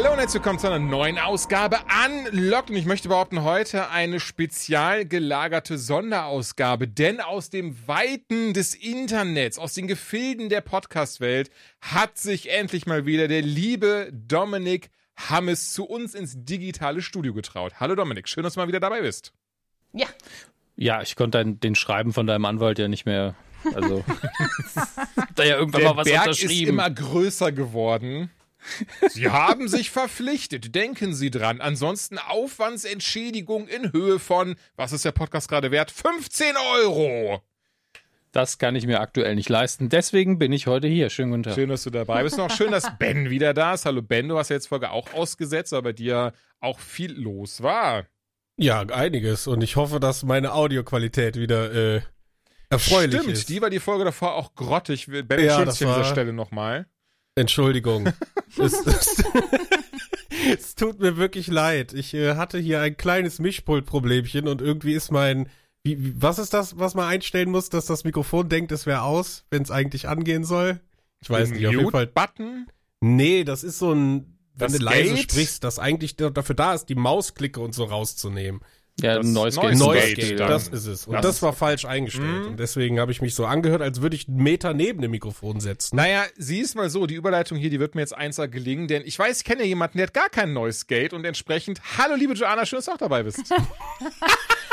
Hallo und herzlich willkommen zu einer neuen Ausgabe Unlocked. Und ich möchte behaupten, heute eine spezial gelagerte Sonderausgabe. Denn aus dem Weiten des Internets, aus den Gefilden der Podcast-Welt, hat sich endlich mal wieder der liebe Dominik Hammes zu uns ins digitale Studio getraut. Hallo Dominik, schön, dass du mal wieder dabei bist. Ja. Ja, ich konnte dein, den Schreiben von deinem Anwalt ja nicht mehr. Also, da ja irgendwann Der mal was Berg ist unterschrieben. immer größer geworden. Sie haben sich verpflichtet, denken Sie dran. Ansonsten Aufwandsentschädigung in Höhe von, was ist der Podcast gerade wert? 15 Euro. Das kann ich mir aktuell nicht leisten. Deswegen bin ich heute hier. Schönen guten Tag. Schön, dass du dabei bist. Noch schön, dass Ben wieder da ist. Hallo Ben, du hast ja jetzt Folge auch ausgesetzt, aber bei dir auch viel los war. Ja, einiges. Und ich hoffe, dass meine Audioqualität wieder äh, erfreulich Stimmt, ist. die war die Folge davor auch grottig. Ben Ja, entschuldigt an dieser Stelle nochmal. Entschuldigung. es, es, es tut mir wirklich leid. Ich äh, hatte hier ein kleines Mischpultproblemchen und irgendwie ist mein. Wie, wie, was ist das, was man einstellen muss, dass das Mikrofon denkt, es wäre aus, wenn es eigentlich angehen soll? Ich weiß nicht, auf jeden Fall. Button. Nee, das ist so ein, wenn Das du leise Gate? sprichst, das eigentlich da- dafür da ist, die Mausklicke und so rauszunehmen. Ja, Das ein neues Noise Gate. Noise Gate, das ist es. Und Das das, war falsch eingestellt. Mhm. Und deswegen habe ich mich so angehört, als würde ich einen Meter neben dem Mikrofon setzen. Naja, sieh es mal so, die Überleitung hier, die wird mir jetzt 1 gelingen, denn ich weiß, ich kenne ja jemanden, der hat gar kein neues Gate und entsprechend, hallo liebe Joanna, schön, dass du auch dabei bist.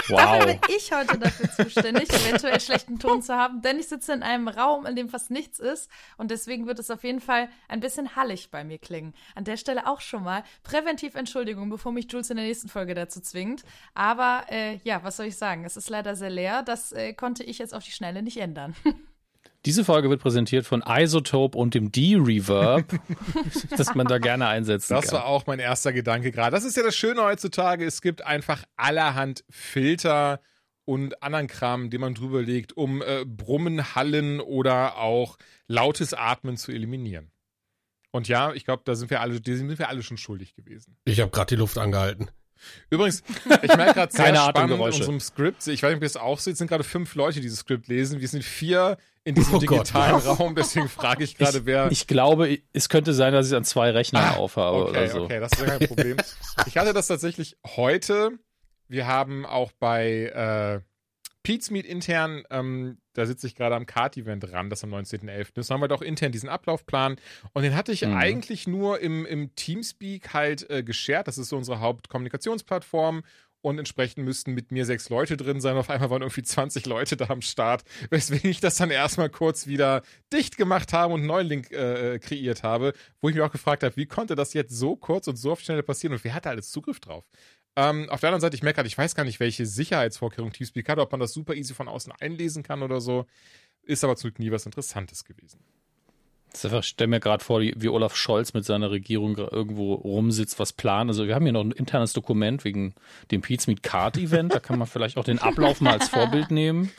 Dafür Wow. bin ich heute dafür zuständig, eventuell schlechten Ton zu haben, denn ich sitze in einem Raum, in dem fast nichts ist und deswegen wird es auf jeden Fall ein bisschen hallig bei mir klingen. An der Stelle auch schon mal präventiv Entschuldigung, bevor mich Jules in der nächsten Folge dazu zwingt. Aber äh, ja, was soll ich sagen? Es ist leider sehr leer. Das äh, konnte ich jetzt auf die Schnelle nicht ändern. Diese Folge wird präsentiert von Isotope und dem D-Reverb, das man da gerne einsetzen Das kann. war auch mein erster Gedanke gerade. Das ist ja das Schöne heutzutage, es gibt einfach allerhand Filter und anderen Kram, den man drüber legt, um äh, Brummen, Hallen oder auch lautes Atmen zu eliminieren. Und ja, ich glaube, da sind wir alle, sind wir alle schon schuldig gewesen. Ich habe gerade die Luft angehalten. Übrigens, ich merke gerade sehr Keine spannend in unserem Skript. Ich weiß nicht, ob ihr es auch seht, es sind gerade fünf Leute, die dieses Skript lesen. Wir sind vier in diesem Oh Gott, digitalen was? Raum, deswegen frage ich gerade, wer. Ich glaube, es könnte sein, dass ich es an zwei Rechnern aufhabe okay, oder so. okay, das ist ja kein Problem. ich hatte das tatsächlich heute. Wir haben auch bei äh, Pete's Meet intern, ähm, da sitze ich gerade am Kart-Event ran, das am 19.11. ist. Da haben wir doch intern diesen Ablaufplan. Und den hatte ich Mhm. eigentlich nur im, im Teamspeak halt äh, geshared. Das ist so unsere Hauptkommunikationsplattform. Und entsprechend müssten mit mir sechs Leute drin sein. Auf einmal waren irgendwie 20 Leute da am Start, weswegen ich das dann erstmal kurz wieder dicht gemacht habe und einen neuen Link äh, kreiert habe, wo ich mich auch gefragt habe, wie konnte das jetzt so kurz und so auf Schnelle passieren und wer hatte alles Zugriff drauf? Ähm, auf der anderen Seite, ich merke gerade, ich weiß gar nicht, welche Sicherheitsvorkehrungen Teamspeak hat, ob man das super easy von außen einlesen kann oder so. Ist aber Glück nie was Interessantes gewesen. Ich stelle mir gerade vor, wie Olaf Scholz mit seiner Regierung irgendwo rumsitzt, was planen. Also wir haben hier noch ein internes Dokument wegen dem Pete's Meet Card Event. Da kann man vielleicht auch den Ablauf mal als Vorbild nehmen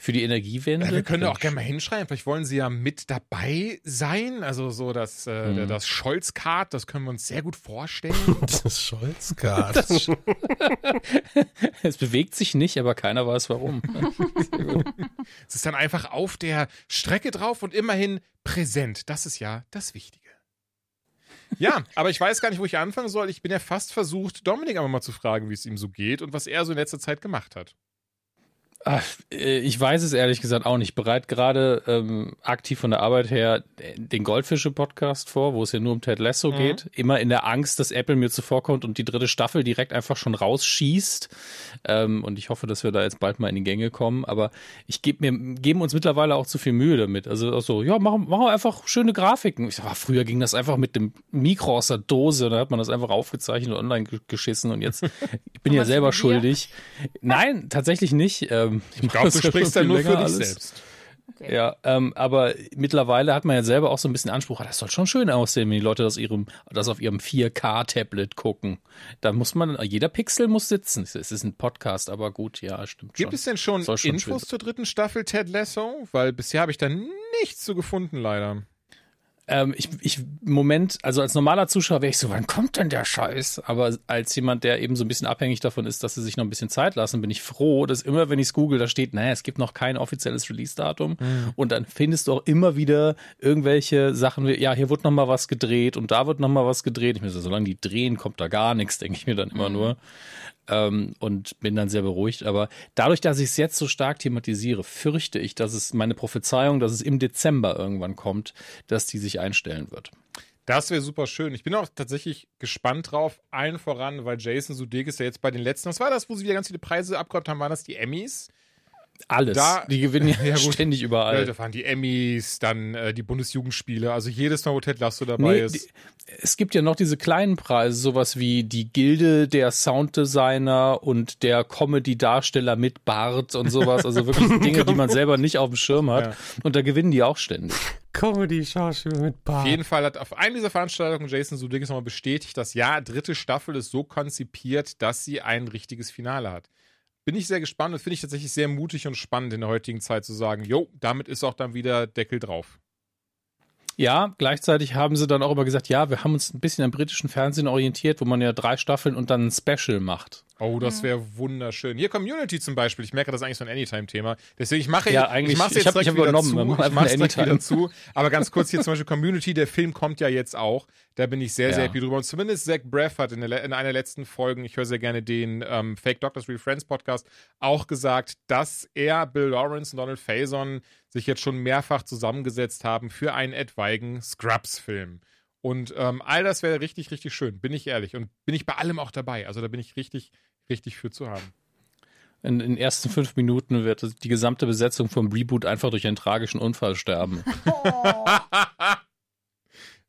für die Energiewende. Ja, wir können da auch gerne mal hinschreiben. Vielleicht wollen sie ja mit dabei sein. Also so das, äh, Mhm. das Scholz-Card, das können wir uns sehr gut vorstellen. Das Scholz-Card. Es bewegt sich nicht, aber keiner weiß warum. es ist dann einfach auf der Strecke drauf und immerhin präsent. Das ist ja das Wichtige. Ja, aber ich weiß gar nicht, wo ich anfangen soll. Ich bin ja fast versucht, Dominik einmal mal zu fragen, wie es ihm so geht und was er so in letzter Zeit gemacht hat. Ach, äh, ich weiß es ehrlich gesagt auch nicht. Bereit gerade ähm, aktiv von der Arbeit her äh, den Goldfische-Podcast vor, wo es ja nur um Ted Lasso Mhm. geht. Immer in der Angst, dass Apple mir zuvorkommt und die dritte Staffel direkt einfach schon rausschießt. Ähm, und ich hoffe, dass wir da jetzt bald mal in die Gänge kommen. Aber ich gebe mir, geben uns mittlerweile auch zu viel Mühe damit. Also so, ja, machen, machen wir einfach schöne Grafiken. Ich sag, ah, früher ging das einfach mit dem Mikro aus der Dose, da hat man das einfach aufgezeichnet und online ge- geschissen und jetzt, ich bin ja selber schuldig. Nein, tatsächlich nicht. Ähm, Ich glaube, du sprichst ja nur für dich selbst. Okay. Ja, ähm, aber mittlerweile hat man ja selber auch so ein bisschen Anspruch, ah, das soll schon schön aussehen, wenn die Leute das, ihrem, das auf ihrem 4K-Tablet gucken. Da muss man, jeder Pixel muss sitzen. Es ist ein Podcast, aber gut, ja, stimmt schon. Gibt es denn schon, schon Infos schön zur dritten Staffel Ted Lasso? Weil bisher habe ich da nichts zu gefunden, leider. Ähm, ich, ich, im Moment, also als normaler Zuschauer wäre ich so, wann kommt denn der Scheiß? Aber als jemand, der eben so ein bisschen abhängig davon ist, dass sie sich noch ein bisschen Zeit lassen, bin ich froh, dass immer, wenn ich es google, da steht, naja, es gibt noch kein offizielles Release-Datum. Und dann findest du auch immer wieder irgendwelche Sachen, wie, ja, hier wird noch mal was gedreht und da wird noch mal was gedreht. Ich mir so, solange die drehen, kommt da gar nichts, denke ich mir dann immer nur. Ähm, und bin dann sehr beruhigt. Aber dadurch, dass ich es jetzt so stark thematisiere, fürchte ich, dass es meine Prophezeiung, dass es im Dezember irgendwann kommt, dass die sich einstellen wird. Das wäre super schön. Ich bin auch tatsächlich gespannt drauf, allen voran, weil Jason Sudeikis ja jetzt bei den letzten, was war das, wo sie wieder ganz viele Preise abgeräumt haben, waren das die Emmys? Alles. Da- die gewinnen ja, Ja, gut. ständig Ja, überall. da waren die Emmys, dann äh, die Bundesjugendspiele, also jedes Mal, wo Ted Lasso dabei Nee, ist. die, es gibt ja noch diese kleinen Preise, sowas wie die Gilde der Sounddesigner und der Comedy-Darsteller mit Bart und sowas. Also wirklich Dinge, die man selber nicht auf dem Schirm hat. Ja. Und da gewinnen die auch ständig. Comedy-Schauspieler mit Bart. Auf jeden Fall hat auf einem dieser Veranstaltungen Jason Sudeikis nochmal bestätigt, dass ja, dritte Staffel ist so konzipiert, dass sie ein richtiges Finale hat. Bin ich sehr gespannt und finde ich tatsächlich sehr mutig und spannend in der heutigen Zeit zu sagen, jo, damit ist auch dann wieder Deckel drauf. Ja, gleichzeitig haben sie dann auch immer gesagt, ja, wir haben uns ein bisschen am britischen Fernsehen orientiert, wo man ja drei Staffeln und dann ein Special macht. Oh, das wäre wunderschön. Hier Community zum Beispiel. Ich merke, das ist eigentlich so ein Anytime-Thema. Deswegen ich mache Ja, ich, eigentlich- ich mache ich jetzt hab- direkt ich hab wieder übernommen. zu. Ich eine direkt wieder Anytime. zu. Aber ganz kurz hier zum Beispiel Community. Der Film kommt ja jetzt auch. Da bin ich sehr, sehr Ja. happy drüber. Und zumindest Zach Braff hat in, der, in einer der letzten Folgen, ich höre sehr gerne den ähm, Fake Doctors Real Friends Podcast, auch gesagt, dass er, Bill Lawrence und Donald Faison sich jetzt schon mehrfach zusammengesetzt haben für einen etwaigen Scrubs-Film. Und ähm, all das wäre richtig, richtig schön, bin ich ehrlich. Und bin ich bei allem auch dabei. Also da bin ich richtig, richtig für zu haben. In, den ersten fünf Minuten wird die gesamte Besetzung vom Reboot einfach durch einen tragischen Unfall sterben.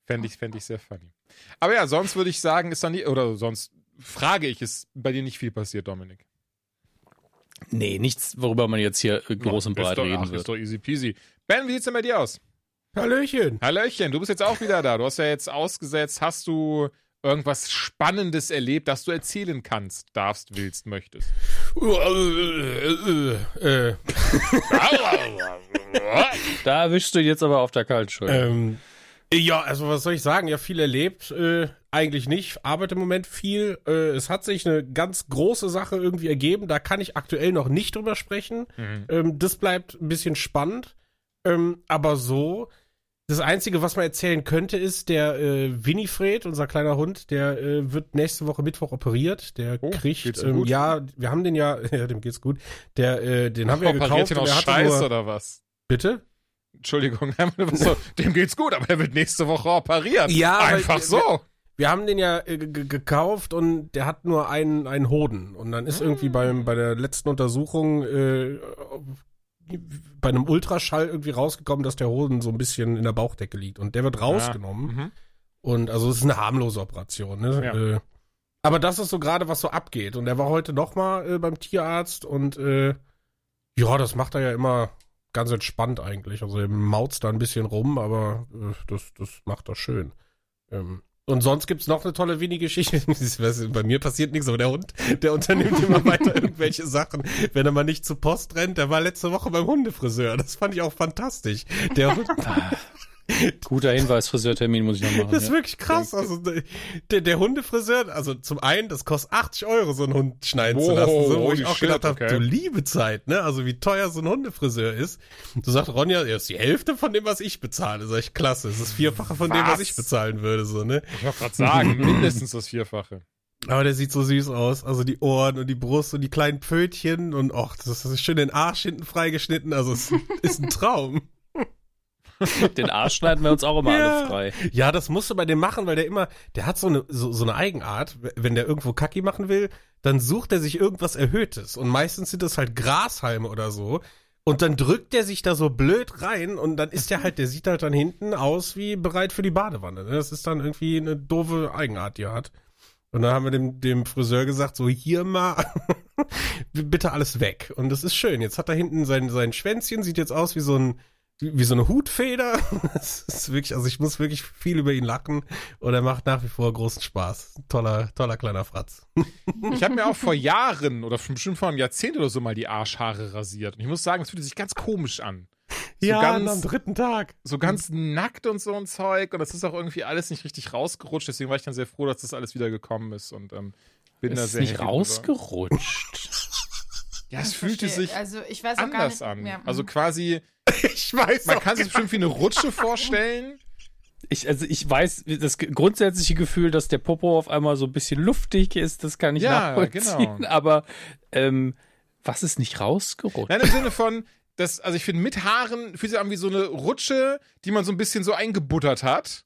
Fände ich, fänd ich sehr funny. Aber ja, sonst würde ich sagen, ist da nie, oder sonst frage ich, ist bei dir nicht viel passiert, Dominik? Nee, nichts, worüber man jetzt hier groß und breit reden ach, wird. Ist doch easy peasy. Ben, wie sieht's denn bei dir aus? Hallöchen. Hallöchen, du bist jetzt auch wieder da. Du hast ja jetzt ausgesetzt. Hast du irgendwas Spannendes erlebt, das du erzählen kannst, darfst, willst, möchtest? Da erwischst du jetzt aber auf der Kaltschulter. ähm, ja, also was soll ich sagen? Ja, viel erlebt. Äh, eigentlich nicht. Arbeite im Moment viel. Äh, es hat sich eine ganz große Sache irgendwie ergeben. Da kann ich aktuell noch nicht drüber sprechen. Ähm, das bleibt ein bisschen spannend. Ähm, aber so, das Einzige, was man erzählen könnte, ist, der äh, Winifred, unser kleiner Hund, der äh, wird nächste Woche Mittwoch operiert. Der Oh, kriegt, ähm, ja, wir haben den ja, ja, dem geht's gut. Der, äh, den haben wir ja Operiert gekauft. ihn und aus Scheiß nur, oder was? bitte? Entschuldigung, so, dem geht's gut, aber er wird nächste Woche operiert. Ja, Einfach wir- so. Wir haben den ja äh, gekauft und der hat nur einen, einen Hoden. Und dann ist irgendwie beim, bei der letzten Untersuchung äh, bei einem Ultraschall irgendwie rausgekommen, dass der Hoden so ein bisschen in der Bauchdecke liegt. Und der wird rausgenommen. Mhm. Und also es ist eine harmlose Operation. Ne? Ja. Äh, aber das ist so gerade, was so abgeht. Und er war heute nochmal äh, beim Tierarzt und äh, ja, das macht er ja immer ganz entspannt eigentlich. Also er mautzt da ein bisschen rum, aber äh, das, das macht er schön. Ähm, und sonst gibt's noch eine tolle Winnie-Geschichte. Bei mir passiert nichts, aber der Hund, der unternimmt immer weiter irgendwelche Sachen, wenn er mal nicht zur Post rennt. Der war letzte Woche beim Hundefriseur. Das fand ich auch fantastisch. Der Hund, Guter Hinweis, Friseurtermin muss ich noch machen. das ist ja. wirklich krass. Also der, der Hundefriseur, also zum einen, das kostet 80 Euro, so einen Hund schneiden zu Wow, lassen. So, wo ich auch shit, gedacht habe, okay. du liebe Zeit, ne? Also wie teuer so ein Hundefriseur ist. Du sagt Ronja, ja, ist die Hälfte von dem, was ich bezahle. Sag ich, klasse. Das ist vierfache von dem, was Was? ich bezahlen würde, so, ne? Ich wollte gerade sagen, mindestens das Vierfache. Aber der sieht so süß aus. Also die Ohren und die Brust und die kleinen Pfötchen und och, das ist schön den Arsch hinten freigeschnitten. Also es ist ein Traum. Den Arsch schneiden wir uns auch immer Ja. alle frei. Ja, das musst du bei dem machen, weil der immer, der hat so eine, so, so eine Eigenart. Wenn der irgendwo Kacki machen will, dann sucht er sich irgendwas Erhöhtes. Und meistens sind das halt Grashalme oder so. Und dann drückt der sich da so blöd rein und dann ist der halt, der sieht halt dann hinten aus wie bereit für die Badewanne. ne? Das ist dann irgendwie eine doofe Eigenart, die er hat. Und dann haben wir dem, dem Friseur gesagt, so hier mal. Bitte alles weg. Und das ist schön. Jetzt hat er hinten sein, sein Schwänzchen, sieht jetzt aus wie so ein, wie, so eine Hutfeder. Das ist wirklich, also ich muss wirklich viel über ihn lachen und er macht nach wie vor großen Spaß. Toller, toller kleiner Fratz. Ich habe mir auch vor Jahren oder bestimmt vor einem Jahrzehnt oder so mal die Arschhaare rasiert. Und ich muss sagen, es fühlt sich ganz komisch an. So ja, ganz, am dritten Tag. so ganz nackt und so ein Zeug. Und das ist auch irgendwie alles nicht richtig rausgerutscht. Deswegen war ich dann sehr froh, dass das alles wieder gekommen ist. Und ähm, bin da ist sehr nicht happy drüber. rausgerutscht. Ja, es Ich fühlte verstehe. sich also ich weiß auch gar anders nicht, an. Ja, Also mhm. quasi, Ich weiß man auch kann sich bestimmt wie eine Rutsche vorstellen. Ich, also ich weiß, das grundsätzliche Gefühl, dass der Popo auf einmal so ein bisschen luftig ist, das kann ich Ja, nachvollziehen. genau. Aber ähm, was ist nicht rausgerutscht? Nein, im Sinne von, dass, also ich finde, mit Haaren fühlt sich an wie so eine Rutsche, die man so ein bisschen so eingebuttert hat.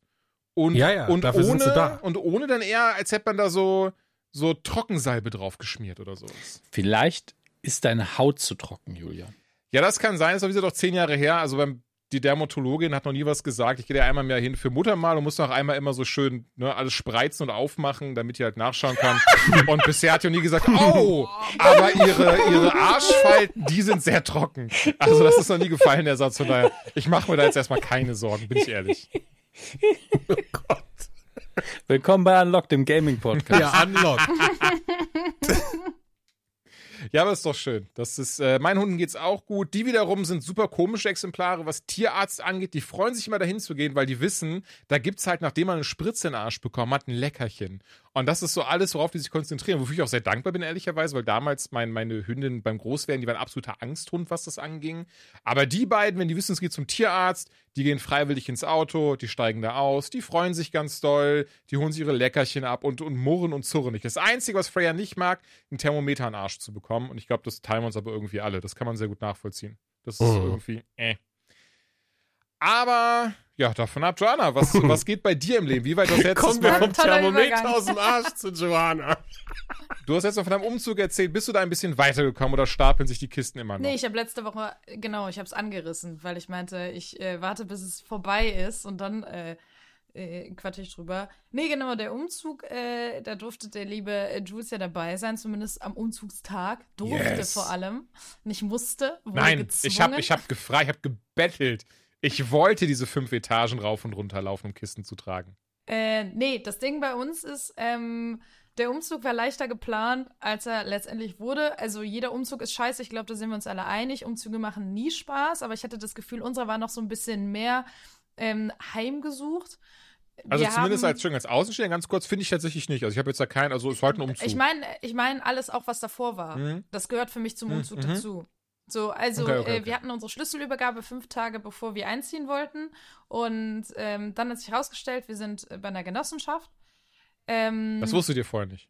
Und, Ja, ja, und dafür sind sie ohne, da. und ohne dann eher, als hätte man da so, so Trockensalbe drauf geschmiert oder so. Vielleicht ist deine Haut zu trocken, Julia. Ja, das kann sein, das ist doch zehn Jahre her. Also beim, die Dermatologin hat noch nie was gesagt. Ich gehe da einmal mehr hin für Muttermal und muss noch einmal immer so schön ne, alles spreizen und aufmachen, damit die halt nachschauen kann. und bisher hat die nie gesagt, oh, aber ihre, ihre Arschfalten, die sind sehr trocken. Also das ist noch nie gefallen, der Satz. Von daher, ich mache mir da jetzt erstmal keine Sorgen, bin ich ehrlich. Willkommen bei Unlocked, dem Gaming-Podcast. Ja, Unlock. Ja, aber ist doch schön. Das ist, äh, meinen Hunden geht's auch gut. Die wiederum sind super komische Exemplare, was Tierarzt angeht. Die freuen sich immer dahin zu gehen, weil die wissen, da gibt's halt, nachdem man eine Spritze in den Arsch bekommen hat, ein Leckerchen. Und das ist so alles, worauf die sich konzentrieren. Wofür ich auch sehr dankbar bin, ehrlicherweise, weil damals mein, meine Hündin beim Großwerden, die waren absoluter Angsthund, was das anging. Aber die beiden, wenn die wissen, es geht zum Tierarzt, die gehen freiwillig ins Auto, die steigen da aus, die freuen sich ganz doll, die holen sich ihre Leckerchen ab und, und murren und zurren nicht. Das Einzige, was Freya nicht mag, ein Thermometer an den Arsch zu bekommen. Und ich glaube, das teilen wir uns aber irgendwie alle. Das kann man sehr gut nachvollziehen. Das ist Mhm. irgendwie, äh. Aber, ja, davon ab, Joanna, was, was geht bei dir im Leben? Wie weit hast du letztes Kommen wir vom Thermometer aus dem Arsch zu Joanna. du hast jetzt noch von deinem Umzug erzählt, bist du da ein bisschen weitergekommen oder stapeln sich die Kisten immer noch? Nee, ich habe letzte Woche, genau, ich habe es angerissen, weil ich meinte, ich äh, warte, bis es vorbei ist und dann äh, äh, quatsch ich drüber. Nee, genau, der Umzug, äh, da durfte der liebe äh, Jules ja dabei sein, zumindest am Umzugstag. Durfte Yes. vor allem. Nicht musste, wurde Nein, gezwungen. ich habe ich hab gefragt, ich habe gebettelt. Ich wollte diese fünf Etagen rauf und runter laufen, um Kisten zu tragen. Äh, nee, das Ding bei uns ist, ähm, der Umzug war leichter geplant, als er letztendlich wurde. Also jeder Umzug ist scheiße, ich glaube, da sind wir uns alle einig. Umzüge machen nie Spaß, aber ich hatte das Gefühl, unserer war noch so ein bisschen mehr ähm, heimgesucht. Also Wir zumindest haben- als schön als Außenstehender, ganz kurz, finde ich tatsächlich nicht. Also ich habe jetzt da keinen, also es war halt ein Umzug. Ich meine, ich meine alles auch, was davor war. Mhm. Das gehört für mich zum Mhm, Umzug mhm. dazu. So, also Okay, okay, äh, okay. wir hatten unsere Schlüsselübergabe fünf Tage bevor wir einziehen wollten. Und ähm, dann hat sich herausgestellt, wir sind bei einer Genossenschaft. Ähm, das wusstet ihr vorher nicht.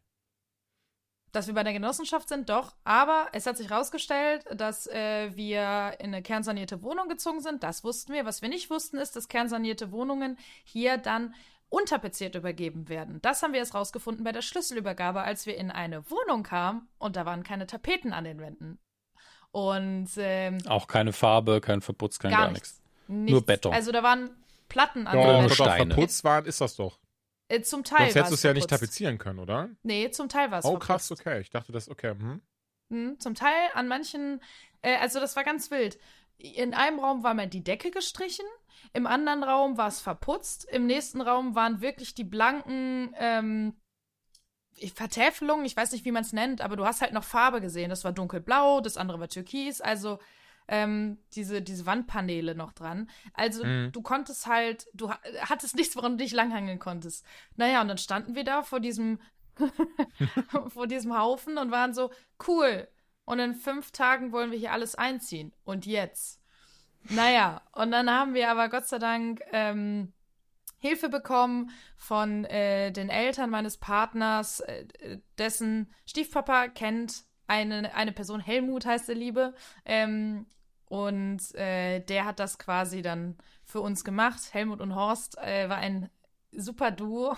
dass wir bei der Genossenschaft sind, doch. Aber es hat sich herausgestellt, dass äh, wir in eine kernsanierte Wohnung gezogen sind. Das wussten wir. Was wir nicht wussten, ist, dass kernsanierte Wohnungen hier dann unterpeziert übergeben werden. Das haben wir erst rausgefunden bei der Schlüsselübergabe, als wir in eine Wohnung kamen und da waren keine Tapeten an den Wänden. Und ähm, Auch keine Farbe, kein Verputz, kein gar, gar nichts. nichts. Nur Beton. Also da waren Platten an doch, Steine. verputzt waren, ist das doch. Äh, zum Teil Sonst war hättest du es ja nicht tapezieren können, oder? Nee, zum Teil war es Oh, krass, verputzt. okay. Ich dachte, das, okay. Hm. Mhm, zum Teil an manchen, äh, also das war ganz wild. In einem Raum war mal die Decke gestrichen, im anderen Raum war es verputzt, im nächsten Raum waren wirklich die blanken ähm, Vertäfelungen, ich weiß nicht, wie man es nennt, aber du hast halt noch Farbe gesehen. Das war dunkelblau, das andere war türkis, also ähm, diese, diese Wandpaneele noch dran. Also Mhm. du konntest halt, du ha- hattest nichts, woran du dich langhangeln konntest. Naja, und dann standen wir da vor diesem, vor diesem Haufen und waren so, cool. Und in fünf Tagen wollen wir hier alles einziehen. Und jetzt? Naja, und dann haben wir aber Gott sei Dank ähm, Hilfe bekommen von äh, den Eltern meines Partners, äh, dessen Stiefpapa kennt eine, eine Person, Helmut heißt der Liebe. Ähm, und äh, der hat das quasi dann für uns gemacht. Helmut und Horst äh, war ein super Duo.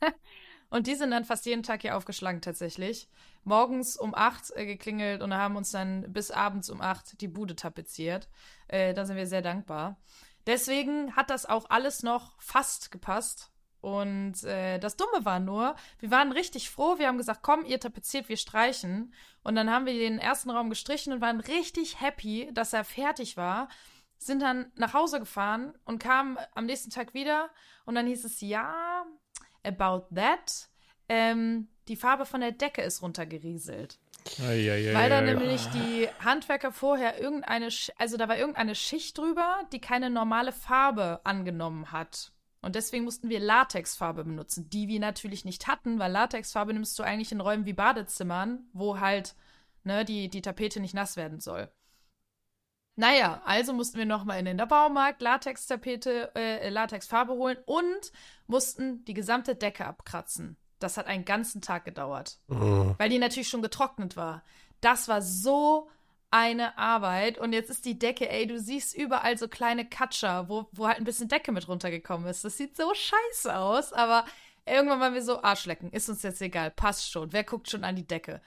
und die sind dann fast jeden Tag hier aufgeschlagen tatsächlich. Morgens um acht äh, geklingelt und haben uns dann bis abends um acht die Bude tapeziert. Äh, da sind wir sehr dankbar. Deswegen hat das auch alles noch fast gepasst. Und äh, das Dumme war nur, wir waren richtig froh. Wir haben gesagt, komm, ihr tapeziert, wir streichen. Und dann haben wir den ersten Raum gestrichen und waren richtig happy, dass er fertig war. Sind dann nach Hause gefahren und kamen am nächsten Tag wieder. Und dann hieß es, ja, about that. Ähm, die Farbe von der Decke ist runtergerieselt. Eieiei. Weil da nämlich die Handwerker vorher irgendeine, also da war irgendeine Schicht drüber, die keine normale Farbe angenommen hat. Und deswegen mussten wir Latexfarbe benutzen, die wir natürlich nicht hatten, weil Latexfarbe nimmst du eigentlich in Räumen wie Badezimmern, wo halt ne, die, die Tapete nicht nass werden soll. Naja, also mussten wir nochmal in den Baumarkt Latextapete, äh, Latexfarbe holen und mussten die gesamte Decke abkratzen. Das hat einen ganzen Tag gedauert Oh. weil die natürlich schon getrocknet war. Das war so eine Arbeit. Und jetzt ist die Decke, ey, du siehst überall so kleine Katscher, wo, wo halt ein bisschen Decke mit runtergekommen ist. Das sieht so scheiße aus, aber irgendwann waren wir so, Arschlecken, ist uns jetzt egal, passt schon. Wer guckt schon an die Decke?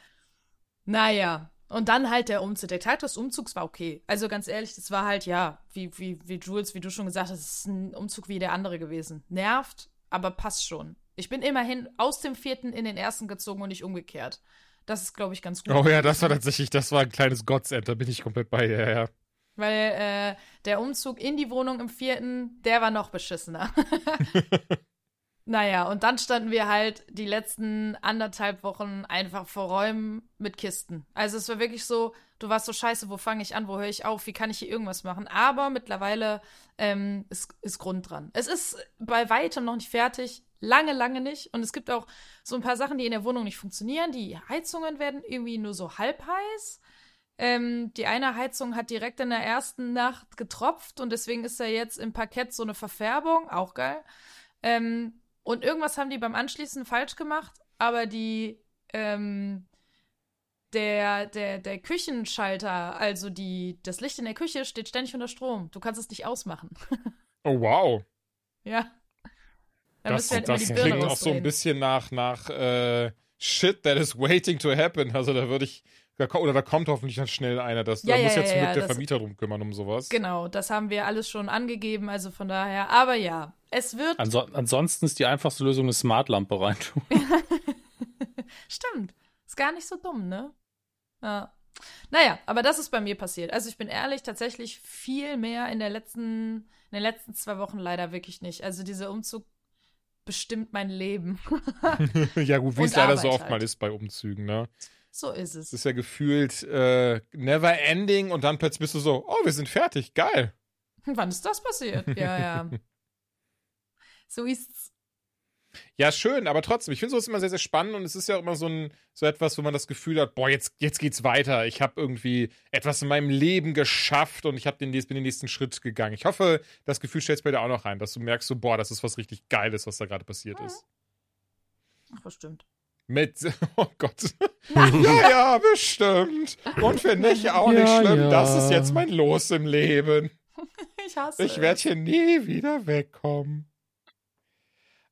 Naja. Und dann halt der Umzug. Der Teil des Umzugs war okay. Also ganz ehrlich, das war halt, ja, wie, wie, wie Jules, wie du schon gesagt hast, es ist ein Umzug wie der andere gewesen. Nervt, aber passt schon. Ich bin immerhin aus dem vierten in den ersten gezogen und nicht umgekehrt. Das ist, glaube ich, ganz gut. Oh ja, das war tatsächlich, das war ein kleines Godsend, da bin ich komplett bei dir, ja. Weil äh, der Umzug in die Wohnung im vierten, der war noch beschissener. naja, und dann standen wir halt die letzten anderthalb Wochen einfach vor Räumen mit Kisten. Also es war wirklich so, du warst so scheiße, wo fange ich an, wo höre ich auf, wie kann ich hier irgendwas machen? Aber mittlerweile ähm, ist, ist Grund dran. Es ist bei weitem noch nicht fertig, lange, lange nicht. Und es gibt auch so ein paar Sachen, die in der Wohnung nicht funktionieren. Die Heizungen werden irgendwie nur so halb heiß. Ähm, die eine Heizung hat direkt in der ersten Nacht getropft und deswegen ist da jetzt im Parkett so eine Verfärbung, auch geil. Ähm, und irgendwas haben die beim Anschließen falsch gemacht, aber die, ähm, der, der, der Küchenschalter, also die, das Licht in der Küche steht ständig unter Strom. Du kannst es nicht ausmachen. Oh wow. ja. Da Das, halt das klingt auch so ein bisschen nach, nach äh, Shit that is waiting to happen. Also da würde ich, oder da kommt hoffentlich dann schnell einer. Das, Ja, da ja, muss ja, jetzt zum ja, Glück der das- Vermieter drum kümmern um sowas. Genau, das haben wir alles schon angegeben, also von daher. Aber ja, es wird Anso ansonsten ist die einfachste Lösung eine Smartlampe reintun. Stimmt. Ist gar nicht so dumm, ne? Ja. Naja, aber das ist bei mir passiert. Also ich bin ehrlich, tatsächlich viel mehr in der letzten, in den letzten zwei Wochen leider wirklich nicht. Also dieser Umzug bestimmt mein Leben. ja gut, wie es leider so oft halt. mal ist bei Umzügen, ne? so ist Es es. ist ja gefühlt äh, never ending und dann plötzlich bist du so, oh, wir sind fertig, geil. Wann ist das passiert? Ja, ja. So ist's. Ja, schön, aber trotzdem, ich finde sowas immer sehr, sehr spannend und es ist ja auch immer so ein so etwas, wo man das Gefühl hat, boah, jetzt, jetzt geht's weiter. Ich habe irgendwie etwas in meinem Leben geschafft und ich hab den, bin den nächsten Schritt gegangen. Ich hoffe, das Gefühl stellst bei dir auch noch rein, dass du merkst, so, boah, das ist was richtig Geiles, was da gerade passiert ist. Ach, bestimmt. Mit, oh Gott. ja, ja, bestimmt. Und finde ich auch nicht Ja, schlimm. ja. Das ist jetzt mein Los im Leben. Ich hasse Ich werde hier nie wieder wegkommen.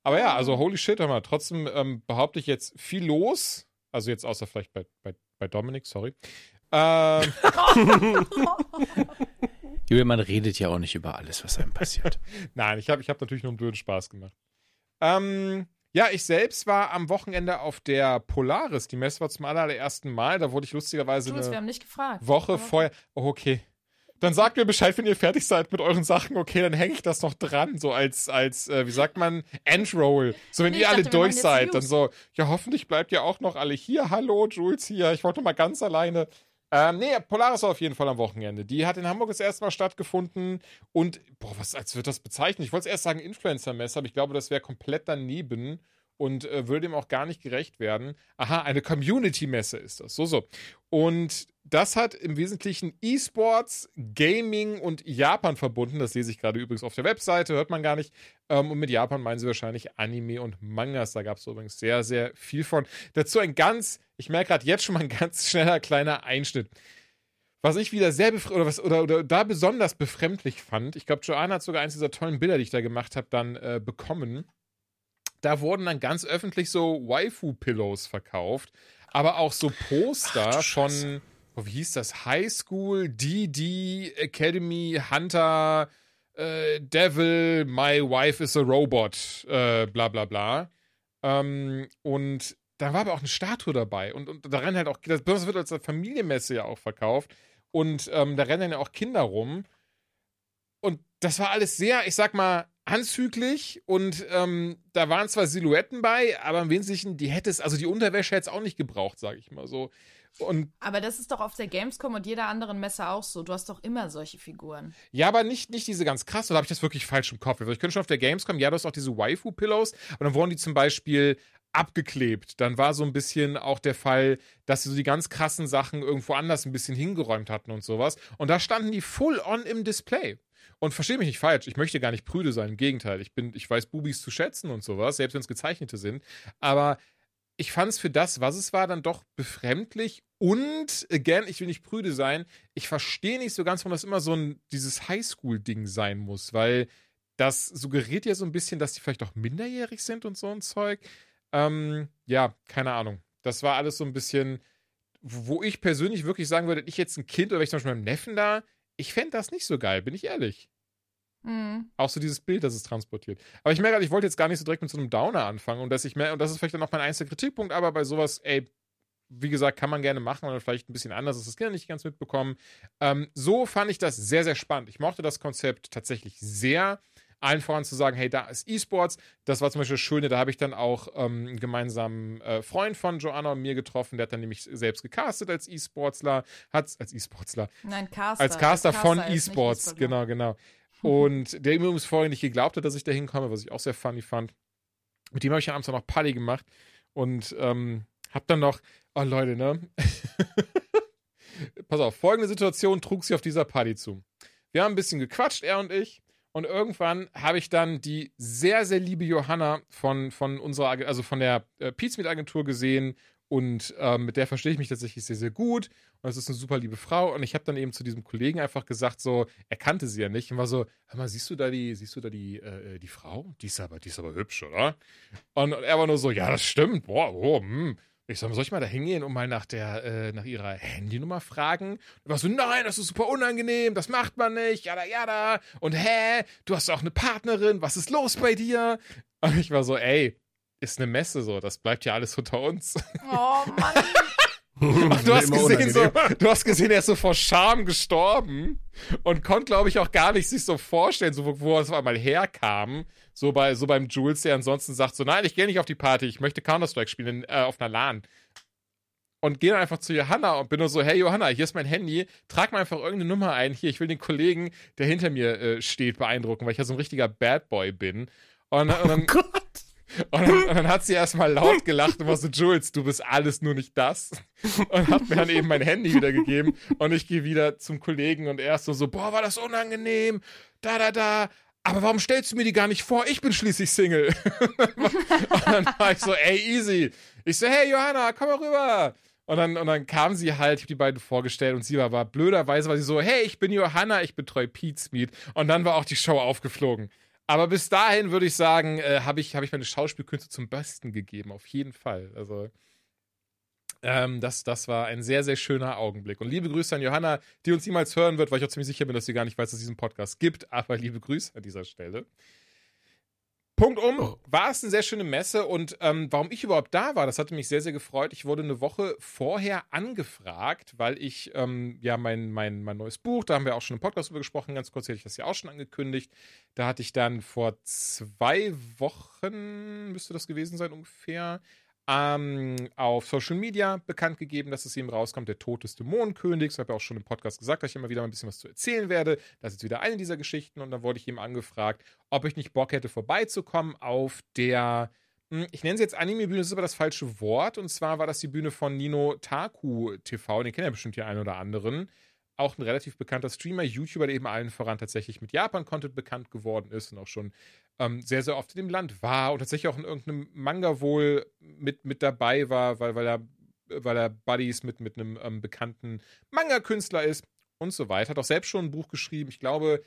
Aber ja, also holy shit, hör mal, trotzdem ähm, behaupte ich jetzt viel los. Also jetzt außer vielleicht bei, bei, bei Dominik, sorry. Ähm, Julian, man redet ja auch nicht über alles, was einem passiert. nein, ich habe ich hab natürlich nur einen blöden Spaß gemacht. Ähm, ja, ich selbst war am Wochenende auf der Polaris. Die Messe war zum allerersten Mal. Da wurde ich lustigerweise wir eine haben nicht gefragt. Woche vorher. Oh, okay. Dann sagt mir Bescheid, wenn ihr fertig seid mit euren Sachen. Okay, dann hänge ich das noch dran, so als, als äh, wie sagt man, Endroll. So, wenn Nee, ihr alle dachte, durch seid, dann so, ja, hoffentlich bleibt ihr auch noch alle hier. Hallo, Jules hier. Ich wollte mal ganz alleine. Ähm, nee, Polaris war auf jeden Fall am Wochenende. Die hat in Hamburg das erste Mal stattgefunden und, boah, was, als wird das bezeichnet? Ich wollte erst sagen Influencer-Messe, aber ich glaube, das wäre komplett daneben und äh, würde dem auch gar nicht gerecht werden. Aha, eine Community-Messe ist das. So, so. Und das hat im Wesentlichen E-Sports, Gaming und Japan verbunden. Das lese ich gerade übrigens auf der Webseite, hört man gar nicht. Ähm, und mit Japan meinen sie wahrscheinlich Anime und Mangas. Da gab es übrigens sehr, sehr viel von. Dazu ein ganz, ich merke gerade jetzt schon mal ein ganz schneller kleiner Einschnitt. Was ich wieder sehr oder was oder, oder da besonders befremdlich fand, ich glaube, Joanna hat sogar eins dieser tollen Bilder, die ich da gemacht habe, dann äh, bekommen. Da wurden dann ganz öffentlich so Waifu-Pillows verkauft, aber auch so Poster Ach von, oh, wie hieß das? High School, DD, Academy, Hunter, äh, Devil, my wife is a robot, äh, bla bla bla. Ähm, und da war aber auch eine Statue dabei. Und, und da rennen halt auch, das wird als Familienmesse ja auch verkauft. Und ähm, da rennen ja auch Kinder rum. Und das war alles sehr, ich sag mal, anzüglich und ähm, da waren zwar Silhouetten bei, aber im Wesentlichen, die hätte es, also die Unterwäsche hätte es auch nicht gebraucht, sage ich mal so. Und aber das ist doch auf der Gamescom und jeder anderen Messe auch so. Du hast doch immer solche Figuren. Ja, aber nicht, nicht diese ganz krass, oder habe ich das wirklich falsch im Kopf? Also ich könnte schon auf der Gamescom, ja, du hast auch diese Waifu-Pillows, aber dann wurden die zum Beispiel abgeklebt. Dann war so ein bisschen auch der Fall, dass sie so die ganz krassen Sachen irgendwo anders ein bisschen hingeräumt hatten und sowas. Und da standen die full on im Display. Und verstehe mich nicht falsch, ich möchte gar nicht prüde sein, im Gegenteil. Ich bin, ich weiß Bubis zu schätzen und sowas, selbst wenn es gezeichnete sind. Aber ich fand es für das, was es war, dann doch befremdlich. Und, again, ich will nicht prüde sein, ich verstehe nicht so ganz, warum das immer so ein, dieses Highschool-Ding sein muss, weil das suggeriert ja so ein bisschen, dass die vielleicht auch minderjährig sind und so ein Zeug. Ähm, ja, keine Ahnung. Das war alles so ein bisschen, wo ich persönlich wirklich sagen würde, ich jetzt ein Kind oder wenn ich zum Beispiel meinem Neffen da, ich fände das nicht so geil, bin ich ehrlich. Mhm. Auch so dieses Bild, das es transportiert. Aber ich merke, ich wollte jetzt gar nicht so direkt mit so einem Downer anfangen und dass ich mehr, und das ist vielleicht dann auch mein einziger Kritikpunkt, aber bei sowas, ey, wie gesagt, kann man gerne machen oder vielleicht ein bisschen anders, dass das Kinder nicht ganz mitbekommen. Ähm, so fand ich das sehr, sehr spannend. Ich mochte das Konzept tatsächlich sehr allen voran zu sagen, hey, da ist E-Sports. Das war zum Beispiel das Schöne, da habe ich dann auch ähm, einen gemeinsamen äh, Freund von Joanna und mir getroffen, der hat dann nämlich selbst gecastet als E-Sportsler, hat als E-Sportsler. Nein, Caster. Als Caster, Caster von E-Sports, genau, genau. Und der übrigens vorher nicht geglaubt hat, dass ich da hinkomme, was ich auch sehr funny fand. Mit dem habe ich ja abends noch Party gemacht und ähm, hab dann noch, oh Leute, ne? Pass auf, folgende Situation trug sie auf dieser Party zu. Wir haben ein bisschen gequatscht, er und ich. Und irgendwann habe ich dann die sehr, sehr liebe Johanna von, von unserer, also von der äh, Pizmeet Agentur gesehen und äh, mit der verstehe ich mich tatsächlich sehr, sehr gut. Und es ist eine super liebe Frau. Und ich habe dann eben zu diesem Kollegen einfach gesagt, so, er kannte sie ja nicht und war so, hör mal, siehst du da die, siehst du da die, äh, die Frau? Die ist aber, die ist aber hübsch, oder? Und, und er war nur so, ja, das stimmt. Boah, oh, hm. Ich sag, soll ich mal da hingehen und mal nach der, äh, nach ihrer Handynummer fragen? Und war so, nein, das ist super unangenehm, das macht man nicht, jada, jada. Und hä, du hast auch eine Partnerin, was ist los bei dir? Und ich war so, ey, ist eine Messe so, das bleibt ja alles unter uns. Oh Mann. du, hast gesehen, so, du hast gesehen, er ist so vor Scham gestorben und konnte, glaube ich, auch gar nicht sich so vorstellen, so, wo, wo er auf einmal herkam. So, bei, so beim Jules, der ansonsten sagt so, nein, ich gehe nicht auf die Party, ich möchte Counter-Strike spielen äh, auf einer LAN. Und gehe dann einfach zu Johanna und bin nur so, hey Johanna, hier ist mein Handy, trag mal einfach irgendeine Nummer ein. Hier, ich will den Kollegen, der hinter mir äh, steht, beeindrucken, weil ich ja so ein richtiger Bad Boy bin. Und, und dann, oh. Und dann, und dann, hat sie erstmal laut gelacht und war so, Jules, du bist alles nur nicht das. Und hat mir dann eben mein Handy wiedergegeben. Und ich gehe wieder zum Kollegen und er ist so, so, boah, war das unangenehm. Da, da, da. Aber warum stellst du mir die gar nicht vor? Ich bin schließlich Single. und dann war ich so, ey, easy. Ich so, hey, Johanna, komm mal rüber. Und dann, und dann kam sie halt, ich habe die beiden vorgestellt und sie war, war blöderweise, war sie so, hey, ich bin Johanna, ich betreue Pete's Meet. Und dann war auch die Show aufgeflogen. Aber bis dahin würde ich sagen, äh, habe ich, hab ich meine Schauspielkünste zum Besten gegeben, auf jeden Fall. Also, ähm, das, das war ein sehr, sehr schöner Augenblick. Und liebe Grüße an Johanna, die uns niemals hören wird, weil ich auch ziemlich sicher bin, dass sie gar nicht weiß, dass es diesen Podcast gibt. Aber liebe Grüße an dieser Stelle. Punkt um, oh. war es eine sehr schöne Messe und ähm, warum ich überhaupt da war, das hatte mich sehr, sehr gefreut. Ich wurde eine Woche vorher angefragt, weil ich ähm, ja mein, mein, mein neues Buch, da haben wir auch schon im Podcast drüber gesprochen, ganz kurz hätte ich das ja auch schon angekündigt. Da hatte ich dann vor zwei Wochen, müsste das gewesen sein ungefähr, ähm, auf Social Media bekannt gegeben, dass es ihm rauskommt, der Tod des Dämonenkönigs. Habe ja auch schon im Podcast gesagt, dass ich immer wieder mal ein bisschen was zu erzählen werde. Das ist wieder eine dieser Geschichten und dann wurde ich ihm angefragt, ob ich nicht Bock hätte, vorbeizukommen auf der, hm, ich nenne sie jetzt Anime-Bühne, das ist aber das falsche Wort. Und zwar war das die Bühne von Nino Taku TV, den kennen ja bestimmt hier einen oder anderen auch ein relativ bekannter Streamer, YouTuber, der eben allen voran tatsächlich mit Japan-Content bekannt geworden ist und auch schon ähm, sehr, sehr oft in dem Land war und tatsächlich auch in irgendeinem Manga wohl mit, mit dabei war, weil, weil, er, weil er Buddies mit, mit einem ähm, bekannten Manga-Künstler ist und so weiter. Hat auch selbst schon ein Buch geschrieben. Ich glaube,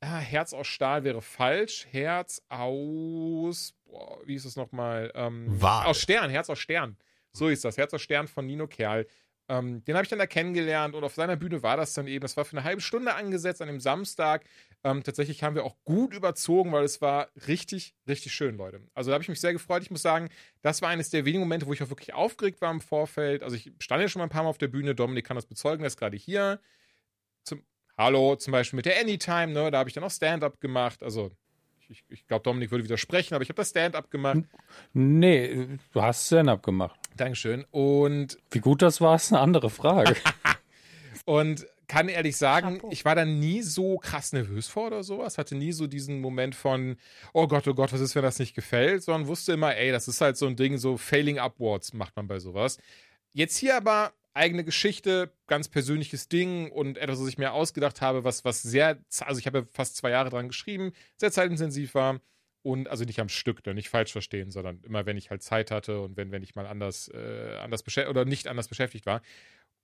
ah, Herz aus Stahl wäre falsch. Herz aus, boah, wie ist es nochmal? Ähm, aus Stern, Herz aus Stern. So ist das. Herz aus Stern von Nino Kerl. Ähm, den habe ich dann da kennengelernt und auf seiner Bühne war das dann eben, das war für eine halbe Stunde angesetzt an dem Samstag. Ähm, tatsächlich haben wir auch gut überzogen, weil es war richtig, richtig schön, Leute. Also da habe ich mich sehr gefreut. Ich muss sagen, das war eines der wenigen Momente, wo ich auch wirklich aufgeregt war im Vorfeld. Also ich stand ja schon mal ein paar Mal auf der Bühne. Dominik kann das bezeugen, er ist gerade hier. Zum, Hallo, zum Beispiel mit der Anytime, ne? Da habe ich dann auch Stand-up gemacht. Also ich, ich glaube, Dominik würde widersprechen, aber ich habe das Stand-up gemacht. Nee, du hast Stand-up gemacht. Dankeschön. Und Wie gut das war, ist eine andere Frage. Und kann ehrlich sagen, Chapeau. ich war da nie so krass nervös vor oder sowas. Hatte nie so diesen Moment von, oh Gott, oh Gott, was ist, wenn das nicht gefällt, sondern wusste immer, ey, das ist halt so ein Ding, so Failing Upwards macht man bei sowas. Jetzt hier aber eigene Geschichte, ganz persönliches Ding und etwas, was ich mir ausgedacht habe, was, was sehr, also ich habe ja fast zwei Jahre dran geschrieben, sehr zeitintensiv war. Und also nicht am Stück, ne, nicht falsch verstehen, sondern immer, wenn ich halt Zeit hatte und wenn, wenn ich mal anders, äh, anders beschäftigt oder nicht anders beschäftigt war.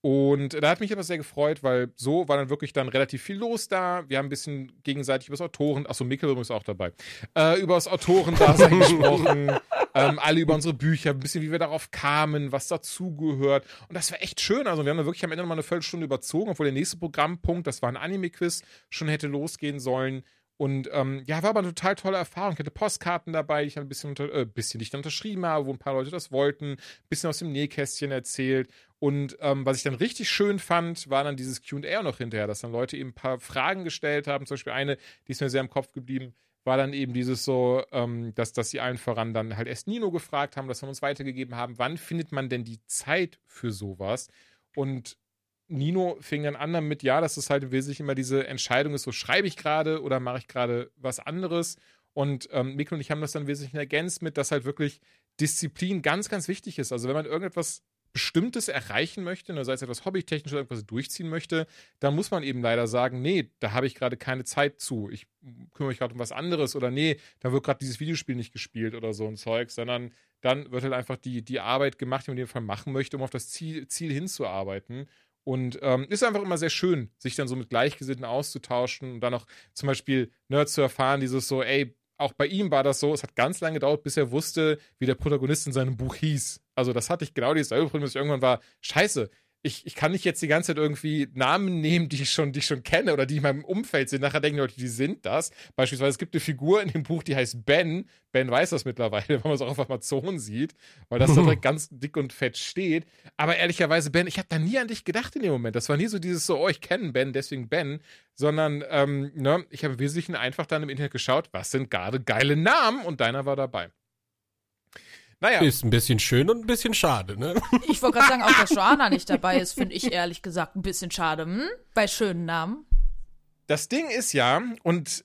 Und da hat mich aber sehr gefreut, weil so war dann wirklich dann relativ viel los da. Wir haben ein bisschen gegenseitig über das Autoren, achso, Mikkel übrigens auch dabei, äh, über das Autorendasein gesprochen, ähm, alle über unsere Bücher, ein bisschen wie wir darauf kamen, was dazugehört. Und das war echt schön. Also wir haben da wirklich am Ende nochmal eine Viertelstunde überzogen, obwohl der nächste Programmpunkt, das war ein Anime-Quiz, schon hätte losgehen sollen. Und ähm, ja, war aber eine total tolle Erfahrung. Ich hatte Postkarten dabei, die ich dann ein bisschen, unter, äh, bisschen dann unterschrieben habe, wo ein paar Leute das wollten, ein bisschen aus dem Nähkästchen erzählt. Und ähm, was ich dann richtig schön fand, war dann dieses QA noch hinterher, dass dann Leute eben ein paar Fragen gestellt haben. Zum Beispiel eine, die ist mir sehr im Kopf geblieben, war dann eben dieses so, ähm, dass, dass sie allen voran dann halt erst Nino gefragt haben, dass wir uns weitergegeben haben, wann findet man denn die Zeit für sowas? Und Nino fing dann an damit, ja, dass es halt im Wesentlichen immer diese Entscheidung ist, so schreibe ich gerade oder mache ich gerade was anderes. Und ähm, Mikkel und ich haben das dann wesentlich ergänzt mit, dass halt wirklich Disziplin ganz, ganz wichtig ist. Also wenn man irgendetwas Bestimmtes erreichen möchte, ne, sei es etwas hobbytechnisch oder irgendwas durchziehen möchte, dann muss man eben leider sagen, nee, da habe ich gerade keine Zeit zu. Ich kümmere mich gerade um was anderes oder nee, da wird gerade dieses Videospiel nicht gespielt oder so ein Zeug, sondern dann wird halt einfach die, die Arbeit gemacht, die man in dem Fall machen möchte, um auf das Ziel, Ziel hinzuarbeiten. Und ähm, ist einfach immer sehr schön, sich dann so mit Gleichgesinnten auszutauschen und dann auch zum Beispiel ne, zu erfahren, dieses so, ey, auch bei ihm war das so, es hat ganz lange gedauert, bis er wusste, wie der Protagonist in seinem Buch hieß. Also das hatte ich genau dieses Problem, dass ich irgendwann war, scheiße, ich, ich kann nicht jetzt die ganze Zeit irgendwie Namen nehmen, die ich schon, die ich schon kenne oder die in meinem Umfeld sind. Nachher denken Leute, die sind das. Beispielsweise, es gibt eine Figur in dem Buch, die heißt Ben. Ben weiß das mittlerweile, wenn man es auch auf Amazon sieht, weil das da direkt ganz dick und fett steht. Aber ehrlicherweise, Ben, ich habe da nie an dich gedacht in dem Moment. Das war nie so dieses so, oh, ich kenne Ben, deswegen Ben, sondern ähm, ne, ich habe im Wesentlichen einfach dann im Internet geschaut, was sind gerade geile Namen und deiner war dabei. Naja. Ist ein bisschen schön und ein bisschen schade, ne? Ich wollte gerade sagen, auch dass Joanna nicht dabei ist, finde ich ehrlich gesagt ein bisschen schade. Hm? Bei schönen Namen. Das Ding ist ja, und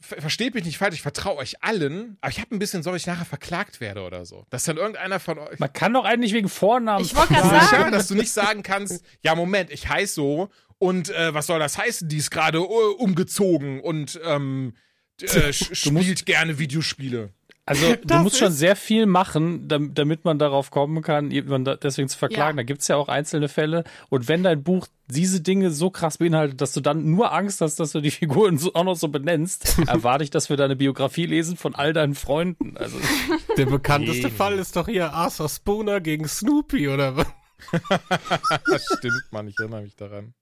ver versteht mich nicht falsch, ich vertraue euch allen, aber ich habe ein bisschen Sorge, dass ich nachher verklagt werde oder so. Dass dann irgendeiner von euch. Man kann doch eigentlich wegen Vornamen. Ich wollte gerade sagen. dass du nicht sagen kannst, ja, Moment, ich heiße so und äh, was soll das heißen? Die ist gerade uh, umgezogen und ähm, äh, spielt gerne Videospiele. Also du musst schon sehr viel machen, dam- damit man darauf kommen kann, jemanden deswegen zu verklagen. Ja. Da gibt's ja auch einzelne Fälle. Und wenn dein Buch diese Dinge so krass beinhaltet, dass du dann nur Angst hast, dass du die Figuren so, auch noch so benennst, erwarte ich, dass wir deine Biografie lesen von all deinen Freunden. Also Der bekannteste Nee. Fall ist doch hier Arthur Spooner gegen Snoopy, oder was? Das stimmt, Mann, ich erinnere mich daran.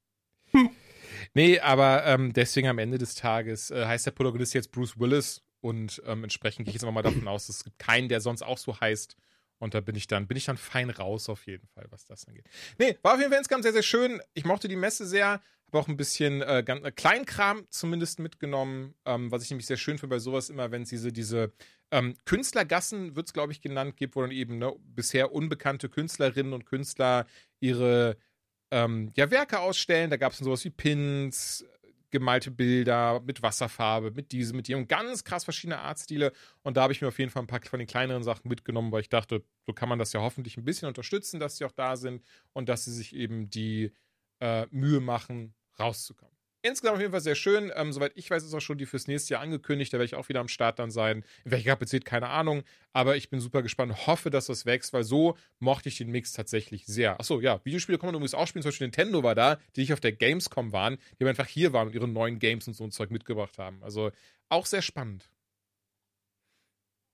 Nee, aber ähm, deswegen am Ende des Tages äh, heißt der Protagonist jetzt Bruce Willis und ähm, entsprechend gehe ich jetzt einfach mal davon aus, es gibt keinen, der sonst auch so heißt. Und da bin ich dann, bin ich dann fein raus auf jeden Fall, was das angeht. Nee, war auf jeden Fall insgesamt sehr, sehr schön. Ich mochte die Messe sehr, habe auch ein bisschen äh, ganz, äh, Kleinkram zumindest mitgenommen, ähm, was ich nämlich sehr schön finde bei sowas immer, wenn es diese, diese ähm, Künstlergassen, wird es glaube ich genannt, gibt, wo dann eben ne, bisher unbekannte Künstlerinnen und Künstler ihre ähm, ja, Werke ausstellen. Da gab es sowas wie Pins, gemalte Bilder mit Wasserfarbe, mit diesem, mit jedem, ganz krass verschiedene Artstile. Und da habe ich mir auf jeden Fall ein paar von den kleineren Sachen mitgenommen, weil ich dachte, so kann man das ja hoffentlich ein bisschen unterstützen, dass sie auch da sind und dass sie sich eben die äh, Mühe machen, rauszukommen. Insgesamt auf jeden Fall sehr schön. Ähm, soweit ich weiß, ist auch schon die fürs nächste Jahr angekündigt. Da werde ich auch wieder am Start dann sein. In welcher Kapazität, keine Ahnung. Aber ich bin super gespannt. Hoffe, dass das wächst, weil so mochte ich den Mix tatsächlich sehr. Achso, ja, Videospiele kann man übrigens auch spielen. Zum Beispiel Nintendo war da, die nicht auf der Gamescom waren, die aber einfach hier waren und ihre neuen Games und so ein Zeug mitgebracht haben. Also auch sehr spannend.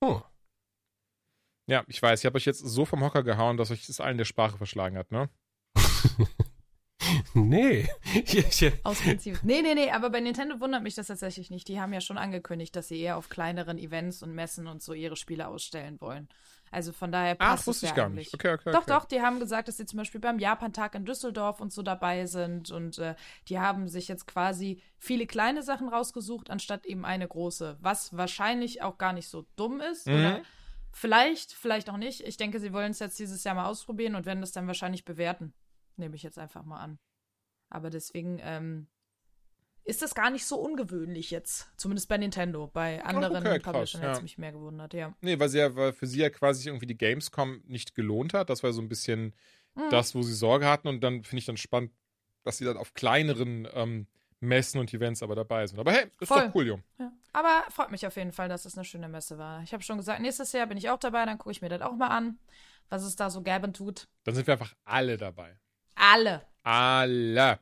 Oh. Ja, ich weiß, ich habe euch jetzt so vom Hocker gehauen, dass euch das allen der Sprache verschlagen hat, ne? Nee. Aus Prinzip. Nee, nee, nee, aber bei Nintendo wundert mich das tatsächlich nicht. Die haben ja schon angekündigt, dass sie eher auf kleineren Events und Messen und so ihre Spiele ausstellen wollen. Also von daher passt Ach, wusste ich gar nicht. Okay, okay, Doch, okay. doch, die haben gesagt, dass sie zum Beispiel beim Japan-Tag in Düsseldorf und so dabei sind und äh, die haben sich jetzt quasi viele kleine Sachen rausgesucht, anstatt eben eine große, was wahrscheinlich auch gar nicht so dumm ist Mhm. oder vielleicht, vielleicht auch nicht. Ich denke, sie wollen es jetzt dieses Jahr mal ausprobieren und werden das dann wahrscheinlich bewerten. Nehme ich jetzt einfach mal an. Aber deswegen ähm, ist das gar nicht so ungewöhnlich jetzt, zumindest bei Nintendo. Bei anderen okay, Publishern hätte es ja. mich mehr gewundert, ja. Nee, weil sie ja, weil für sie ja quasi irgendwie die Gamescom nicht gelohnt hat. Das war so ein bisschen Mhm. das, wo sie Sorge hatten. Und dann finde ich dann spannend, dass sie dann auf kleineren ähm, Messen und Events aber dabei sind. Aber hey, ist Voll. doch cool, Jung. Ja. Aber freut mich auf jeden Fall, dass es eine schöne Messe war. Ich habe schon gesagt, nächstes Jahr bin ich auch dabei, dann gucke ich mir das auch mal an, was es da so gäbe tut. Dann sind wir einfach alle dabei. Alle. Alle.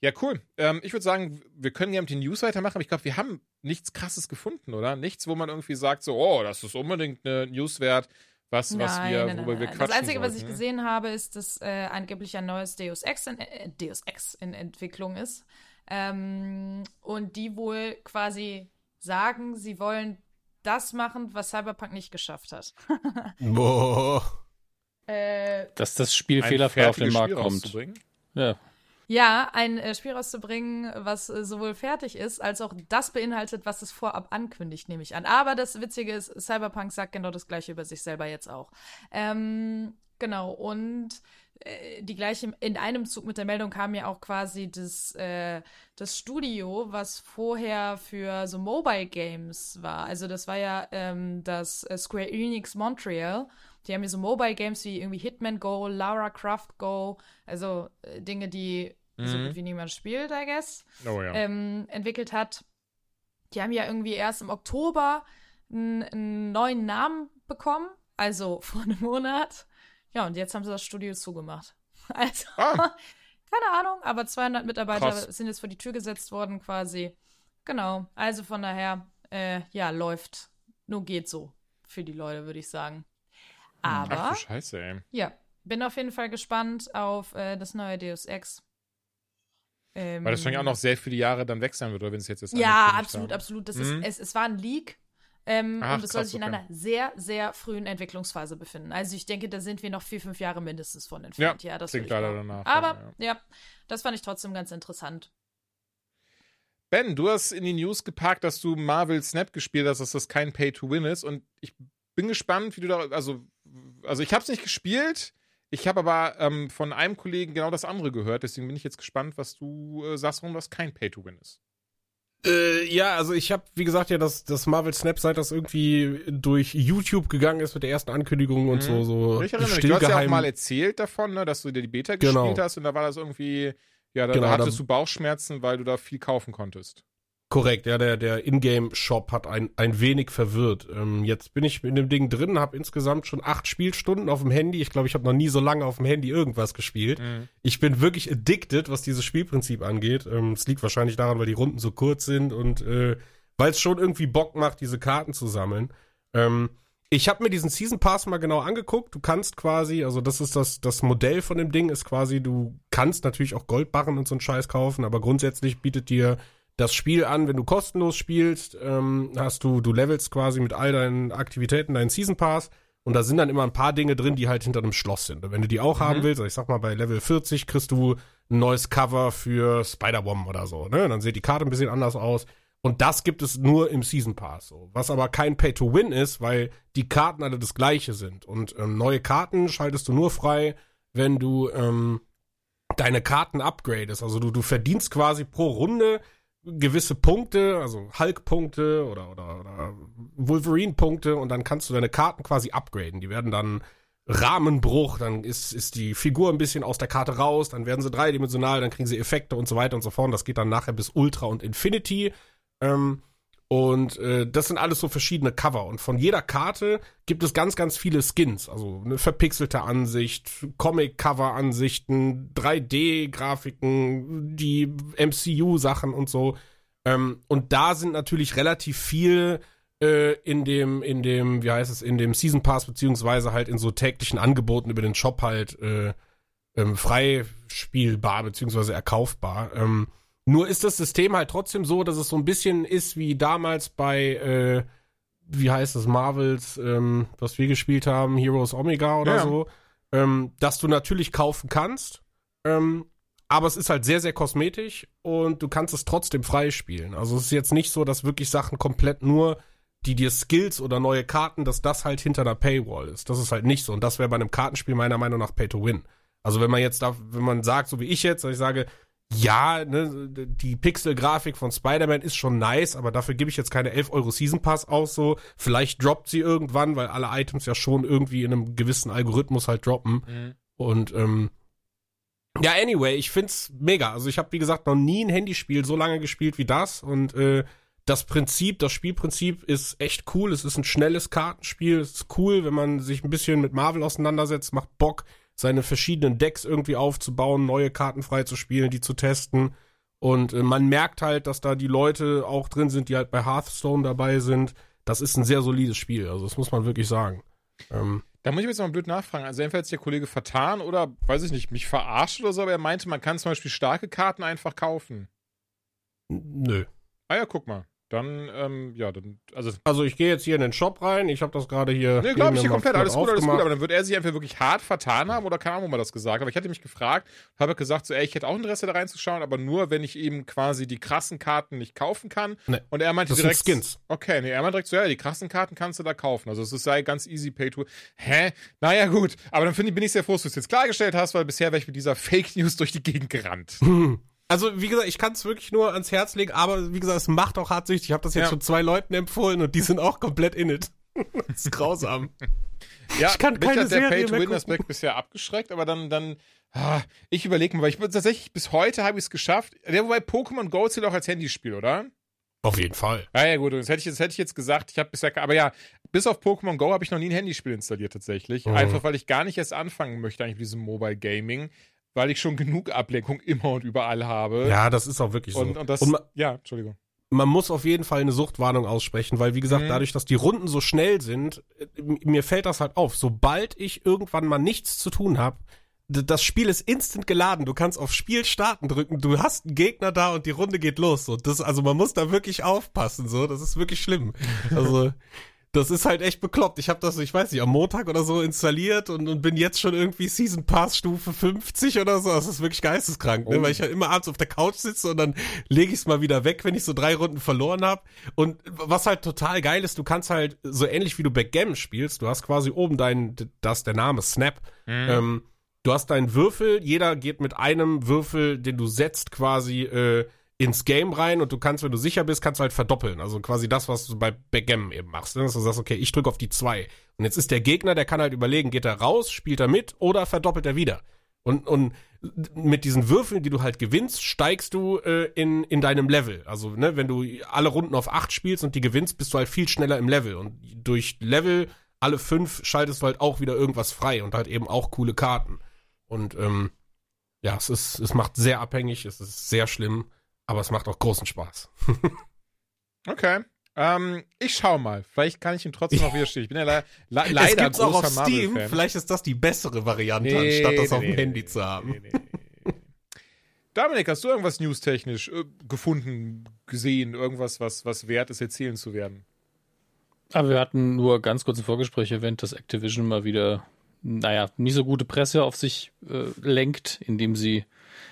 Ja, cool. Ähm, ich würde sagen, wir können gerne mit den News weitermachen, aber ich glaube, wir haben nichts krasses gefunden, oder? Nichts, wo man irgendwie sagt, so, oh, das ist unbedingt eine News wert, was, was wir, worüber wir quatschen. Das Einzige, was ich sollten. gesehen habe, ist, dass äh, angeblich ein neues Deus Ex in, äh, Deus Ex in Entwicklung ist. Ähm, und die wohl quasi sagen, sie wollen das machen, was Cyberpunk nicht geschafft hat. Boah. Äh, Dass das Spiel fehlerfrei auf den Markt Spiel kommt. Ja. Ja, ein äh, Spiel rauszubringen, was äh, sowohl fertig ist, als auch das beinhaltet, was es vorab ankündigt, nehme ich an. Aber das Witzige ist, Cyberpunk sagt genau das gleiche über sich selber jetzt auch. Ähm, genau, und die gleiche, in einem Zug mit der Meldung kam ja auch quasi das, äh, das Studio, was vorher für so Mobile Games war. Also das war ja ähm, das Square Enix Montreal. Die haben ja so Mobile Games wie irgendwie Hitman Go, Lara Croft Go, also äh, Dinge, die so Mhm. gut wie niemand spielt, I guess, Oh ja. ähm, entwickelt hat. Die haben ja irgendwie erst im Oktober einen, einen neuen Namen bekommen, also vor einem Monat. Ja, und jetzt haben sie das Studio zugemacht. Also, Ah. keine Ahnung, aber 200 Mitarbeiter Krass. sind jetzt vor die Tür gesetzt worden quasi. Genau, also von daher, äh, ja, läuft. Nur geht so für die Leute, würde ich sagen. Aber, Ach du Scheiße, ey. ja, bin auf jeden Fall gespannt auf äh, das neue Deus Ex. Ähm, Weil das wahrscheinlich auch noch sehr viele Jahre dann weg sein wird, oder wenn es jetzt ist. ja, absolut, absolut. Das Mhm. ist, es, es war ein Leak. Ähm, Ach, und es soll sich in okay. einer sehr, sehr frühen Entwicklungsphase befinden. Also ich denke, da sind wir noch vier, fünf Jahre mindestens von entfernt. Ja, das klingt leider danach, Aber ja, ja. das fand ich trotzdem ganz interessant. Ben, du hast in die News gepackt, dass du Marvel Snap gespielt hast, dass das kein Pay-to-Win ist. Und ich bin gespannt, wie du da. Also, also ich habe es nicht gespielt. Ich habe aber ähm, von einem Kollegen genau das andere gehört. Deswegen bin ich jetzt gespannt, was du äh, sagst, warum das kein Pay-to-Win ist. Äh, ja, also ich habe, wie gesagt, ja, das, das Marvel Snap, seit das irgendwie durch YouTube gegangen ist mit der ersten Ankündigung und Mhm. so, so Ich erinnere mich, du hast ja auch mal erzählt davon, ne, dass du dir die Beta Genau. gespielt hast und da war das irgendwie. Ja, da, Genau, da hattest da- du Bauchschmerzen, weil du da viel kaufen konntest. Korrekt, ja, der, der Ingame-Shop hat ein, ein wenig verwirrt. Ähm, jetzt bin ich in dem Ding drin, habe insgesamt schon acht Spielstunden auf dem Handy. Ich glaube, ich habe noch nie so lange auf dem Handy irgendwas gespielt. Mhm. Ich bin wirklich addicted, was dieses Spielprinzip angeht. Ähm, Es liegt wahrscheinlich daran, weil die Runden so kurz sind und äh, weil es schon irgendwie Bock macht, diese Karten zu sammeln. Ähm, ich habe mir diesen Season Pass mal genau angeguckt. Du kannst quasi, also das ist das, das Modell von dem Ding ist quasi, du kannst natürlich auch Goldbarren und so einen Scheiß kaufen, aber grundsätzlich bietet dir das Spiel an, wenn du kostenlos spielst, ähm, hast du, du levelst quasi mit all deinen Aktivitäten deinen Season Pass und da sind dann immer ein paar Dinge drin, die halt hinter einem Schloss sind. Und wenn du die auch haben willst, also ich sag mal, bei Level 40 kriegst du ein neues Cover für Spider-Bomb oder so, ne? Dann sieht die Karte ein bisschen anders aus. Und das gibt es nur im Season Pass, so. Was aber kein Pay-to-Win ist, weil die Karten alle das gleiche sind. Und ähm, neue Karten schaltest du nur frei, wenn du ähm, deine Karten upgradest. Also du, du verdienst quasi pro Runde gewisse Punkte, also Hulk-Punkte oder, oder, oder Wolverine-Punkte und dann kannst du deine Karten quasi upgraden. Die werden dann Rahmenbruch, dann ist, ist die Figur ein bisschen aus der Karte raus, dann werden sie dreidimensional, dann kriegen sie Effekte und so weiter und so fort. Und das geht dann nachher bis Ultra und Infinity. Ähm, und äh, das sind alles so verschiedene Cover. Und von jeder Karte gibt es ganz, ganz viele Skins. Also eine verpixelte Ansicht, Comic-Cover-Ansichten, 3D-Grafiken, die MCU-Sachen und so. Ähm, und da sind natürlich relativ viel äh, in dem, in dem, wie heißt es, in dem Season Pass, beziehungsweise halt in so täglichen Angeboten über den Shop halt äh, ähm, freispielbar beziehungsweise erkaufbar. Ähm, nur ist das System halt trotzdem so, dass es so ein bisschen ist wie damals bei, äh, wie heißt das, Marvels, ähm, was wir gespielt haben, Heroes Omega oder Ja. so, ähm, dass du natürlich kaufen kannst, ähm, aber es ist halt sehr, sehr kosmetisch und du kannst es trotzdem freispielen. Also es ist jetzt nicht so, dass wirklich Sachen komplett nur, die dir Skills oder neue Karten, dass das halt hinter einer Paywall ist. Das ist halt nicht so. Und das wäre bei einem Kartenspiel meiner Meinung nach Pay to Win. Also wenn man jetzt da, wenn man sagt, so wie ich jetzt, dass ich sage, ja, ne, die Pixel-Grafik von Spider-Man ist schon nice, aber dafür gebe ich jetzt keine 11 Euro Season Pass aus, so. Vielleicht droppt sie irgendwann, weil alle Items ja schon irgendwie in einem gewissen Algorithmus halt droppen. Mhm. Und, ähm, ja, anyway, ich find's mega. Also ich habe, wie gesagt, noch nie ein Handyspiel so lange gespielt wie das und äh, das Prinzip, das Spielprinzip ist echt cool. Es ist ein schnelles Kartenspiel. Es ist cool, wenn man sich ein bisschen mit Marvel auseinandersetzt. Macht Bock, seine verschiedenen Decks irgendwie aufzubauen, neue Karten freizuspielen, die zu testen. Und äh, man merkt halt, dass da die Leute auch drin sind, die halt bei Hearthstone dabei sind. Das ist ein sehr solides Spiel. Also das muss man wirklich sagen. Ähm, Da muss ich jetzt mal blöd nachfragen. Also entweder hat der Kollege vertan oder, weiß ich nicht, mich verarscht oder so, aber er meinte, man kann zum Beispiel starke Karten einfach kaufen. nö. Ah ja, guck mal. Dann, ähm, ja, dann, also, Also ich gehe jetzt hier in den Shop rein. Ich habe das gerade hier. nee, glaube ich mal komplett, alles gut, alles gut, aber dann wird er sich einfach wirklich hart vertan haben oder keine Ahnung, wo man das gesagt hat. Aber ich hatte mich gefragt, habe gesagt, so, ey, ich hätte auch Interesse da reinzuschauen, aber nur, wenn ich eben quasi die krassen Karten nicht kaufen kann. Nee, Und er meinte das sind direkt, Skins. Okay, nee, er meinte direkt so, ja, die krassen Karten kannst du da kaufen. Also es ist sei ganz easy pay to. Hä? Naja, gut. Aber dann finde ich, bin ich sehr froh, dass du es jetzt klargestellt hast, weil bisher wäre ich mit dieser Fake News durch die Gegend gerannt. Also, wie gesagt, ich kann es wirklich nur ans Herz legen, aber wie gesagt, es macht auch hart süchtig. Ich habe das jetzt Ja. schon zwei Leuten empfohlen und die sind auch komplett in it. das ist grausam. Ja, Ich kann mich keine hat der Serie mehr Pay-to-Win-Aspekt bisher abgeschreckt, aber dann, dann, ah, ich überlege mal, weil ich tatsächlich bis heute habe ich es geschafft. Ja, wobei Pokémon Go zählt auch als Handyspiel, oder? Auf jeden Fall. Ah ja, gut, das hätte ich, das hätte ich jetzt gesagt. Ich habe bisher, aber ja, bis auf Pokémon Go habe ich noch nie ein Handyspiel installiert tatsächlich. Mhm. Einfach, weil ich gar nicht erst anfangen möchte eigentlich mit diesem Mobile Gaming, weil ich schon genug Ablenkung immer und überall habe. Ja, das ist auch wirklich so. und, das, und man, ja, Entschuldigung. man muss auf jeden Fall eine Suchtwarnung aussprechen, weil wie gesagt, Mhm. dadurch, dass die Runden so schnell sind, äh, mir fällt das halt auf. Sobald ich irgendwann mal nichts zu tun habe, das Spiel ist instant geladen. Du kannst auf Spiel starten drücken. Du hast einen Gegner da und die Runde geht los. So, das, also man muss da wirklich aufpassen. So, das ist wirklich schlimm. Also das ist halt echt bekloppt. Ich habe das, ich weiß nicht, am Montag oder so installiert und, und bin jetzt schon irgendwie Season Pass Stufe 50 oder so. Das ist wirklich geisteskrank, ne? Oh. weil ich halt immer abends auf der Couch sitze und dann lege ich es mal wieder weg, wenn ich so drei Runden verloren habe. Und was halt total geil ist, du kannst halt so ähnlich wie du Backgammon spielst, du hast quasi oben dein, das ist der Name Snap. Ähm, du hast deinen Würfel, jeder geht mit einem Würfel, den du setzt, quasi äh, ins Game rein und du kannst, wenn du sicher bist, kannst du halt verdoppeln. Also quasi das, was du bei Backgammon eben machst. Ne? Dass du sagst, okay, ich drücke auf die zwei. Und jetzt ist der Gegner, der kann halt überlegen, geht er raus, spielt er mit oder verdoppelt er wieder. Und, und mit diesen Würfeln, die du halt gewinnst, steigst du äh, in, in deinem Level. Also, ne, wenn du alle Runden auf acht spielst und die gewinnst, bist du halt viel schneller im Level. Und durch Level alle fünf schaltest du halt auch wieder irgendwas frei und halt eben auch coole Karten. Und ähm, ja, es ist, es macht sehr abhängig, es ist sehr schlimm, aber es macht auch großen Spaß. Okay. Ähm, ich schau mal. Vielleicht kann ich ihn trotzdem noch widerstehen. Ich bin ja le le es leider gibt's auch großer auf Steam, vielleicht ist das die bessere Variante, Nee, anstatt das auf nee, dem nee, Handy nee, zu haben. nee, nee, nee. Dominik, hast du irgendwas newstechnisch äh, gefunden, gesehen, irgendwas, was, was wert ist, erzählen zu werden? Aber wir hatten nur ganz kurz im Vorgespräch erwähnt, dass Activision mal wieder, naja, nicht so gute Presse auf sich äh, lenkt, indem sie,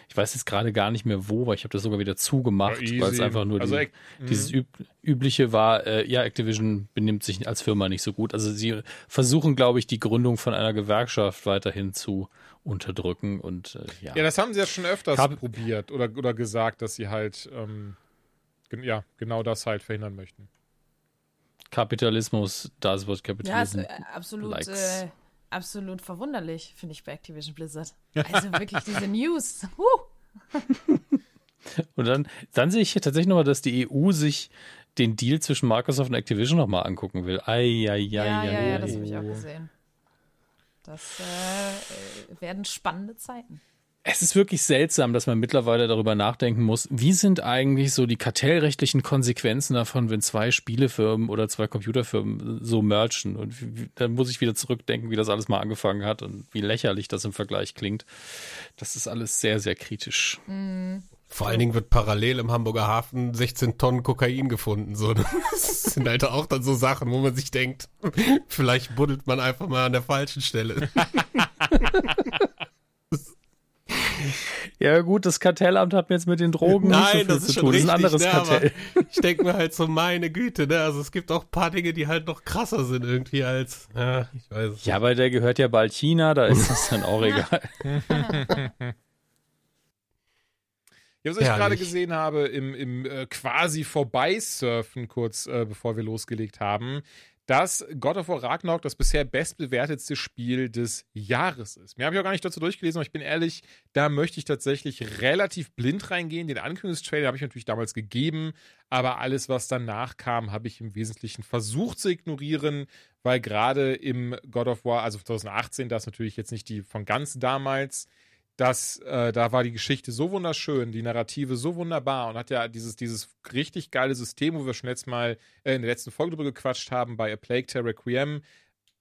ich weiß jetzt gerade gar nicht mehr wo, weil ich habe das sogar wieder zugemacht, Ja, easy. weil es einfach nur Also, die, Ac- mhm. dieses üb übliche war, äh, ja, Activision benimmt sich als Firma nicht so gut. Also sie versuchen, glaube ich, die Gründung von einer Gewerkschaft weiterhin zu unterdrücken und äh, ja. Ja, das haben sie ja schon öfters Hab- probiert oder, oder gesagt, dass sie halt, ähm, gen ja, genau das halt verhindern möchten. Kapitalismus, das Wort Ja, Kapitalismus. äh, absolut, likes. äh, absolut verwunderlich, finde ich, bei Activision Blizzard. Also wirklich diese News. Huh. Und dann, dann sehe ich hier tatsächlich nochmal, dass die EU sich den Deal zwischen Microsoft und Activision nochmal angucken will. Ei, ei, ei, Ja, ja, ja, das habe ich auch gesehen. Das äh, werden spannende Zeiten. Es ist wirklich seltsam, dass man mittlerweile darüber nachdenken muss, wie sind eigentlich so die kartellrechtlichen Konsequenzen davon, wenn zwei Spielefirmen oder zwei Computerfirmen so merchen. Und wie, dann muss ich wieder zurückdenken, wie das alles mal angefangen hat und wie lächerlich das im Vergleich klingt. Das ist alles sehr, sehr kritisch. Mm. Vor allen Dingen wird parallel im Hamburger Hafen 16 Tonnen Kokain gefunden. So, das sind halt auch dann so Sachen, wo man sich denkt, vielleicht buddelt man einfach mal an der falschen Stelle. Ja gut, das Kartellamt hat mir jetzt mit den Drogen Nein, nicht so viel das ist zu schon tun. richtig, das ist ein anderes ne, Kartell. ich denke mir halt so, meine Güte, ne? Also es gibt auch ein paar Dinge, die halt noch krasser sind irgendwie als, ja, ich weiß es Ja, aber der gehört ja bald China, da ist es dann auch egal. Ja, was ich Herrlich. gerade gesehen habe, im, im äh, quasi Vorbeisurfen, kurz äh, bevor wir losgelegt haben, dass God of War Ragnarok das bisher bestbewertetste Spiel des Jahres ist. Mir habe ich auch gar nicht dazu durchgelesen, aber ich bin ehrlich, da möchte ich tatsächlich relativ blind reingehen. Den Ankündigungstrailer habe ich natürlich damals gegeben, aber alles, was danach kam, habe ich im Wesentlichen versucht zu ignorieren, weil gerade im God of War, also 2018, das natürlich jetzt nicht die von ganz damals, das, äh, da war die Geschichte so wunderschön, die Narrative so wunderbar und hat ja dieses, dieses richtig geile System, wo wir schon letztes Mal äh, in der letzten Folge drüber gequatscht haben, bei A Plague Tale Requiem,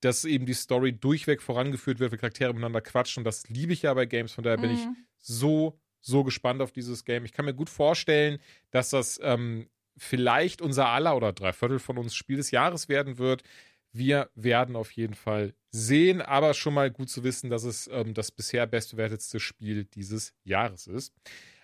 dass eben die Story durchweg vorangeführt wird, wir Charaktere miteinander quatschen und das liebe ich ja bei Games, von daher bin ich Mhm. so, so gespannt auf dieses Game. Ich kann mir gut vorstellen, dass das ähm, vielleicht unser aller oder drei Viertel von uns Spiel des Jahres werden wird. Wir werden auf jeden Fall sehen, aber schon mal gut zu wissen, dass es ähm, das bisher bestbewertetste Spiel dieses Jahres ist.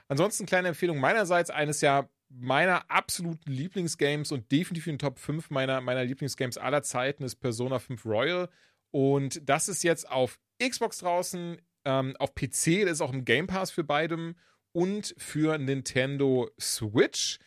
Ansonsten kleine Empfehlung meinerseits, eines ja meiner absoluten Lieblingsgames und definitiv in den Top 5 meiner, meiner Lieblingsgames aller Zeiten ist Persona 5 Royal. Und das ist jetzt auf Xbox draußen, ähm, auf PC, das ist auch im Game Pass für beidem und für Nintendo Switch.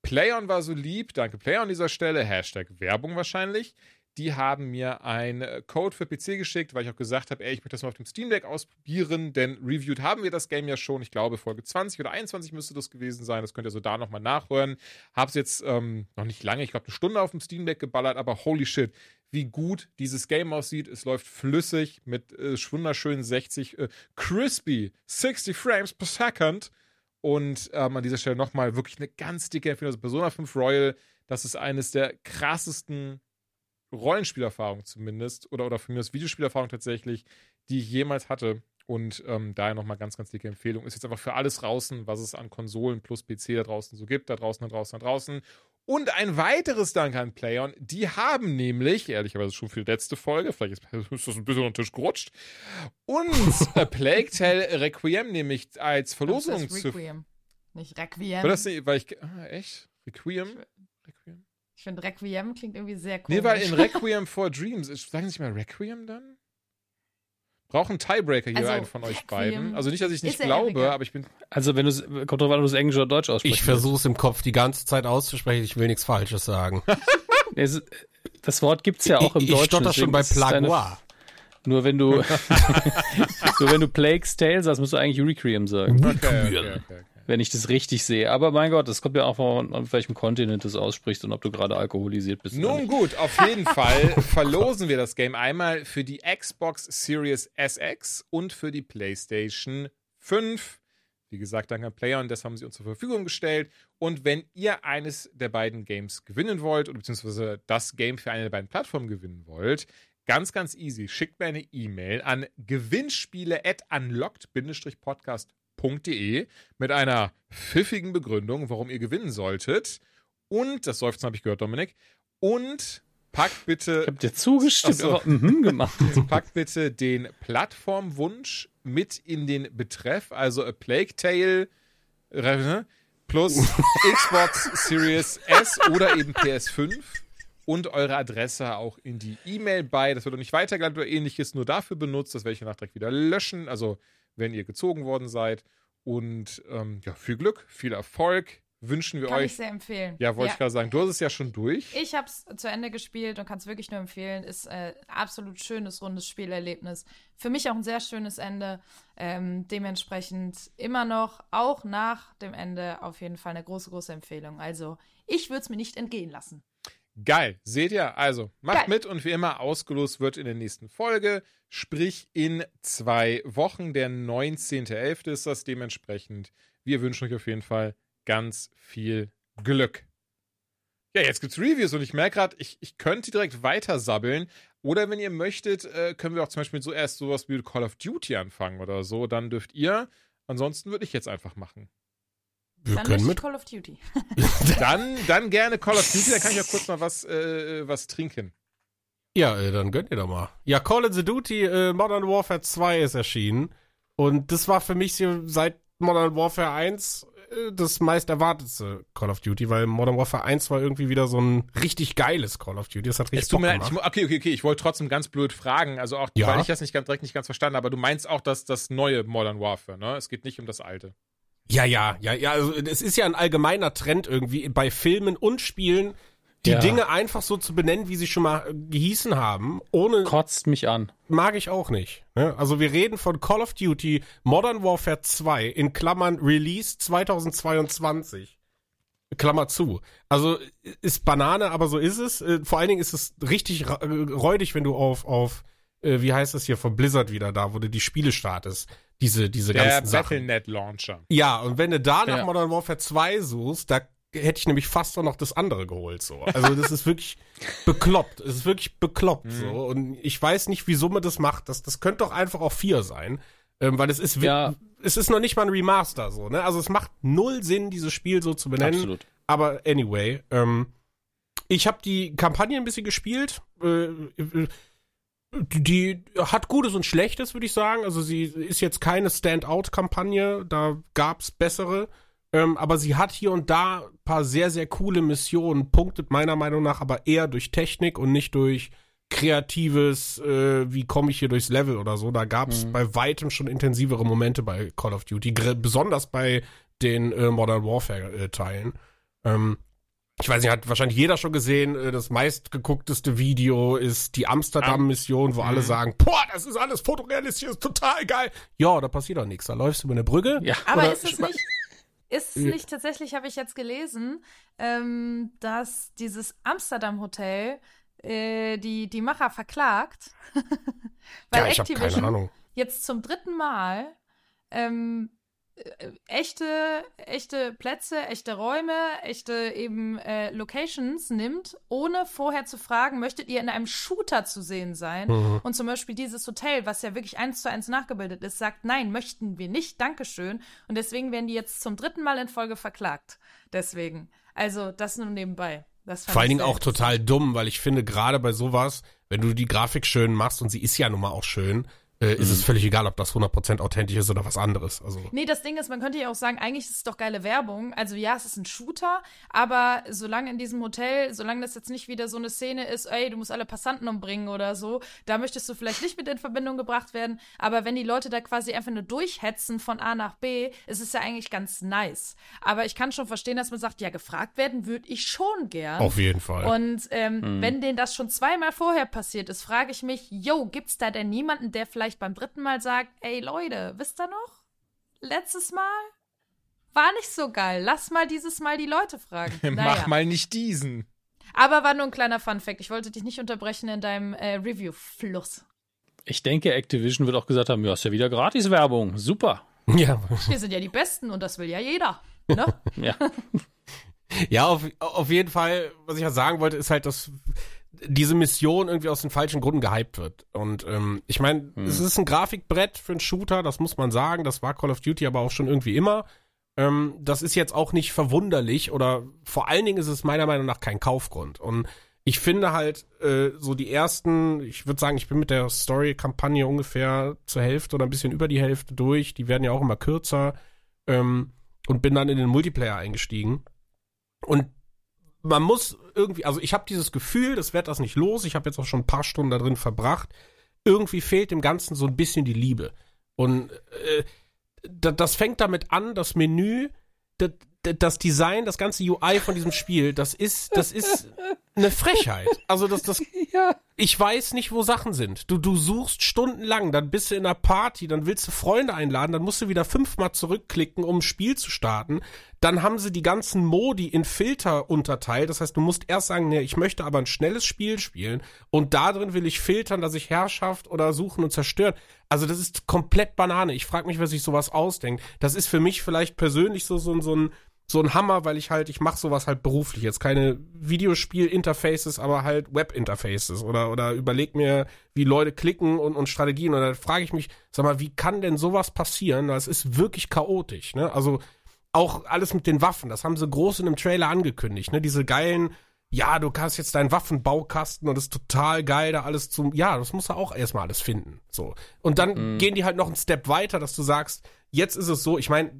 Playon war so lieb, danke Playon an dieser Stelle, Hashtag Werbung wahrscheinlich. Die haben mir einen Code für PC geschickt, weil ich auch gesagt habe, ey, ich möchte das mal auf dem Steam Deck ausprobieren, denn reviewed haben wir das Game ja schon. Ich glaube, Folge 20 oder 21 müsste das gewesen sein. Das könnt ihr so da nochmal nachhören. Hab's jetzt ähm, noch nicht lange, ich glaube eine Stunde auf dem Steam Deck geballert, aber holy shit, wie gut dieses Game aussieht. Es läuft flüssig mit äh, wunderschönen 60, äh, crispy 60 Frames per Second. Und ähm, an dieser Stelle nochmal wirklich eine ganz dicke Empfehlung. Also Persona 5 Royal, das ist eines der krassesten Rollenspielerfahrungen zumindest, oder, oder für mich aus Videospielerfahrung tatsächlich, die ich jemals hatte. Und ähm, daher nochmal ganz, ganz dicke Empfehlung. Ist jetzt einfach für alles draußen, was es an Konsolen plus PC da draußen so gibt. Da draußen, da draußen, da draußen. Und ein weiteres Dank an Playon. Die haben nämlich, ehrlicherweise schon für die letzte Folge, vielleicht ist, das ein bisschen unter den Tisch gerutscht, uns A Plague Tale Requiem nämlich als Verlosung Das ist zu. Requiem. Nicht Requiem. War das nicht, weil ich. Ah, echt? Requiem? Requiem? Ich finde Requiem klingt irgendwie sehr komisch. Nee, weil in Requiem for Dreams, ist- sagen Sie nicht mal Requiem dann? Brauchen Tiebreaker hier Also, einen von euch Requiem beiden. Also nicht, dass ich nicht glaube, aber ich bin. Also wenn du kommt drauf an, ob du es Englisch oder Deutsch aussprichst. Ich versuche es im Kopf die ganze Zeit auszusprechen. Ich will nichts Falsches sagen. Es, das Wort gibt's ja auch im ich, Deutschen. ich stotter schon bei Plagois. Nur wenn du, nur wenn du Plague's Tale sagst, musst du eigentlich Requiem sagen. Okay, okay, okay, okay. Wenn ich das richtig sehe. Aber mein Gott, das kommt ja auch von, auf welchem Kontinent du es aussprichst und ob du gerade alkoholisiert bist. Nun gut, auf jeden Fall verlosen wir das Game einmal für die Xbox Series SX und für die PlayStation 5. Wie gesagt, dank an Player und das haben sie uns zur Verfügung gestellt. Und wenn ihr eines der beiden Games gewinnen wollt, oder beziehungsweise das Game für eine der beiden Plattformen gewinnen wollt, ganz, ganz easy. Schickt mir eine E-Mail an gewinnspiele at unlocked-podcast.de mit einer pfiffigen Begründung, warum ihr gewinnen solltet. Und, das Seufzen habe ich gehört, Dominik, und packt bitte Ich hab dir zugestimmt, so. aber mhm gemacht. Packt bitte den Plattformwunsch mit in den Betreff, also A Plague Tale äh, plus Xbox Series S oder eben PS5 und eure Adresse auch in die E-Mail bei. Das wird auch nicht weitergeleitet oder ähnliches, nur dafür benutzt. Das werde ich danach direkt wieder löschen, also wenn ihr gezogen worden seid. Und ähm, ja, viel Glück, viel Erfolg wünschen wir Kann ich euch. sehr empfehlen. Ja, wollte ich gerade sagen, du hast es ja schon durch. Ich habe es zu Ende gespielt und kann es wirklich nur empfehlen. Ist äh, absolut schönes, rundes Spielerlebnis. Für mich auch ein sehr schönes Ende. Ähm, dementsprechend immer noch, auch nach dem Ende, auf jeden Fall eine große, große Empfehlung. Also, ich würde es mir nicht entgehen lassen. Geil. Seht ihr? Also, macht Geil. mit und wie immer, ausgelost wird in der nächsten Folge. Sprich, in zwei Wochen. Der 19.11. ist das dementsprechend. Wir wünschen euch auf jeden Fall ganz viel Glück. Ja, jetzt gibt's Reviews und ich merke gerade, ich, ich könnte direkt weiter sabbeln. Oder wenn ihr möchtet, äh, können wir auch zum Beispiel so erst sowas wie Call of Duty anfangen oder so. Dann dürft ihr. Ansonsten würde ich jetzt einfach machen. Wir Dann können mit. Call of Duty. Dann, dann gerne Call of Duty, dann kann ich auch kurz mal was, äh, was trinken. Ja, äh, dann gönnt ihr doch mal. Ja, Call of the Duty äh, Modern Warfare 2 ist erschienen. Und das war für mich so seit Modern Warfare 1 äh, das meist erwartetste Call of Duty, weil Modern Warfare 1 war irgendwie wieder so ein richtig geiles Call of Duty. Das hat Es richtig tut Bock mir leid, ich, okay, okay, okay, ich wollte trotzdem ganz blöd fragen, also auch, Ja. weil ich das nicht ganz, direkt nicht ganz verstanden habe, aber du meinst auch das, das neue Modern Warfare, ne? Es geht nicht um das alte. Ja, ja, ja, ja. Also es ist ja ein allgemeiner Trend irgendwie bei Filmen und Spielen, die Ja. Dinge einfach so zu benennen, wie sie schon mal äh, gehießen haben, ohne Kotzt mich an. mag ich auch nicht. Ne? Also wir reden von Call of Duty Modern Warfare 2 in Klammern Release 2022. Klammer zu. Also ist Banane, aber so ist es. Äh, Vor allen Dingen ist es richtig äh, räudig, wenn du auf, auf äh, wie heißt das hier, von Blizzard wieder da, wo du die Spiele startest. Diese, diese Der ganzen Sachen. Battlenet Launcher. Ja, und wenn du da nach Ja. Modern Warfare 2 suchst, da hätte ich nämlich fast auch noch das andere geholt, so. Also, das ist wirklich bekloppt. Es ist wirklich bekloppt, so. Und ich weiß nicht, wieso man das macht. Das, das könnte doch einfach auch 4 sein. Ähm, weil es ist, Ja. es ist noch nicht mal ein Remaster, so, ne? Also, es macht null Sinn, dieses Spiel so zu benennen. Absolut. Aber anyway, ähm, ich habe die Kampagne ein bisschen gespielt. Äh, äh, die, die hat Gutes und Schlechtes, würde ich sagen. Also sie ist jetzt keine Standout-Kampagne, da gab's bessere. Ähm, aber sie hat hier und da ein paar sehr, sehr coole Missionen, punktet meiner Meinung nach aber eher durch Technik und nicht durch kreatives, äh, wie komme ich hier durchs Level oder so. Da gab's bei weitem schon intensivere Momente bei Call of Duty, besonders bei den äh, Modern Warfare-Teilen. Ähm, ich weiß nicht, hat wahrscheinlich jeder schon gesehen, äh, das meistgeguckteste Video ist die Amsterdam-Mission, wo alle sagen, boah, das ist alles fotorealistisch, ist total geil. Ja, da passiert doch nichts. Da läufst du über eine Brücke. Ja. Aber ist es nicht, ist es nicht tatsächlich, habe ich jetzt gelesen, ähm, dass dieses Amsterdam-Hotel äh, die, die Macher verklagt, weil Ja, ich habe keine Activision Ahnung. jetzt zum dritten Mal ähm, äh, echte, echte Plätze, echte Räume, echte eben äh, Locations nimmt, ohne vorher zu fragen, möchtet ihr in einem Shooter zu sehen sein? Mhm. Und zum Beispiel dieses Hotel, was ja wirklich eins zu eins nachgebildet ist, sagt, nein, möchten wir nicht, Dankeschön. Und deswegen werden die jetzt zum dritten Mal in Folge verklagt. Deswegen. Also, das nur nebenbei. Das Vor allen Dingen auch total dumm, weil ich finde, gerade bei sowas, wenn du die Grafik schön machst, und sie ist ja nun mal auch schön, äh, ist es völlig egal, ob das 100% authentisch ist oder was anderes. Also, Nee, das Ding ist, man könnte ja auch sagen, eigentlich ist es doch geile Werbung. Also ja, es ist ein Shooter, aber solange in diesem Hotel, solange das jetzt nicht wieder so eine Szene ist, ey, du musst alle Passanten umbringen oder so, da möchtest du vielleicht nicht mit in Verbindung gebracht werden. Aber wenn die Leute da quasi einfach nur durchhetzen von A nach B, ist es ja eigentlich ganz nice. Aber ich kann schon verstehen, dass man sagt, ja, gefragt werden würde ich schon gern. auf jeden Fall. Und ähm, Hm. wenn denen das schon zweimal vorher passiert ist, frage ich mich, yo, gibt's da denn niemanden, der vielleicht beim dritten Mal sagt, ey Leute, wisst ihr noch? Letztes Mal war nicht so geil. Lass mal dieses Mal die Leute fragen. Mach Naja. mal nicht diesen. Aber war nur ein kleiner Fun-Fact. Ich wollte dich nicht unterbrechen in deinem äh, Review-Fluss. Ich denke, Activision wird auch gesagt haben, ja, ist ja wieder Gratis-Werbung. Super. ja, Wir sind ja die Besten und das will ja jeder. Ne? Ja. Ja, auf, auf jeden Fall, was ich ja sagen wollte, ist halt, dass diese Mission irgendwie aus den falschen Gründen gehypt wird. Und ähm, ich meine, es ist ein Grafikbrett für einen Shooter, das muss man sagen. Das war Call of Duty aber auch schon irgendwie immer. Ähm, das ist jetzt auch nicht verwunderlich oder vor allen Dingen ist es meiner Meinung nach kein Kaufgrund. Und ich finde halt äh, so die ersten, ich würde sagen, ich bin mit der Story-Kampagne ungefähr zur Hälfte oder ein bisschen über die Hälfte durch. Die werden ja auch immer kürzer. Ähm, und bin dann in den Multiplayer eingestiegen. Und man muss irgendwie, also ich habe dieses Gefühl, das wird das nicht los. Ich habe jetzt auch schon ein paar Stunden da drin verbracht. Irgendwie fehlt dem Ganzen so ein bisschen die Liebe. Und äh, da- das fängt damit an, das Menü, das, das Design, das ganze UI von diesem Spiel, das ist, das ist, eine Frechheit. Also das, das, Ja. ich weiß nicht, wo Sachen sind. Du, du suchst stundenlang, dann bist du in einer Party, dann willst du Freunde einladen, dann musst du wieder fünfmal zurückklicken, um ein Spiel zu starten. Dann haben sie die ganzen Modi in Filter unterteilt. Das heißt, du musst erst sagen, nee, ich möchte aber ein schnelles Spiel spielen und da drin will ich filtern, dass ich Herrschaft oder suchen und zerstören. Also das ist komplett Banane. Ich frage mich, wer sich sowas ausdenkt. Das ist für mich vielleicht persönlich so, so, so ein so ein Hammer, weil ich halt, ich mache sowas halt beruflich. Jetzt keine Videospiel-Interfaces, aber halt Web-Interfaces oder, oder überleg mir, wie Leute klicken und, und Strategien. Und da frage ich mich, sag mal, wie kann denn sowas passieren? Das ist wirklich chaotisch, ne? Also auch alles mit den Waffen, das haben sie groß in einem Trailer angekündigt, ne? Diese geilen, ja, du kannst jetzt deinen Waffenbaukasten und das ist total geil, da alles zum, ja, das musst du auch erstmal alles finden. So. Und dann Mhm. gehen die halt noch einen Step weiter, dass du sagst, jetzt ist es so, ich meine,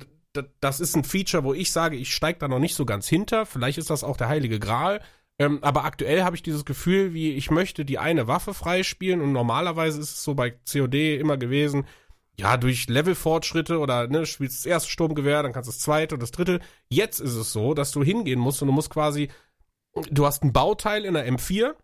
das ist ein Feature, wo ich sage, ich steige da noch nicht so ganz hinter. Vielleicht ist das auch der heilige Gral. Ähm, aber aktuell habe ich dieses Gefühl, wie ich möchte die eine Waffe freispielen und normalerweise ist es so bei COD immer gewesen, ja, durch Levelfortschritte oder ne, spielst das erste Sturmgewehr, dann kannst du das zweite und das dritte. Jetzt ist es so, dass du hingehen musst und du musst quasi, du hast ein Bauteil in der M4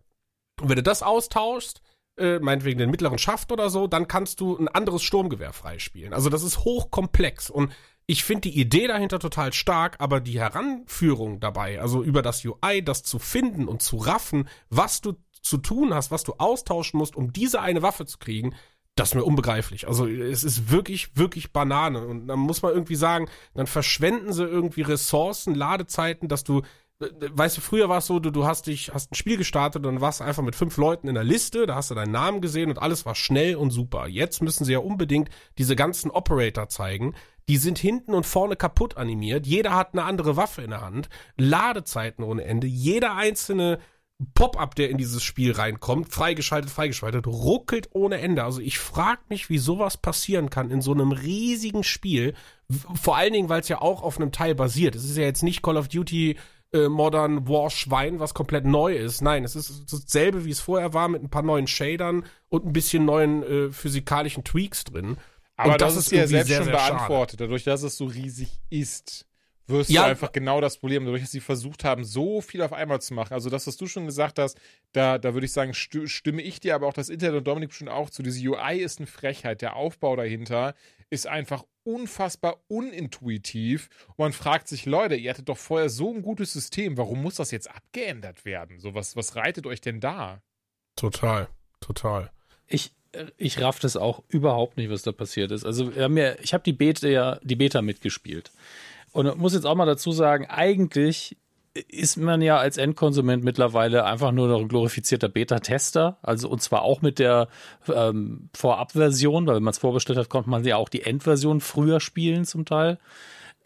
und wenn du das austauschst, äh, meinetwegen den mittleren Schaft oder so, dann kannst du ein anderes Sturmgewehr freispielen. Also das ist hochkomplex und ich finde die Idee dahinter total stark, aber die Heranführung dabei, also über das UI, das zu finden und zu raffen, was du zu tun hast, was du austauschen musst, um diese eine Waffe zu kriegen, das ist mir unbegreiflich. Also es ist wirklich, wirklich Banane. Und dann muss man irgendwie sagen, dann verschwenden sie irgendwie Ressourcen, Ladezeiten, dass du, äh, weißt du, früher war es so, du, du hast dich, hast ein Spiel gestartet und warst einfach mit fünf Leuten in der Liste, da hast du deinen Namen gesehen und alles war schnell und super. Jetzt müssen sie ja unbedingt diese ganzen Operator zeigen. Die sind hinten und vorne kaputt animiert. Jeder hat eine andere Waffe in der Hand. Ladezeiten ohne Ende. Jeder einzelne Pop-up, der in dieses Spiel reinkommt, freigeschaltet, freigeschaltet, ruckelt ohne Ende. Also ich frage mich, wie sowas passieren kann in so einem riesigen Spiel. Vor allen Dingen, weil es ja auch auf einem Teil basiert. Es ist ja jetzt nicht Call of Duty äh, Modern War Schwein, was komplett neu ist. Nein, es ist dasselbe, wie es vorher war, mit ein paar neuen Shadern und ein bisschen neuen äh, physikalischen Tweaks drin. Aber Und das, ist ja selbst sehr, schon sehr schade. beantwortet. Dadurch, dass es so riesig ist, wirst Ja. du einfach genau das Problem. Dadurch, dass sie versucht haben, so viel auf einmal zu machen. Also das, was du schon gesagt hast, da, da würde ich sagen, stimme ich dir, aber auch das Internet und Dominik bestimmt auch zu. Diese UI ist eine Frechheit. Der Aufbau dahinter ist einfach unfassbar unintuitiv. Und man fragt sich, Leute, ihr hattet doch vorher so ein gutes System. Warum muss das jetzt abgeändert werden? So, was, was reitet euch denn da? Total, total. Ich, ich raff das auch überhaupt nicht, was da passiert ist. Also wir haben ja, ich habe die Beta ja, die Beta mitgespielt. Und muss jetzt auch mal dazu sagen, eigentlich ist man ja als Endkonsument mittlerweile einfach nur noch ein glorifizierter Beta-Tester. Also und zwar auch mit der ähm, Vorabversion, weil wenn man es vorbestellt hat, konnte man ja auch die Endversion früher spielen zum Teil.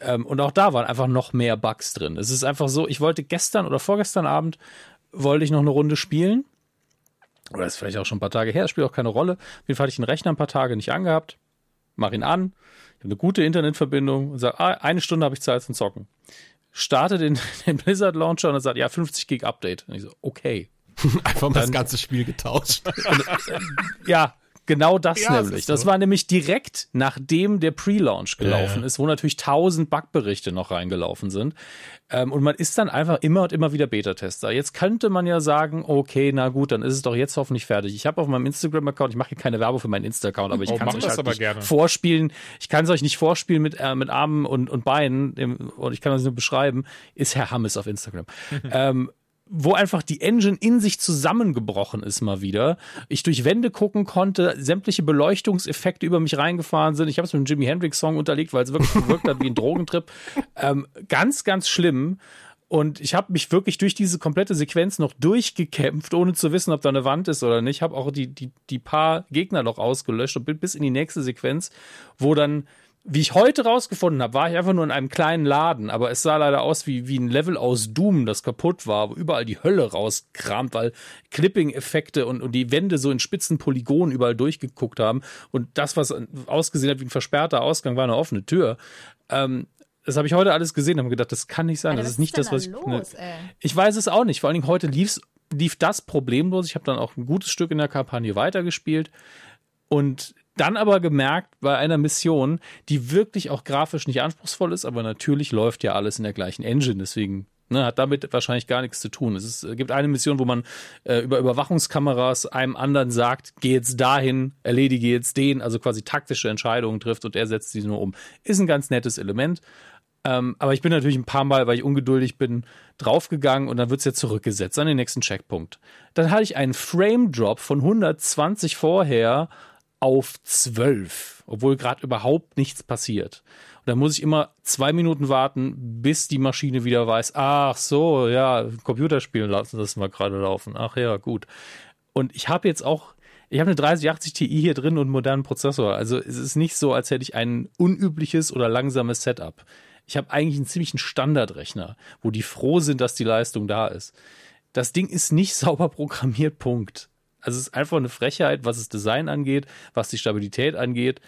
Ähm, und auch da waren einfach noch mehr Bugs drin. Es ist einfach so, ich wollte gestern oder vorgestern Abend wollte ich noch eine Runde spielen. Oder ist vielleicht auch schon ein paar Tage her, spielt auch keine Rolle. Auf jeden Fall hatte ich den Rechner ein paar Tage nicht angehabt. Mach ihn an. Ich habe eine gute Internetverbindung und sage, ah, eine Stunde habe ich Zeit zum Zocken. Starte den, den Blizzard Launcher und er sagt, ja, 50 Gig Update. Und ich so, okay. Einfach mal das ganze Spiel getauscht. Ja, genau das Ja, es nämlich. so. Das war nämlich direkt nachdem der Pre-Launch gelaufen Ja, ist, wo natürlich tausend Bugberichte noch reingelaufen sind. Ähm, und man ist dann einfach immer und immer wieder Beta-Tester. Jetzt könnte man ja sagen, okay, na gut, dann ist es doch jetzt hoffentlich fertig. Ich habe auf meinem Instagram-Account, ich mache hier keine Werbung für meinen Insta-Account, aber ich Oh, kann es euch halt aber nicht gerne. vorspielen. Ich kann es euch nicht vorspielen mit, äh, mit Armen und, und Beinen im- und ich kann das nur beschreiben, ist Herr Hammes auf Instagram. ähm, wo einfach die Engine in sich zusammengebrochen ist mal wieder. Ich durch Wände gucken konnte, sämtliche Beleuchtungseffekte über mich reingefahren sind. Ich habe es mit dem Jimi Hendrix Song unterlegt, weil es wirklich gewirkt hat wie ein Drogentrip. Ähm, ganz, ganz schlimm. Und ich habe mich wirklich durch diese komplette Sequenz noch durchgekämpft, ohne zu wissen, ob da eine Wand ist oder nicht. Habe auch die, die, die paar Gegner noch ausgelöscht und bin bis in die nächste Sequenz, wo dann, wie ich heute rausgefunden habe, war ich einfach nur in einem kleinen Laden, aber es sah leider aus wie, wie ein Level aus Doom, das kaputt war, wo überall die Hölle rauskramt, weil Clipping-Effekte und, und die Wände so in spitzen Polygonen überall durchgeguckt haben. Und das, was ausgesehen hat wie ein versperrter Ausgang, war eine offene Tür. Ähm, das habe ich heute alles gesehen und habe gedacht, das kann nicht sein. Alter, das ist nicht das, was denn ich. los, ey? Ich weiß es auch nicht. Vor allen Dingen heute lief's, lief das problemlos. Ich habe dann auch ein gutes Stück in der Kampagne weitergespielt und dann aber gemerkt bei einer Mission, die wirklich auch grafisch nicht anspruchsvoll ist, aber natürlich läuft ja alles in der gleichen Engine. Deswegen Ne, hat damit wahrscheinlich gar nichts zu tun. Es ist, gibt eine Mission, wo man äh, über Überwachungskameras einem anderen sagt, geh jetzt dahin, erledige jetzt den, also quasi taktische Entscheidungen trifft und er setzt sie nur um. Ist ein ganz nettes Element. Ähm, aber ich bin natürlich ein paar Mal, weil ich ungeduldig bin, draufgegangen und dann wird's ja zurückgesetzt an den nächsten Checkpunkt. Dann hatte ich einen Frame-Drop von 120 vorher auf 12, obwohl gerade überhaupt nichts passiert. Und dann muss ich immer zwei Minuten warten, bis die Maschine wieder weiß, ach so, ja, Computerspielen lassen das mal gerade laufen. Ach ja, gut. Und ich habe jetzt auch, ich habe eine 3080 Ti hier drin und einen modernen Prozessor. Also es ist nicht so, als hätte ich ein unübliches oder langsames Setup. Ich habe eigentlich einen ziemlichen Standardrechner, wo die froh sind, dass die Leistung da ist. Das Ding ist nicht sauber programmiert, Punkt. Also es ist einfach eine Frechheit, was das Design angeht, was die Stabilität angeht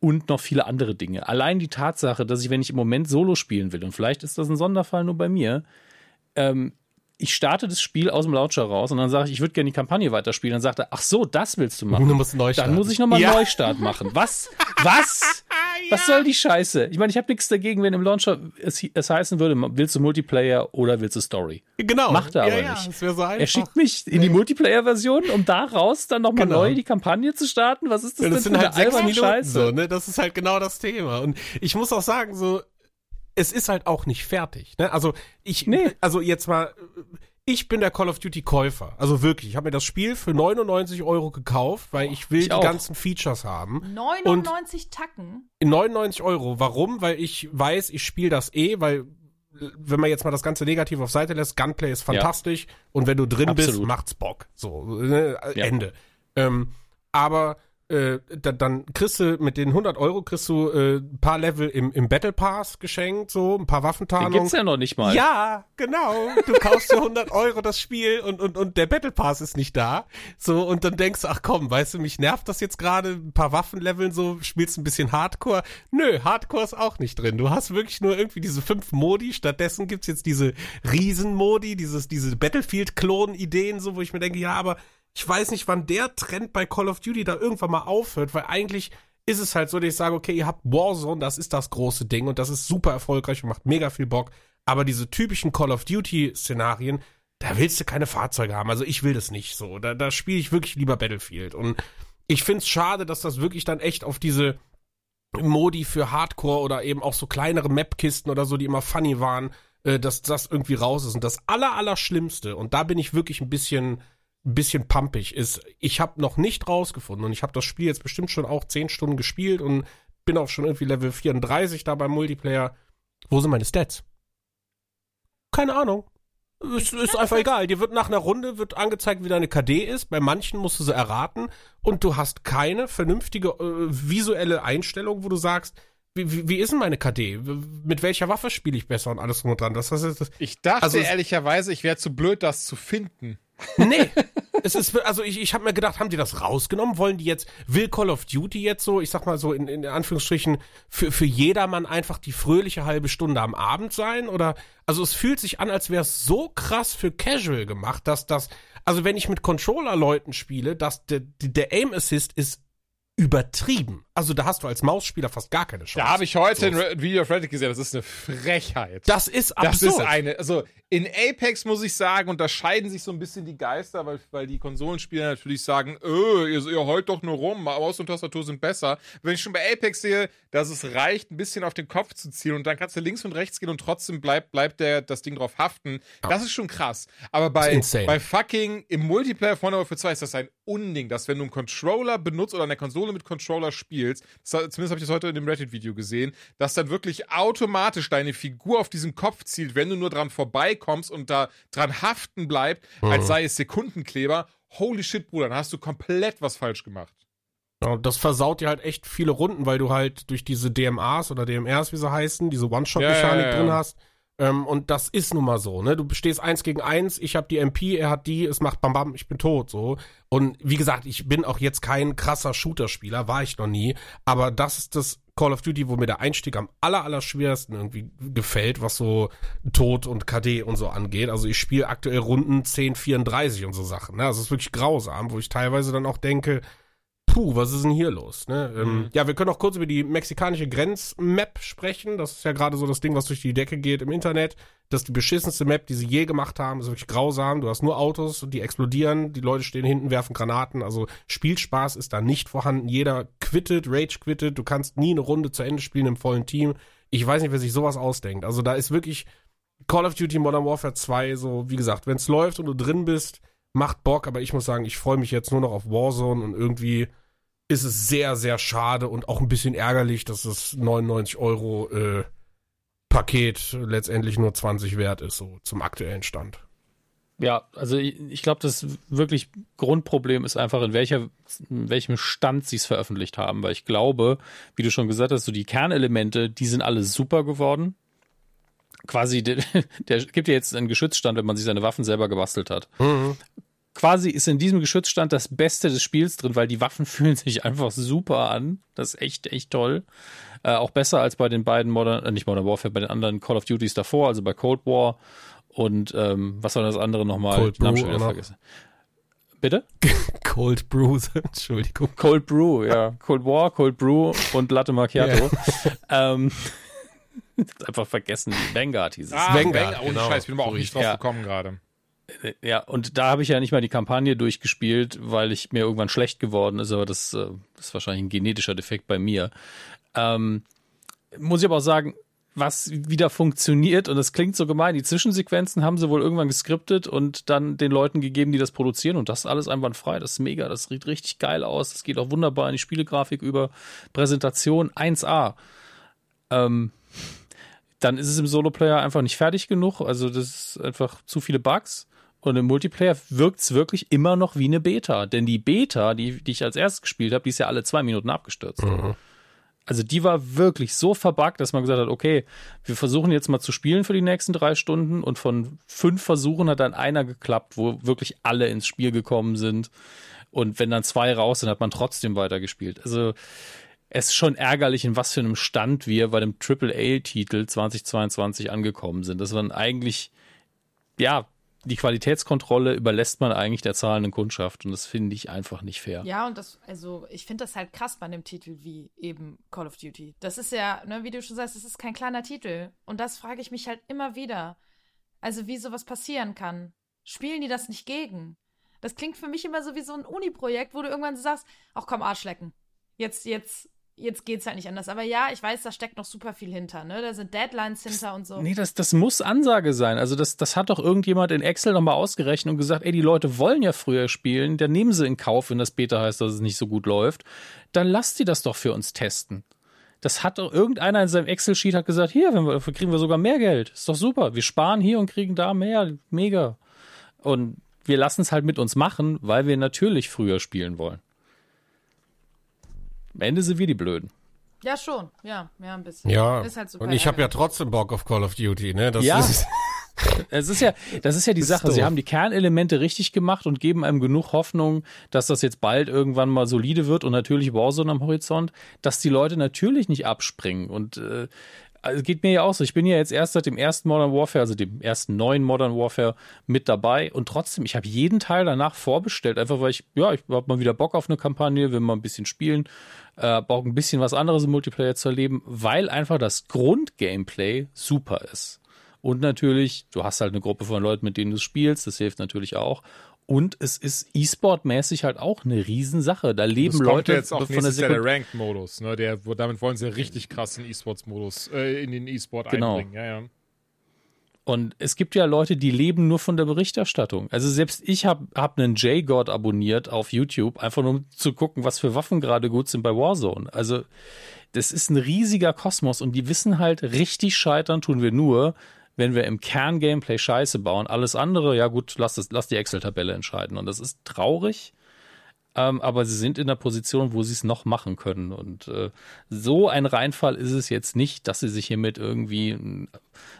und noch viele andere Dinge. Allein die Tatsache, dass ich, wenn ich im Moment Solo spielen will, und vielleicht ist das ein Sonderfall nur bei mir, ähm, ich starte das Spiel aus dem Launcher raus und dann sage ich, ich würde gerne die Kampagne weiterspielen. Dann sagt er, ach so, das willst du machen. Du musst neu Dann muss ich nochmal Ja. Neustart machen. Was? Was? Was soll die Scheiße? Ich meine, ich habe nichts dagegen, wenn im Launcher es, es heißen würde, willst du Multiplayer oder willst du Story? Genau. Macht er aber ja, ja, nicht. Das wäre so. Er schickt mich in die Multiplayer-Version, um daraus dann nochmal Genau. neu die Kampagne zu starten. Was ist das Ja, das denn für halt eine sechs alberne Scheiße? so, ne? Das ist halt genau das Thema. Und ich muss auch sagen, so, es ist halt auch nicht fertig, ne? Also, ich, Nee. also jetzt mal, ich bin der Call of Duty Käufer. Also wirklich, ich habe mir das Spiel für 99 Euro gekauft, weil ich will Ich die auch. ganzen Features haben. 99 Tacken. In 99 Euro. Warum? Weil ich weiß, ich spiele das eh, weil wenn man jetzt mal das ganze negativ auf Seite lässt, Gunplay ist fantastisch und wenn du drin bist, Absolut. macht's Bock. So, ne, Ja. Ende. Ähm, aber äh, da, dann kriegst du mit den 100 Euro kriegst du äh, ein paar Level im, im Battle Pass geschenkt, so ein paar Den Waffentarnungen. gibt's ja noch nicht mal. Ja, genau. Du kaufst für 100 Euro das Spiel und, und, und der Battle Pass ist nicht da. So, und dann denkst du, ach komm, weißt du, mich nervt das jetzt gerade, ein paar Waffenleveln so, spielst ein bisschen Hardcore. Nö, Hardcore ist auch nicht drin. Du hast wirklich nur irgendwie diese fünf Modi. Stattdessen gibt's jetzt diese Riesen-Modi, dieses, diese Battlefield-Klon-Ideen, so, wo ich mir denke, ja, aber ich weiß nicht, wann der Trend bei Call of Duty da irgendwann mal aufhört, weil eigentlich ist es halt so, dass ich sage, okay, ihr habt Warzone, das ist das große Ding und das ist super erfolgreich und macht mega viel Bock. Aber diese typischen Call of Duty-Szenarien, da willst du keine Fahrzeuge haben. Also ich will das nicht so. Da, da spiele ich wirklich lieber Battlefield. Und ich find's schade, dass das wirklich dann echt auf diese Modi für Hardcore oder eben auch so kleinere Map-Kisten oder so, die immer funny waren, äh, dass das irgendwie raus ist. Und das aller, aller Schlimmste, und da bin ich wirklich ein bisschen, ein bisschen pumpig, ist, ich habe noch nicht rausgefunden und ich habe das Spiel jetzt bestimmt schon auch 10 Stunden gespielt und bin auch schon irgendwie Level 34 da beim Multiplayer. Wo sind meine Stats? Keine Ahnung. Ist, ist einfach egal. Dir wird nach einer Runde wird angezeigt, wie deine KD ist. Bei manchen musst du sie erraten und du hast keine vernünftige äh, visuelle Einstellung, wo du sagst, wie, wie, wie ist denn meine KD? Mit welcher Waffe spiele ich besser und alles drum und dran? Das, das, das, Ich dachte Also ehrlicherweise, ich wäre zu blöd, das zu finden. Nee. es ist, also ich, ich habe mir gedacht, haben die das rausgenommen? Wollen die jetzt, will Call of Duty jetzt so, ich sag mal so in, in Anführungsstrichen, für, für jedermann einfach die fröhliche halbe Stunde am Abend sein? Oder, also es fühlt sich an, als wäre es so krass für Casual gemacht, dass das, also wenn ich mit Controller-Leuten spiele, dass der, der Aim Assist ist übertrieben. Also da hast du als Mausspieler fast gar keine Chance. Da habe ich heute ein Re- Video auf Reddit gesehen, das ist eine Frechheit. Das ist Das absurd. ist eine, also in Apex muss ich sagen, unterscheiden sich so ein bisschen die Geister, weil, weil die Konsolenspieler natürlich sagen, öh, ihr, ihr heult doch nur rum, Maus und Tastatur sind besser. Wenn ich schon bei Apex sehe, dass es reicht, ein bisschen auf den Kopf zu zielen und dann kannst du links und rechts gehen und trotzdem bleibt, bleibt der, das Ding drauf haften, das ist schon krass. Aber bei, bei fucking im Multiplayer von für 2 ist das ein Unding, dass wenn du einen Controller benutzt oder eine Konsole mit Controller spielst, das, zumindest habe ich das heute in dem Reddit-Video gesehen, dass dann wirklich automatisch deine Figur auf diesen Kopf zielt, wenn du nur dran vorbeikommst und da dran haften bleibt, als sei es Sekundenkleber. Holy shit, Bruder, dann hast du komplett was falsch gemacht. Ja, und das versaut dir halt echt viele Runden, weil du halt durch diese DMAs oder DMRs, wie sie heißen, diese One-Shot-Mechanik ja, ja. drin hast. Ähm, und das ist nun mal so, ne? Du stehst eins gegen eins, ich habe die MP, er hat die, es macht bam bam, ich bin tot, so. Und wie gesagt, ich bin auch jetzt kein krasser Shooter-Spieler, war ich noch nie. Aber das ist das Call of Duty, wo mir der Einstieg am aller, aller schwersten irgendwie gefällt, was so Tod und KD und so angeht. Also ich spiele aktuell Runden 10, 34 und so Sachen, ne? Also es ist wirklich grausam, wo ich teilweise dann auch denke, puh, was ist denn hier los? Ne? Ähm, ja, wir können auch kurz über die mexikanische Grenzmap sprechen. Das ist ja gerade so das Ding, was durch die Decke geht im Internet. Das ist die beschissenste Map, die sie je gemacht haben. Das ist wirklich grausam. Du hast nur Autos die explodieren. Die Leute stehen hinten, werfen Granaten. Also Spielspaß ist da nicht vorhanden. Jeder quittet, Rage quittet. Du kannst nie eine Runde zu Ende spielen im vollen Team. Ich weiß nicht, wer sich sowas ausdenkt. Also da ist wirklich Call of Duty Modern Warfare 2 so, wie gesagt, wenn es läuft und du drin bist, macht Bock, aber ich muss sagen, ich freue mich jetzt nur noch auf Warzone und irgendwie ist es sehr, sehr schade und auch ein bisschen ärgerlich, dass das 99 Euro äh, Paket letztendlich nur 20 wert ist, so zum aktuellen Stand. Ja, also ich, ich glaube, das wirklich Grundproblem ist einfach, in, welcher, in welchem Stand sie es veröffentlicht haben. Weil ich glaube, wie du schon gesagt hast, so die Kernelemente, die sind alle super geworden. Quasi, der, der gibt ja jetzt einen Geschützstand, wenn man sich seine Waffen selber gebastelt hat. Mhm. Quasi ist in diesem Geschützstand das Beste des Spiels drin, weil die Waffen fühlen sich einfach super an. Das ist echt, echt toll. Äh, auch besser als bei den beiden Modern, äh, nicht Modern Warfare, bei den anderen Call of Duties davor, also bei Cold War und ähm, was war das andere nochmal? Cold Namen Brew, schon vergessen. Bitte? Cold Brew, Entschuldigung. Cold Brew, ja. Cold War, Cold Brew und Latte Macchiato. ähm, einfach vergessen, Vanguard hieß es. Ah, Vanguard, Vanguard, ohne genau. Scheiß, ich bin aber auch nicht drauf Ja. gekommen gerade. Ja, und da habe ich ja nicht mal die Kampagne durchgespielt, weil ich mir irgendwann schlecht geworden ist, aber das, äh, ist wahrscheinlich ein genetischer Defekt bei mir. Ähm, muss ich aber auch sagen, was wieder funktioniert, und das klingt so gemein, die Zwischensequenzen haben sie wohl irgendwann geskriptet und dann den Leuten gegeben, die das produzieren und das ist alles einwandfrei, das ist mega, das sieht richtig geil aus, das geht auch wunderbar in die Spielegrafik über, Präsentation 1A. Ähm, dann ist es im Soloplayer einfach nicht fertig genug, also das ist einfach zu viele Bugs. Und im Multiplayer wirkt es wirklich immer noch wie eine Beta. Denn die Beta, die, die ich als erstes gespielt habe, die ist ja alle zwei Minuten abgestürzt. Also die war wirklich so verbuggt, dass man gesagt hat, okay, wir versuchen jetzt mal zu spielen für die nächsten drei Stunden und von fünf Versuchen hat dann einer geklappt, wo wirklich alle ins Spiel gekommen sind. Und wenn dann zwei raus sind, hat man trotzdem weitergespielt. Also es ist schon ärgerlich, in was für einem Stand wir bei dem AAA-Titel 2022 angekommen sind. Das waren eigentlich, ja, die Qualitätskontrolle überlässt man eigentlich der zahlenden Kundschaft und das finde ich einfach nicht fair. Ja, und das, also ich finde das halt krass bei einem Titel wie eben Call of Duty. Das ist ja, ne, wie du schon sagst, das ist kein kleiner Titel. Und das frage ich mich halt immer wieder. Also wie sowas passieren kann. Spielen die das nicht gegen? Das klingt für mich immer so wie so ein Uni-Projekt, wo du irgendwann so sagst, ach komm, Arschlecken. Jetzt, jetzt, jetzt geht's halt nicht anders. Aber ja, ich weiß, da steckt noch super viel hinter, ne? Da sind Deadlines hinter und so. Nee, das, das muss Ansage sein. Also das, das hat doch irgendjemand in Excel nochmal ausgerechnet und gesagt, ey, die Leute wollen ja früher spielen, dann nehmen sie in Kauf, wenn das Beta heißt, dass es nicht so gut läuft. Dann lasst die das doch für uns testen. Das hat doch irgendeiner in seinem Excel-Sheet hat gesagt, hier, wenn wir, dafür kriegen wir sogar mehr Geld. Ist doch super. Wir sparen hier und kriegen da mehr. Mega. Und wir lassen es halt mit uns machen, weil wir natürlich früher spielen wollen. Am Ende sind wir die Blöden. Ja, schon. Ja, ja, ein bisschen. Ja, Ist halt super und ich habe ja trotzdem Bock auf Call of Duty, ne? Das Ja. ist, Es ist ja, das ist ja die ist Sache. Sie doof. haben die Kernelemente richtig gemacht und geben einem genug Hoffnung, dass das jetzt bald irgendwann mal solide wird und natürlich Warzone am Horizont, dass die Leute natürlich nicht abspringen. Und äh, also geht mir ja auch so. Ich bin ja jetzt erst seit dem ersten Modern Warfare, also dem ersten neuen Modern Warfare mit dabei und trotzdem, ich habe jeden Teil danach vorbestellt, einfach weil ich, ja, ich habe mal wieder Bock auf eine Kampagne, will mal ein bisschen spielen, äh, brauche ein bisschen was anderes im Multiplayer zu erleben, weil einfach das Grundgameplay super ist. Und natürlich, du hast halt eine Gruppe von Leuten, mit denen du spielst, das hilft natürlich auch. Und es ist E-Sport-mäßig halt auch eine Riesensache. Da leben Das Leute jetzt auch von der Jahr der. Ranked-Modus. Ne? Der, damit wollen sie richtig krass in E-Sports-Modus, äh, in den E-Sport Genau. einbringen. Ja, ja. Und es gibt ja Leute, die leben nur von der Berichterstattung. Also selbst ich habe hab einen J-God abonniert auf YouTube, einfach nur um zu gucken, was für Waffen gerade gut sind bei Warzone. Also das ist ein riesiger Kosmos und die wissen halt, richtig scheitern tun wir nur, wenn wir im Kern-Gameplay Scheiße bauen. Alles andere, ja gut, lass, das, lass die Excel-Tabelle entscheiden. Und das ist traurig, ähm, aber sie sind in der Position, wo sie es noch machen können. Und äh, so ein Reinfall ist es jetzt nicht, dass sie sich hiermit irgendwie ein,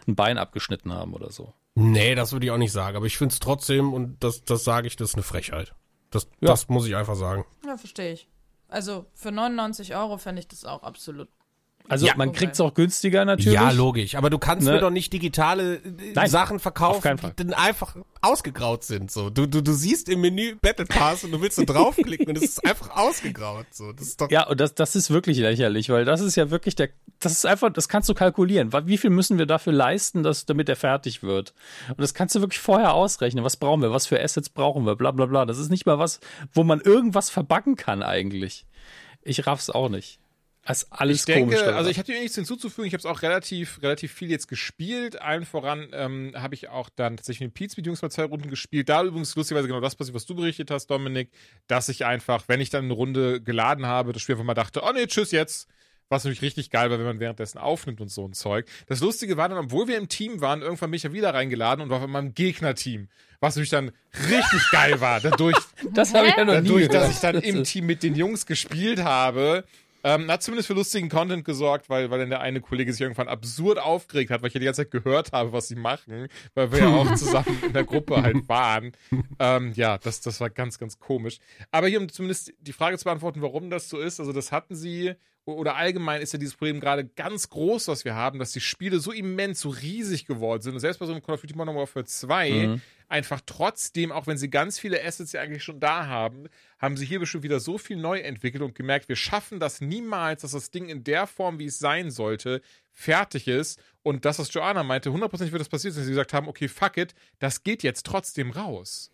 ein Bein abgeschnitten haben oder so. nee, das würde ich auch nicht sagen, aber ich finde es trotzdem, und das, das sage ich, das ist eine Frechheit. Das, Ja. das muss ich einfach sagen. Ja, verstehe ich. Also für 99 Euro fände ich das auch absolut Also Ja. man kriegt es auch günstiger natürlich. Ja, logisch. Aber du kannst Ne? mir doch nicht digitale äh, Nein, Sachen auf verkaufen, die dann einfach ausgegraut sind. So, du, du, du siehst im Menü Battle Pass und du willst so draufklicken und es ist einfach ausgegraut. So, das ist doch. Ja, und das, das ist wirklich lächerlich, weil das ist ja wirklich der, das ist einfach, das kannst du kalkulieren. Wie viel müssen wir dafür leisten, dass, damit er fertig wird? Und das kannst du wirklich vorher ausrechnen. Was brauchen wir? Was für Assets brauchen wir? Bla, bla, bla. Das ist nicht mal was, wo man irgendwas verbacken kann eigentlich. Ich raff's auch nicht. Das ist alles ich denke, komisch. also ich habe dir nichts hinzuzufügen. Ich habe es auch relativ, relativ viel jetzt gespielt. Allen voran ähm, habe ich auch dann tatsächlich mit Pete Beziehungs mal zwei Runden gespielt. Da übrigens lustigerweise genau das passiert, was du berichtet hast, Dominik, dass ich einfach, wenn ich dann eine Runde geladen habe, das Spiel einfach mal dachte, oh nee, tschüss jetzt. Was natürlich richtig geil war, wenn man währenddessen aufnimmt und so ein Zeug. Das Lustige war dann, obwohl wir im Team waren, irgendwann bin ich ja wieder reingeladen und war in meinem Gegnerteam. Was natürlich dann richtig geil war. Dadurch, das habe ich ja noch nie dadurch, dass ich dann im Team mit den Jungs gespielt habe, ähm, hat zumindest für lustigen Content gesorgt, weil, weil dann der eine Kollege sich irgendwann absurd aufgeregt hat, weil ich ja die ganze Zeit gehört habe, was sie machen, weil wir ja auch zusammen in der Gruppe halt waren. Ähm, ja, das, das war ganz, ganz komisch. Aber hier, um zumindest die Frage zu beantworten, warum das so ist, also das hatten sie, oder allgemein ist ja dieses Problem gerade ganz groß, was wir haben, dass die Spiele so immens, so riesig geworden sind. Und selbst bei so einem Call of Duty Modern Warfare 2 Mhm. einfach trotzdem, auch wenn sie ganz viele Assets ja eigentlich schon da haben, haben sie hier bestimmt wieder so viel neu entwickelt und gemerkt, wir schaffen das niemals, dass das Ding in der Form, wie es sein sollte, fertig ist. Und das, was Joanna meinte, hundertprozentig wird das passiert, dass sie gesagt haben, okay, fuck it, das geht jetzt trotzdem raus.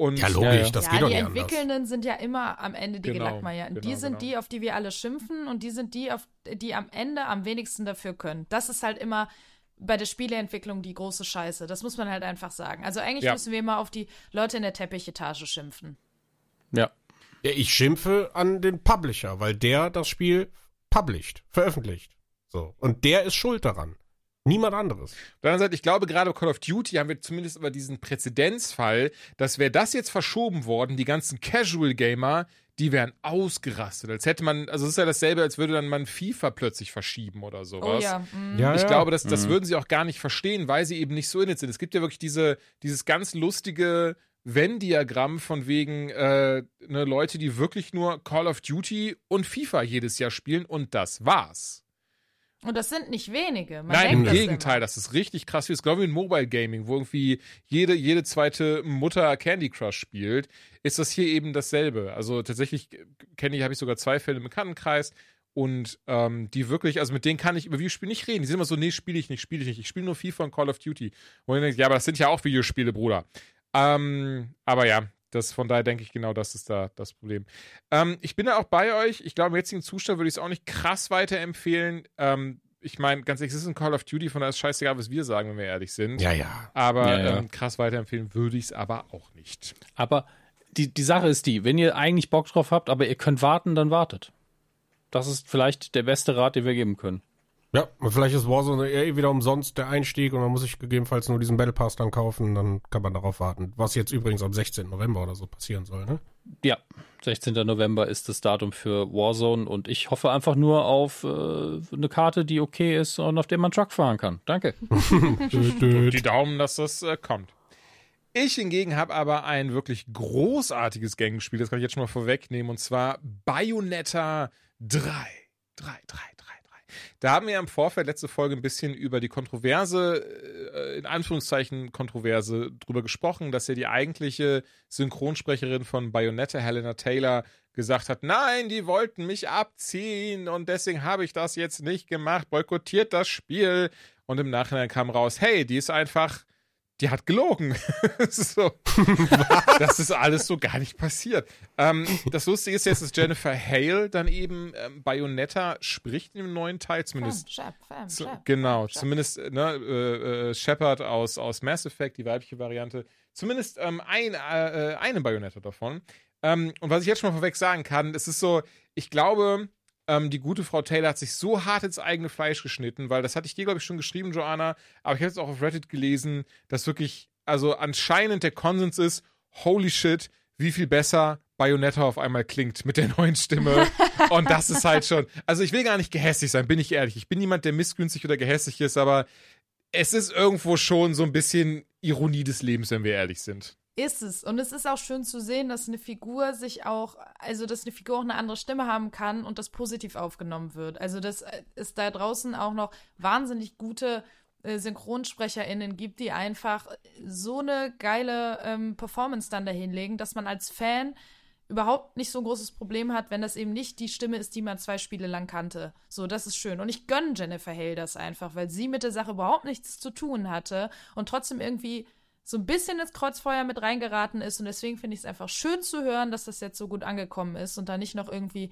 Und Ja, logisch, Ja, ja. das ja, geht doch die nicht anders. Entwickelnden sind ja immer am Ende die Genau, Gelackmeier. Und die genau, sind genau. die, auf die wir alle schimpfen und die sind die, auf die am Ende am wenigsten dafür können. Das ist halt immer bei der Spieleentwicklung die große Scheiße. Das muss man halt einfach sagen. Also eigentlich Ja. müssen wir immer auf die Leute in der Teppichetage schimpfen. ja. Ja, ich schimpfe an den Publisher, weil der das Spiel published, veröffentlicht. So. Und der ist schuld daran. Niemand anderes. Auf der anderen Seite, ich glaube, gerade bei Call of Duty haben wir zumindest über diesen Präzedenzfall, dass wäre das jetzt verschoben worden, die ganzen Casual Gamer, die wären ausgerastet. Als hätte man, also es ist ja dasselbe, als würde dann man FIFA plötzlich verschieben oder sowas. Oh ja. mm. Ja, Ich ja. glaube, das, das würden sie auch gar nicht verstehen, weil sie eben nicht so in sind. Es gibt ja wirklich diese, dieses ganz lustige Venn-Diagramm von wegen äh, ne, Leute, die wirklich nur Call of Duty und FIFA jedes Jahr spielen und das war's. Und das sind nicht wenige. Man Nein, im das Gegenteil, immer. das ist richtig krass. Wie es glaube ich in Mobile Gaming, wo irgendwie jede, jede zweite Mutter Candy Crush spielt, ist das hier eben dasselbe. Also tatsächlich kenne ich, habe ich sogar zwei Fälle im Bekanntenkreis und ähm, die wirklich, also mit denen kann ich über Videospiele nicht reden. Die sind immer so, nee, spiele ich nicht, spiele ich nicht. Ich spiele nur FIFA und Call of Duty. Und ich denke, ja, aber das sind ja auch Videospiele, Bruder. Ähm, aber ja, das von daher denke ich genau, das ist da das Problem. Ähm, ich bin da auch bei euch. Ich glaube, im jetzigen Zustand würde ich es auch nicht krass weiterempfehlen. Ähm, ich meine, ganz ehrlich, es ist ein Call of Duty, von daher ist scheißegal, was wir sagen, wenn wir ehrlich sind. Ja, ja. Aber Ja, ja. Ähm, krass weiterempfehlen würde ich es aber auch nicht. Aber die, die Sache ist die, wenn ihr eigentlich Bock drauf habt, aber ihr könnt warten, dann wartet. Das ist vielleicht der beste Rat, den wir geben können. Ja, vielleicht ist Warzone eh wieder umsonst der Einstieg und man muss sich gegebenenfalls nur diesen Battle Pass dann kaufen, dann kann man darauf warten. Was jetzt übrigens am 16. November oder so passieren soll, ne? Ja, 16. November ist das Datum für Warzone und ich hoffe einfach nur auf äh, eine Karte, die okay ist und auf der man Truck fahren kann. Danke. Die Daumen, dass das äh, kommt. Ich hingegen habe aber ein wirklich großartiges Gang gespielt, das kann ich jetzt schon mal vorwegnehmen, und zwar Bayonetta 3. 3, 3, 3, 3. Da haben wir im Vorfeld letzte Folge ein bisschen über die Kontroverse, äh, in Anführungszeichen Kontroverse, drüber gesprochen, dass ja die eigentliche Synchronsprecherin von Bayonetta, Helena Taylor, gesagt hat, nein, die wollten mich abziehen und deswegen habe ich das jetzt nicht gemacht, boykottiert das Spiel. Und im Nachhinein kam raus, hey, die ist einfach, die hat gelogen. Das ist so, das ist alles so gar nicht passiert. Ähm, das Lustige ist jetzt, dass Jennifer Hale dann eben ähm, Bayonetta spricht dem neuen Teil, zumindest Fam, Fam, zu, Fam, genau, zumindest ne, äh, äh, Shepard aus, aus Mass Effect, die weibliche Variante. Zumindest ähm, ein, äh, äh, eine Bayonetta davon. Ähm, und was ich jetzt schon mal vorweg sagen kann, es ist so, ich glaube, ähm, die gute Frau Taylor hat sich so hart ins eigene Fleisch geschnitten, weil das hatte ich dir, glaube ich, schon geschrieben, Joanna, aber ich habe es auch auf Reddit gelesen, dass wirklich, also anscheinend der Konsens ist, holy shit, wie viel besser Bayonetta auf einmal klingt mit der neuen Stimme. Und das ist halt schon. Also ich will gar nicht gehässig sein, bin ich ehrlich. Ich bin niemand, der missgünstig oder gehässig ist, aber es ist irgendwo schon so ein bisschen Ironie des Lebens, wenn wir ehrlich sind. Ist es. Und es ist auch schön zu sehen, dass eine Figur sich auch, also dass eine Figur auch eine andere Stimme haben kann und das positiv aufgenommen wird. Also dass äh, es da draußen auch noch wahnsinnig gute äh, SynchronsprecherInnen gibt, die einfach so eine geile ähm, Performance dann dahinlegen, dass man als Fan überhaupt nicht so ein großes Problem hat, wenn das eben nicht die Stimme ist, die man zwei Spiele lang kannte. So, das ist schön. Und ich gönne Jennifer Hale das einfach, weil sie mit der Sache überhaupt nichts zu tun hatte und trotzdem irgendwie so ein bisschen ins Kreuzfeuer mit reingeraten ist. Und deswegen finde ich es einfach schön zu hören, dass das jetzt so gut angekommen ist und da nicht noch irgendwie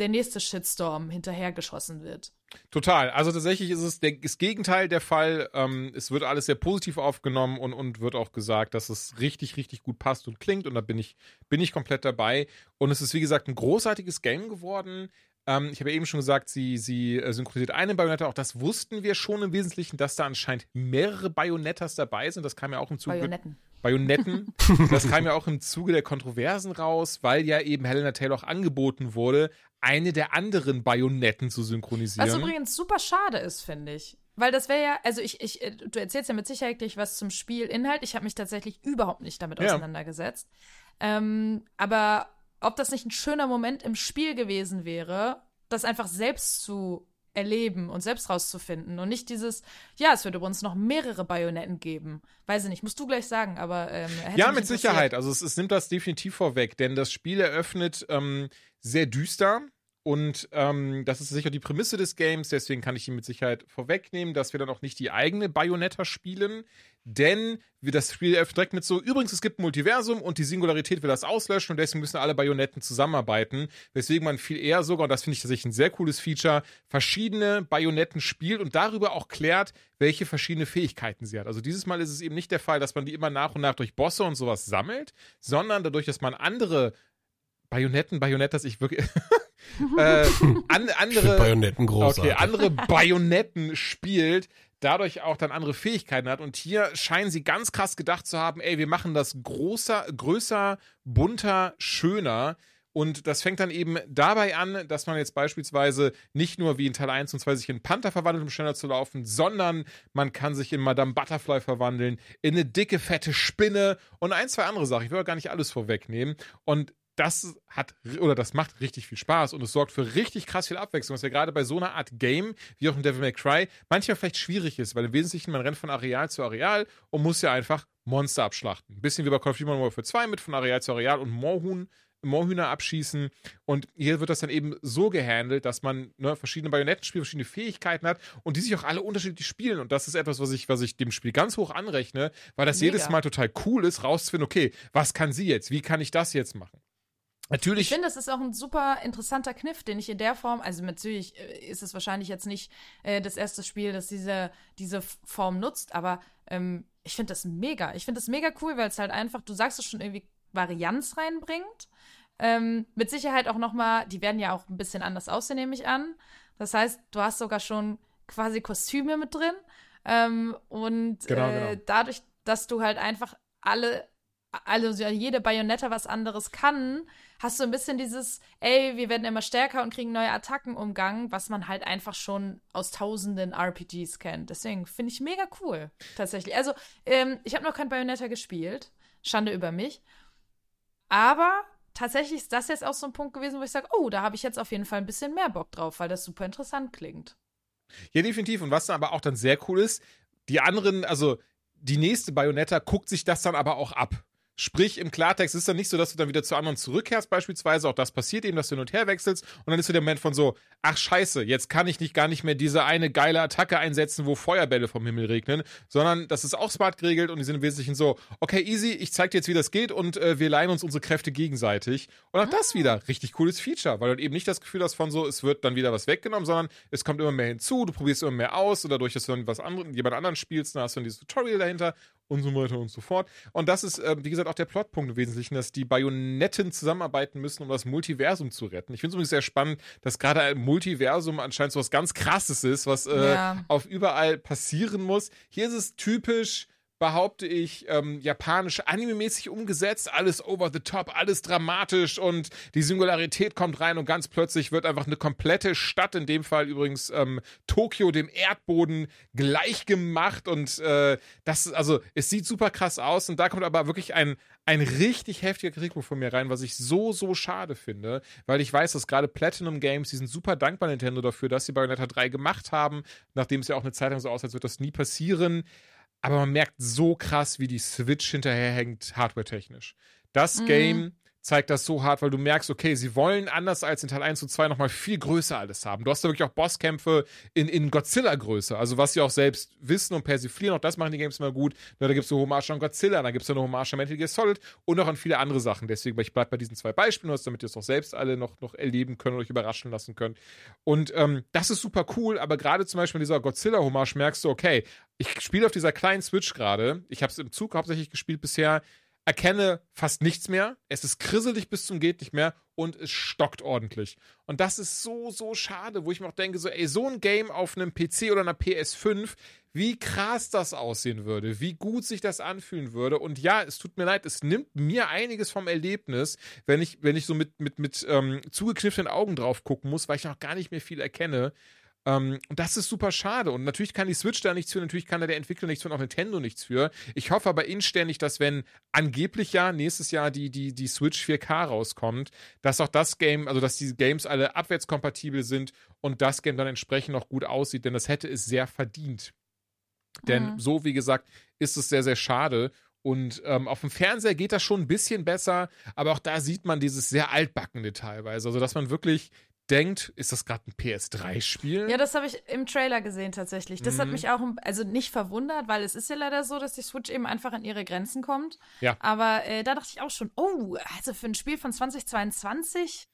der nächste Shitstorm hinterhergeschossen wird. Total. Also tatsächlich ist es der, das Gegenteil der Fall. Ähm, es wird alles sehr positiv aufgenommen und, und wird auch gesagt, dass es richtig, richtig gut passt und klingt. Und da bin ich, bin ich komplett dabei. Und es ist, wie gesagt, ein großartiges Game geworden. Ähm, ich habe ja eben schon gesagt, sie, sie äh, synchronisiert eine Bayonetta. Auch das wussten wir schon im Wesentlichen, dass da anscheinend mehrere Bayonettas dabei sind. Das kam ja auch im Zuge. Bayonetten. Bayonetten. das kam ja auch im Zuge der Kontroversen raus, weil ja eben Helena Taylor auch angeboten wurde, eine der anderen Bayonetten zu synchronisieren. Was übrigens super schade ist, finde ich. Weil das wäre ja, also ich, ich, äh, du erzählst ja mit Sicherheit gleich was zum Spielinhalt. Ich habe mich tatsächlich überhaupt nicht damit Ja. auseinandergesetzt. Ähm, aber ob das nicht ein schöner Moment im Spiel gewesen wäre, das einfach selbst zu erleben und selbst rauszufinden und nicht dieses, ja, es wird übrigens noch mehrere Bayonetten geben. Weiß ich nicht, musst du gleich sagen, aber ähm, hätte Ja, mit. Sicherheit. Also es, es nimmt das definitiv vorweg, denn das Spiel eröffnet ähm, sehr düster. Und ähm, das ist sicher die Prämisse des Games, deswegen kann ich ihn mit Sicherheit vorwegnehmen, dass wir dann auch nicht die eigene Bayonetta spielen, denn wir das Spiel direkt mit so, übrigens, es gibt ein Multiversum und die Singularität will das auslöschen und deswegen müssen alle Bayonetten zusammenarbeiten, weswegen man viel eher sogar, und das finde ich tatsächlich ein sehr cooles Feature, verschiedene Bayonetten spielt und darüber auch klärt, welche verschiedene Fähigkeiten sie hat. Also dieses Mal ist es eben nicht der Fall, dass man die immer nach und nach durch Bosse und sowas sammelt, sondern dadurch, dass man andere Bayonetten, Bayonettas, ich wirklich. äh, an, andere. großartig. Okay, andere Bayonetten spielt, dadurch auch dann andere Fähigkeiten hat. Und hier scheinen sie ganz krass gedacht zu haben, ey, wir machen das großer, größer, bunter, schöner. Und das fängt dann eben dabei an, dass man jetzt beispielsweise nicht nur wie in Teil 1 und 2 sich in Panther verwandelt, um schneller zu laufen, sondern man kann sich in Madame Butterfly verwandeln, in eine dicke, fette Spinne und ein, zwei andere Sachen. Ich will auch gar nicht alles vorwegnehmen. Und das hat oder das macht richtig viel Spaß und es sorgt für richtig krass viel Abwechslung, was ja gerade bei so einer Art Game, wie auch in Devil May Cry, manchmal vielleicht schwierig ist, weil im Wesentlichen man rennt von Areal zu Areal und muss ja einfach Monster abschlachten. Ein bisschen wie bei Call of Duty Modern Warfare 2 mit von Areal zu Areal und Moorhuhn Moorhühner abschießen. Und hier wird das dann eben so gehandelt, dass man ne, verschiedene Bayonetten spielt, verschiedene Fähigkeiten hat und die sich auch alle unterschiedlich spielen. Und das ist etwas, was ich, was ich dem Spiel ganz hoch anrechne, weil das Mega. jedes Mal total cool ist, rauszufinden, okay, was kann sie jetzt? Wie kann ich das jetzt machen? Natürlich. Ich finde, das ist auch ein super interessanter Kniff, den ich in der Form, also natürlich äh, ist es wahrscheinlich jetzt nicht äh, das erste Spiel, das diese, diese Form nutzt, aber ähm, ich finde das mega. Ich finde das mega cool, weil es halt einfach, du sagst es schon irgendwie, Varianz reinbringt. Ähm, mit Sicherheit auch noch mal, die werden ja auch ein bisschen anders aussehen, nehme ich an. Das heißt, du hast sogar schon quasi Kostüme mit drin. Ähm, und Genau, äh, genau. dadurch, dass du halt einfach alle, also jede Bayonetta was anderes kann, hast du ein bisschen dieses, ey, wir werden immer stärker und kriegen neue Attacken umgangen, was man halt einfach schon aus tausenden RPGs kennt. Deswegen finde ich mega cool, tatsächlich. Also, ähm, ich habe noch kein Bayonetta gespielt. Schande über mich. Aber tatsächlich ist das jetzt auch so ein Punkt gewesen, wo ich sage, oh, da habe ich jetzt auf jeden Fall ein bisschen mehr Bock drauf, weil das super interessant klingt. Ja, definitiv. Und was dann aber auch dann sehr cool ist, die anderen, also die nächste Bayonetta guckt sich das dann aber auch ab. Sprich, im Klartext ist dann nicht so, dass du dann wieder zu anderen zurückkehrst, beispielsweise. Auch das passiert eben, dass du hin und her wechselst. Und dann ist so der Moment von so, ach scheiße, jetzt kann ich nicht gar nicht mehr diese eine geile Attacke einsetzen, wo Feuerbälle vom Himmel regnen, sondern das ist auch smart geregelt und die sind im Wesentlichen so, okay, easy, ich zeig dir jetzt, wie das geht und äh, wir leihen uns unsere Kräfte gegenseitig. Und auch das wieder, richtig cooles Feature, weil du eben nicht das Gefühl hast von so, es wird dann wieder was weggenommen, sondern es kommt immer mehr hinzu, du probierst immer mehr aus und dadurch, dass du dann was anderes, jemand anderen spielst, dann hast du dann dieses Tutorial dahinter und so weiter und so fort. Und das ist, äh, wie gesagt, auch der Plotpunkt im Wesentlichen, dass die Bayonetten zusammenarbeiten müssen, um das Multiversum zu retten. Ich finde es übrigens sehr spannend, dass gerade ein Multiversum anscheinend so was ganz Krasses ist, was äh, Ja. auf überall passieren muss. Hier ist es typisch, behaupte ich, ähm, japanisch anime-mäßig umgesetzt, alles over the top, alles dramatisch und die Singularität kommt rein und ganz plötzlich wird einfach eine komplette Stadt, in dem Fall übrigens ähm, Tokio, dem Erdboden gleich gemacht und äh, das, also es sieht super krass aus und da kommt aber wirklich ein, ein richtig heftiger Kritikpunkt von mir rein, was ich so, so schade finde, weil ich weiß, dass gerade Platinum Games, die sind super dankbar Nintendo dafür, dass sie Bayonetta 3 gemacht haben, nachdem es ja auch eine Zeit lang so aussieht, als wird das nie passieren. Aber man merkt so krass, wie die Switch hinterherhängt, hardware-technisch. Das Mhm. Game zeigt das so hart, weil du merkst, okay, sie wollen anders als in Teil 1 und 2 nochmal viel größer alles haben. Du hast da wirklich auch Bosskämpfe in, in Godzilla-Größe, also was sie auch selbst wissen und persiflieren, auch das machen die Games immer gut. Na, da gibt es eine Hommage an Godzilla, da gibt es eine Hommage an Metal Gear Solid und auch an viele andere Sachen. Deswegen, ich bleibe bei diesen zwei Beispielen, damit ihr es auch selbst alle noch, noch erleben können und euch überraschen lassen könnt. Und ähm, das ist super cool, aber gerade zum Beispiel in dieser Godzilla-Hommage merkst du, okay, ich spiele auf dieser kleinen Switch gerade, ich habe es im Zug hauptsächlich gespielt bisher, erkenne fast nichts mehr. Es ist krisselig bis zum geht nicht mehr und es stockt ordentlich. Und das ist so, so schade, wo ich mir auch denke, so, ey, so ein Game auf einem PC oder einer PS5, wie krass das aussehen würde, wie gut sich das anfühlen würde. Und ja, es tut mir leid, es nimmt mir einiges vom Erlebnis, wenn ich, wenn ich so mit, mit, mit ähm, zugekniffenen Augen drauf gucken muss, weil ich noch gar nicht mehr viel erkenne. Ähm, und das ist super schade. Und natürlich kann die Switch da nichts für, natürlich kann da der Entwickler nichts für und auch Nintendo nichts für. Ich hoffe aber inständig, dass wenn angeblich ja nächstes Jahr die, die, die Switch 4K rauskommt, dass auch das Game, also dass die Games alle abwärtskompatibel sind und das Game dann entsprechend auch gut aussieht, denn das hätte es sehr verdient. Denn Mhm. so, wie gesagt, ist es sehr, sehr schade. Und ähm, auf dem Fernseher geht das schon ein bisschen besser, aber auch da sieht man dieses sehr altbackende teilweise. Also, dass man wirklich denkt, ist das gerade ein PS3-Spiel? Ja, das habe ich im Trailer gesehen tatsächlich. Das hat Mhm. mich auch, also nicht verwundert, weil es ist ja leider so, dass die Switch eben einfach an ihre Grenzen kommt. Ja. Aber äh, da dachte ich auch schon, oh, also für ein Spiel von 2022,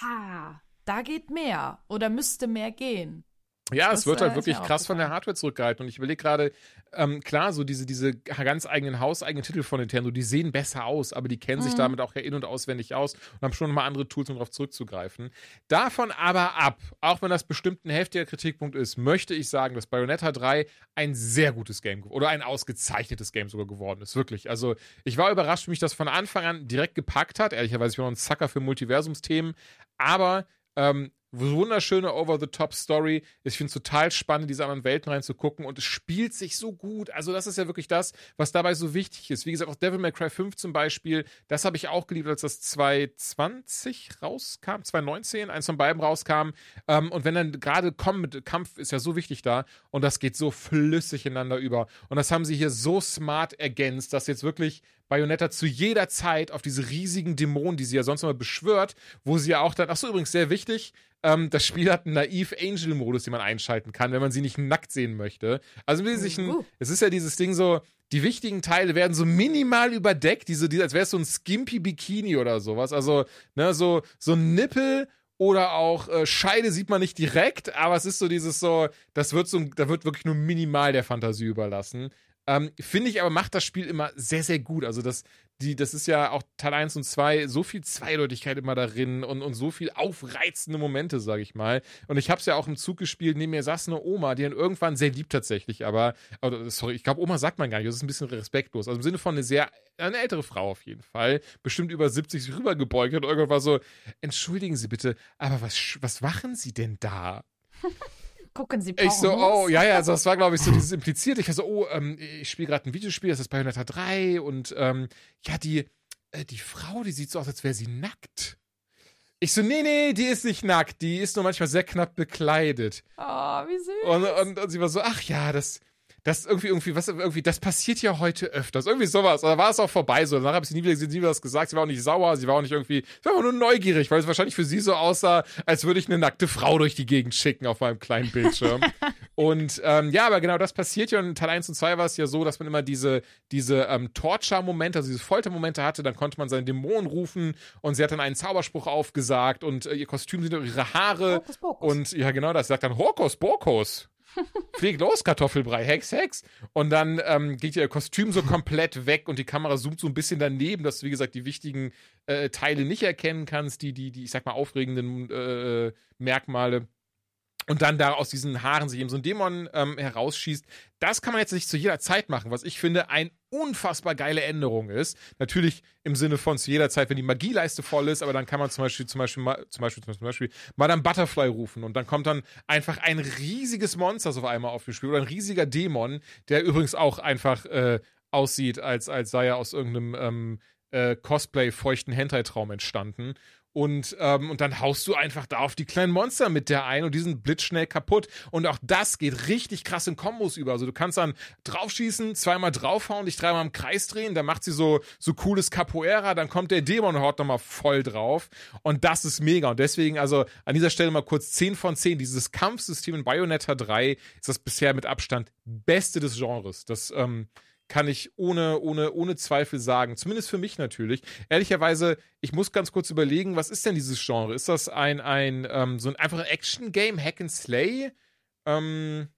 ha, da geht mehr oder müsste mehr gehen. Ja, Das, es wird halt wirklich krass von der. Hardware zurückgehalten. Und ich überlege gerade, ähm, klar, so diese, diese ganz eigenen hauseigenen Titel von Nintendo, die sehen besser aus, aber die kennen sich Mhm. damit auch ja in- und auswendig aus und haben schon mal andere Tools, um darauf zurückzugreifen. Davon aber ab, auch wenn das bestimmt ein heftiger Kritikpunkt ist, möchte ich sagen, dass Bayonetta 3 ein sehr gutes Game oder ein ausgezeichnetes Game sogar geworden ist. Wirklich. Also, ich war überrascht, wie mich das von Anfang an direkt gepackt hat. Ehrlicherweise, ich bin noch ein Sucker für Multiversumsthemen, aber ähm, wunderschöne Over-the-Top-Story. Ich finde es total spannend, diese anderen Welten reinzugucken und es spielt sich so gut. Also, das ist ja wirklich das, was dabei so wichtig ist. Wie gesagt, auch Devil May Cry 5 zum Beispiel, das habe ich auch geliebt, als das 2020 rauskam, 2019, eins von beiden rauskam. Ähm, und wenn dann gerade Kampf ist ja so wichtig da und das geht so flüssig ineinander über. Und das haben sie hier so smart ergänzt, dass jetzt wirklich Bayonetta zu jeder Zeit auf diese riesigen Dämonen, die sie ja sonst immer beschwört, wo sie ja auch dann, ach so, übrigens sehr wichtig, ähm, das Spiel hat einen naiv Angel-Modus, den man einschalten kann, wenn man sie nicht nackt sehen möchte. Also sich ein, Uh. es ist ja dieses Ding so, die wichtigen Teile werden so minimal überdeckt, diese, diese als wäre es so ein skimpy Bikini oder sowas. Also, ne, so, so ein Nippel oder auch äh, Scheide sieht man nicht direkt, aber es ist so dieses so, das wird so, da wird wirklich nur minimal der Fantasie überlassen. Ähm, Finde ich aber, macht das Spiel immer sehr, sehr gut. Also, das, die, das ist ja auch Teil 1 und 2, so viel Zweideutigkeit immer darin und, und so viel aufreizende Momente, sage ich mal. Und ich habe es ja auch im Zug gespielt, neben mir saß eine Oma, die dann irgendwann sehr lieb tatsächlich, aber, aber sorry, ich glaube, Oma sagt man gar nicht, das ist ein bisschen respektlos. Also im Sinne von eine sehr, eine ältere Frau auf jeden Fall, bestimmt über 70 sich rübergebeugt und irgendwann war so, entschuldigen Sie bitte, aber was, was machen Sie denn da? Gucken Sie Ich so, Pornos? oh, ja, ja, also das war, glaube ich, so dieses impliziert. Ich war so, oh, ähm, ich spiele gerade ein Videospiel, das ist Bayonetta 3 und ähm, ja, die, äh, die Frau, die sieht so aus, als wäre sie nackt. Ich so, nee, nee, die ist nicht nackt, die ist nur manchmal sehr knapp bekleidet. Oh, wie süß. Und, und, und sie war so, ach ja, das, das irgendwie, irgendwie, was, irgendwie, das passiert ja heute öfters. Irgendwie sowas. Dann war es auch vorbei so. Danach habe ich sie nie wieder gesehen, nie wieder was gesagt. Sie war auch nicht sauer, sie war auch nicht irgendwie, sie war einfach nur neugierig, weil es wahrscheinlich für sie so aussah, als würde ich eine nackte Frau durch die Gegend schicken auf meinem kleinen Bildschirm. und ähm, ja, aber genau das passiert ja. Und in Teil 1 und 2 war es ja so, dass man immer diese, diese ähm, Torture-Momente, also diese Foltermomente hatte. Dann konnte man seine Dämonen rufen und sie hat dann einen Zauberspruch aufgesagt und äh, ihr Kostüm sind ihre Haare. Hokus Pokus. Und ja, genau das. Sagt dann Hokus Pokus. Flieg los, Kartoffelbrei, Hex, Hex. Und dann ähm, geht ihr Kostüm so komplett weg und die Kamera zoomt so ein bisschen daneben, dass du, wie gesagt, die wichtigen äh, Teile nicht erkennen kannst, die, die, die, ich sag mal, aufregenden äh, Merkmale. Und dann da aus diesen Haaren sich eben so ein Dämon ähm, herausschießt. Das kann man jetzt nicht zu jeder Zeit machen, was ich finde ein unfassbar geile Änderung ist. Natürlich im Sinne von zu jeder Zeit, wenn die Magieleiste voll ist, aber dann kann man zum Beispiel, zum Beispiel, zum Beispiel, zum Beispiel Madame Butterfly rufen und dann kommt dann einfach ein riesiges Monster auf einmal auf das Spiel oder ein riesiger Dämon, der übrigens auch einfach äh, aussieht, als, als sei er aus irgendeinem ähm, äh, Cosplay feuchten Hentai-Traum entstanden. Und, ähm, und dann haust du einfach da auf die kleinen Monster mit der ein und die sind blitzschnell kaputt. Und auch das geht richtig krass in Kombos über. Also du kannst dann draufschießen, zweimal draufhauen, dich dreimal im Kreis drehen, dann macht sie so, so cooles Capoeira, dann kommt der Dämon und haut nochmal voll drauf. Und das ist mega. Und deswegen, also an dieser Stelle mal kurz 10 von 10. Dieses Kampfsystem in Bayonetta 3 ist das bisher mit Abstand beste des Genres. Das, ähm, kann ich ohne, ohne, ohne Zweifel sagen. Zumindest für mich natürlich. Ehrlicherweise, ich muss ganz kurz überlegen, was ist denn dieses Genre? Ist das ein, ein ähm, so ein einfacher Action-Game, Hack and Slay? Ähm,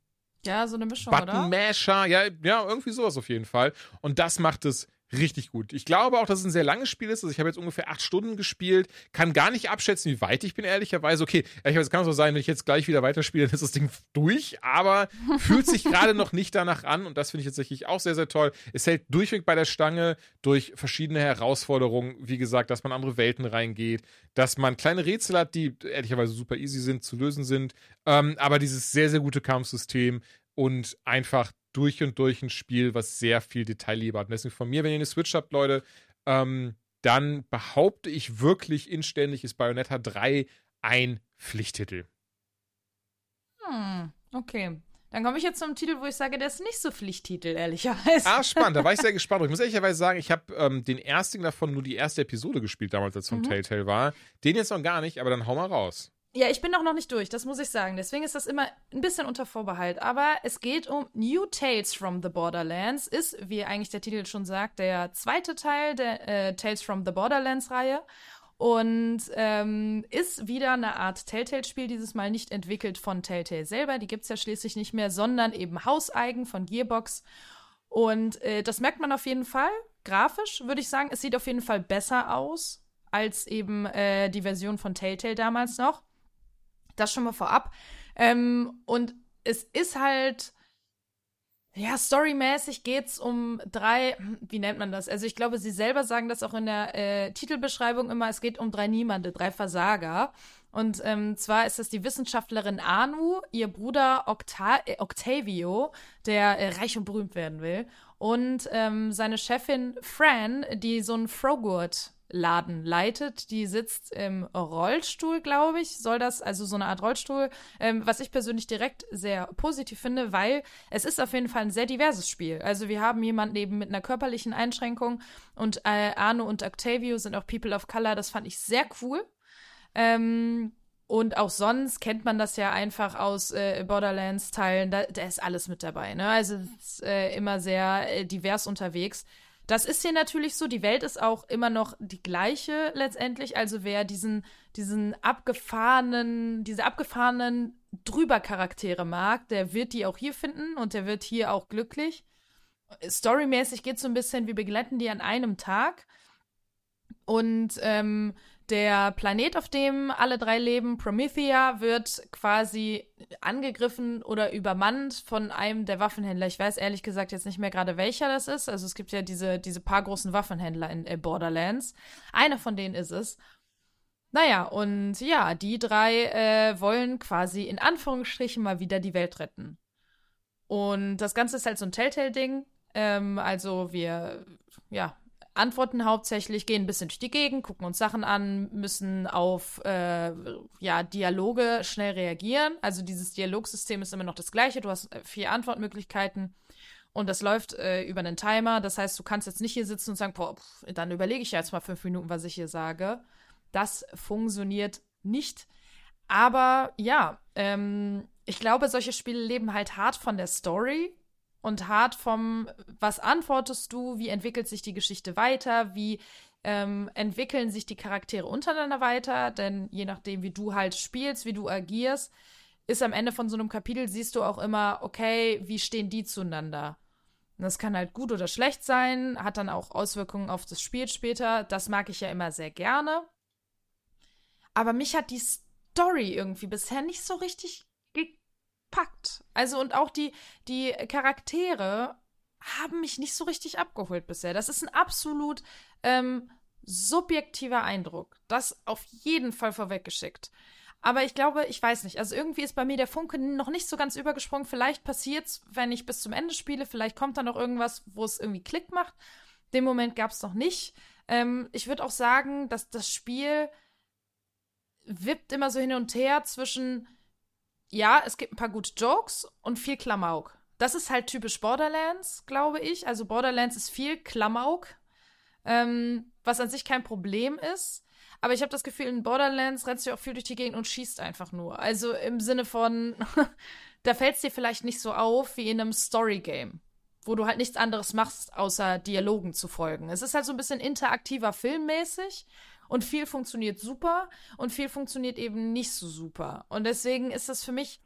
ja, so eine Mischung, Button Masher, ja, ja, irgendwie sowas auf jeden Fall. Und das macht es richtig gut. Ich glaube auch, dass es ein sehr langes Spiel ist. Also ich habe jetzt ungefähr acht Stunden gespielt, kann gar nicht abschätzen, wie weit ich bin, ehrlicherweise. Okay, ehrlicherweise kann es so sein, wenn ich jetzt gleich wieder weiterspiele, dann ist das Ding durch, aber fühlt sich gerade noch nicht danach an und das finde ich tatsächlich auch sehr, sehr toll. Es hält durchweg bei der Stange durch verschiedene Herausforderungen, wie gesagt, dass man andere Welten reingeht, dass man kleine Rätsel hat, die ehrlicherweise super easy sind, zu lösen sind, ähm, aber dieses sehr, sehr gute Kampfsystem und einfach durch und durch ein Spiel, was sehr viel Detailliebe hat. Und deswegen von mir, wenn ihr eine Switch habt, Leute, ähm, dann behaupte ich wirklich inständig, ist Bayonetta 3 ein Pflichttitel. Hm, okay. Dann komme ich jetzt zum Titel, wo ich sage, der ist nicht so Pflichttitel, ehrlicherweise. Ah, spannend. Da war ich sehr gespannt. Ich muss ehrlicherweise sagen, ich habe ähm, den ersten davon nur die erste Episode gespielt, damals, als es vom mhm. Telltale war. Den jetzt noch gar nicht, aber dann hau mal raus. Ja, ich bin auch noch nicht durch, das muss ich sagen. Deswegen ist das immer ein bisschen unter Vorbehalt. Aber es geht um New Tales from the Borderlands. Ist, wie eigentlich der Titel schon sagt, der zweite Teil der äh, Tales from the Borderlands-Reihe. Und ähm, ist wieder eine Art Telltale-Spiel, dieses Mal nicht entwickelt von Telltale selber. Die gibt es ja schließlich nicht mehr, sondern eben hauseigen von Gearbox. Und äh, das merkt man auf jeden Fall. Grafisch würde ich sagen, es sieht auf jeden Fall besser aus als eben äh, die Version von Telltale damals noch. Das schon mal vorab. Ähm, und es ist halt, ja, storymäßig geht's um drei, wie nennt man das? Also ich glaube, sie selber sagen das auch in der äh, Titelbeschreibung immer, es geht um drei Niemande, drei Versager. Und ähm, zwar ist es die Wissenschaftlerin Anu, ihr Bruder Octa äh, Octavio, der äh, reich und berühmt werden will, und ähm, seine Chefin Fran, die so ein Frogurt Laden leitet. Die sitzt im Rollstuhl, glaube ich. Soll das, also so eine Art Rollstuhl, ähm, was ich persönlich direkt sehr positiv finde, weil es ist auf jeden Fall ein sehr diverses Spiel. Also wir haben jemanden eben mit einer körperlichen Einschränkung und äh, Arno und Octavio sind auch People of Color. Das fand ich sehr cool. Ähm, und auch sonst kennt man das ja einfach aus äh, Borderlands-Teilen. Da, da, ist alles mit dabei. Ne? Also ist, äh, immer sehr äh, divers unterwegs. Das ist hier natürlich so. Die Welt ist auch immer noch die gleiche letztendlich. Also wer diesen, diesen abgefahrenen, diese abgefahrenen Drüber-Charaktere mag, der wird die auch hier finden und der wird hier auch glücklich. Storymäßig geht es so ein bisschen, wir begleiten die an einem Tag. Und ähm, der Planet, auf dem alle drei leben, Promethea, wird quasi angegriffen oder übermannt von einem der Waffenhändler. Ich weiß ehrlich gesagt jetzt nicht mehr gerade, welcher das ist. Also es gibt ja diese, diese paar großen Waffenhändler in äh, Borderlands. Einer von denen ist es. Naja, und ja, die drei äh, wollen quasi in Anführungsstrichen mal wieder die Welt retten. Und das Ganze ist halt so ein Telltale-Ding. Ähm, also wir, ja, antworten hauptsächlich, gehen ein bisschen durch die Gegend, gucken uns Sachen an, müssen auf äh, ja, Dialoge schnell reagieren. Also dieses Dialogsystem ist immer noch das gleiche. Du hast äh, vier Antwortmöglichkeiten und das läuft äh, über einen Timer. Das heißt, du kannst jetzt nicht hier sitzen und sagen, boah, pff, dann überlege ich jetzt mal fünf Minuten, was ich hier sage. Das funktioniert nicht. Aber ja, ähm, ich glaube, solche Spiele leben halt hart von der Story und hart vom, was antwortest du, wie entwickelt sich die Geschichte weiter, wie ähm, entwickeln sich die Charaktere untereinander weiter, denn je nachdem, wie du halt spielst, wie du agierst, ist am Ende von so einem Kapitel, siehst du auch immer, okay, wie stehen die zueinander. Das kann halt gut oder schlecht sein, hat dann auch Auswirkungen auf das Spiel später. Das mag ich ja immer sehr gerne. Aber mich hat die Story irgendwie bisher nicht so richtig gepackt. Also und auch die, die Charaktere haben mich nicht so richtig abgeholt bisher. Das ist ein absolut ähm, subjektiver Eindruck. Das auf jeden Fall vorweggeschickt. Aber ich glaube, ich weiß nicht. Also irgendwie ist bei mir der Funke noch nicht so ganz übergesprungen. Vielleicht passiert's, wenn ich bis zum Ende spiele. Vielleicht kommt da noch irgendwas, wo es irgendwie Klick macht. Den Moment gab es noch nicht. Ähm, ich würde auch sagen, dass das Spiel wippt immer so hin und her zwischen, ja, es gibt ein paar gute Jokes und viel Klamauk. Das ist halt typisch Borderlands, glaube ich. Also Borderlands ist viel Klamauk, ähm, was an sich kein Problem ist. Aber ich habe das Gefühl, in Borderlands rennst du auch viel durch die Gegend und schießt einfach nur. Also im Sinne von, da fällt es dir vielleicht nicht so auf wie in einem Story-Game, wo du halt nichts anderes machst, außer Dialogen zu folgen. Es ist halt so ein bisschen interaktiver filmmäßig und viel funktioniert super und viel funktioniert eben nicht so super. Und deswegen ist das für mich,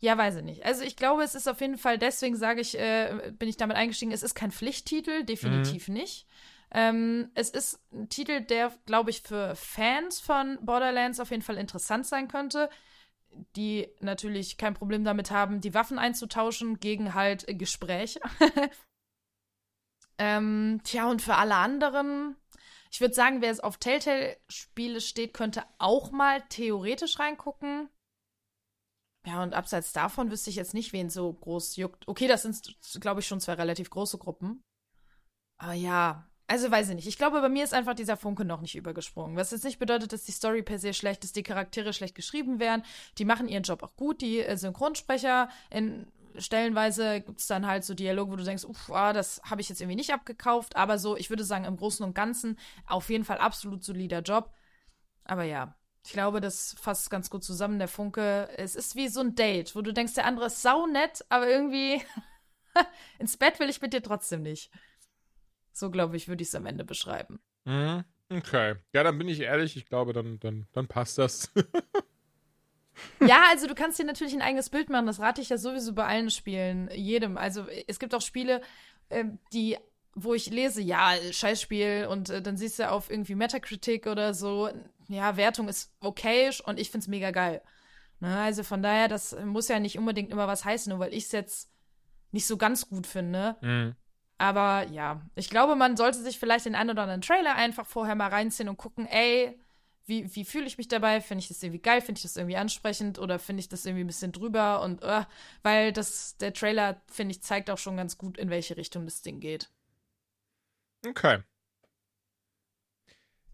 ja, weiß ich nicht. Also ich glaube, es ist auf jeden Fall, deswegen sage ich, äh, bin ich damit eingestiegen, es ist kein Pflichttitel, definitiv mhm. nicht. Ähm, es ist ein Titel, der, glaube ich, für Fans von Borderlands auf jeden Fall interessant sein könnte, die natürlich kein Problem damit haben, die Waffen einzutauschen gegen halt Gespräche. ähm, tja, und für alle anderen, ich würde sagen, wer es auf Telltale-Spiele steht, könnte auch mal theoretisch reingucken. Ja, und abseits davon wüsste ich jetzt nicht, wen so groß juckt. Okay, das sind, glaube ich, schon zwei relativ große Gruppen. Aber ja, also weiß ich nicht. Ich glaube, bei mir ist einfach dieser Funke noch nicht übergesprungen. Was jetzt nicht bedeutet, dass die Story per se schlecht ist, die Charaktere schlecht geschrieben werden. Die machen ihren Job auch gut. Die äh, Synchronsprecher in stellenweise gibt es dann halt so Dialoge, wo du denkst, uff, ah, das habe ich jetzt irgendwie nicht abgekauft. Aber so, ich würde sagen, im Großen und Ganzen auf jeden Fall absolut solider Job. Aber ja, ich glaube, das fasst ganz gut zusammen, der Funke. Es ist wie so ein Date, wo du denkst, der andere ist sau nett, aber irgendwie ins Bett will ich mit dir trotzdem nicht. So, glaube ich, würde ich es am Ende beschreiben. Mhm. Okay. Ja, dann bin ich ehrlich, ich glaube, dann, dann, dann passt das. ja, also du kannst dir natürlich ein eigenes Bild machen. Das rate ich ja sowieso bei allen Spielen, jedem. Also es gibt auch Spiele, äh, die, wo ich lese, ja, Scheißspiel und äh, dann siehst du auf irgendwie Metacritic oder so, ja, Wertung ist okay und ich find's mega geil. Ne? Also von daher, das muss ja nicht unbedingt immer was heißen, nur weil ich es jetzt nicht so ganz gut finde. Mhm. Aber ja, ich glaube, man sollte sich vielleicht den einen oder anderen Trailer einfach vorher mal reinziehen und gucken, ey, wie, wie fühle ich mich dabei? Finde ich das irgendwie geil? Finde ich das irgendwie ansprechend? Oder finde ich das irgendwie ein bisschen drüber? Und uh, weil das, der Trailer, finde ich, zeigt auch schon ganz gut, in welche Richtung das Ding geht. Okay.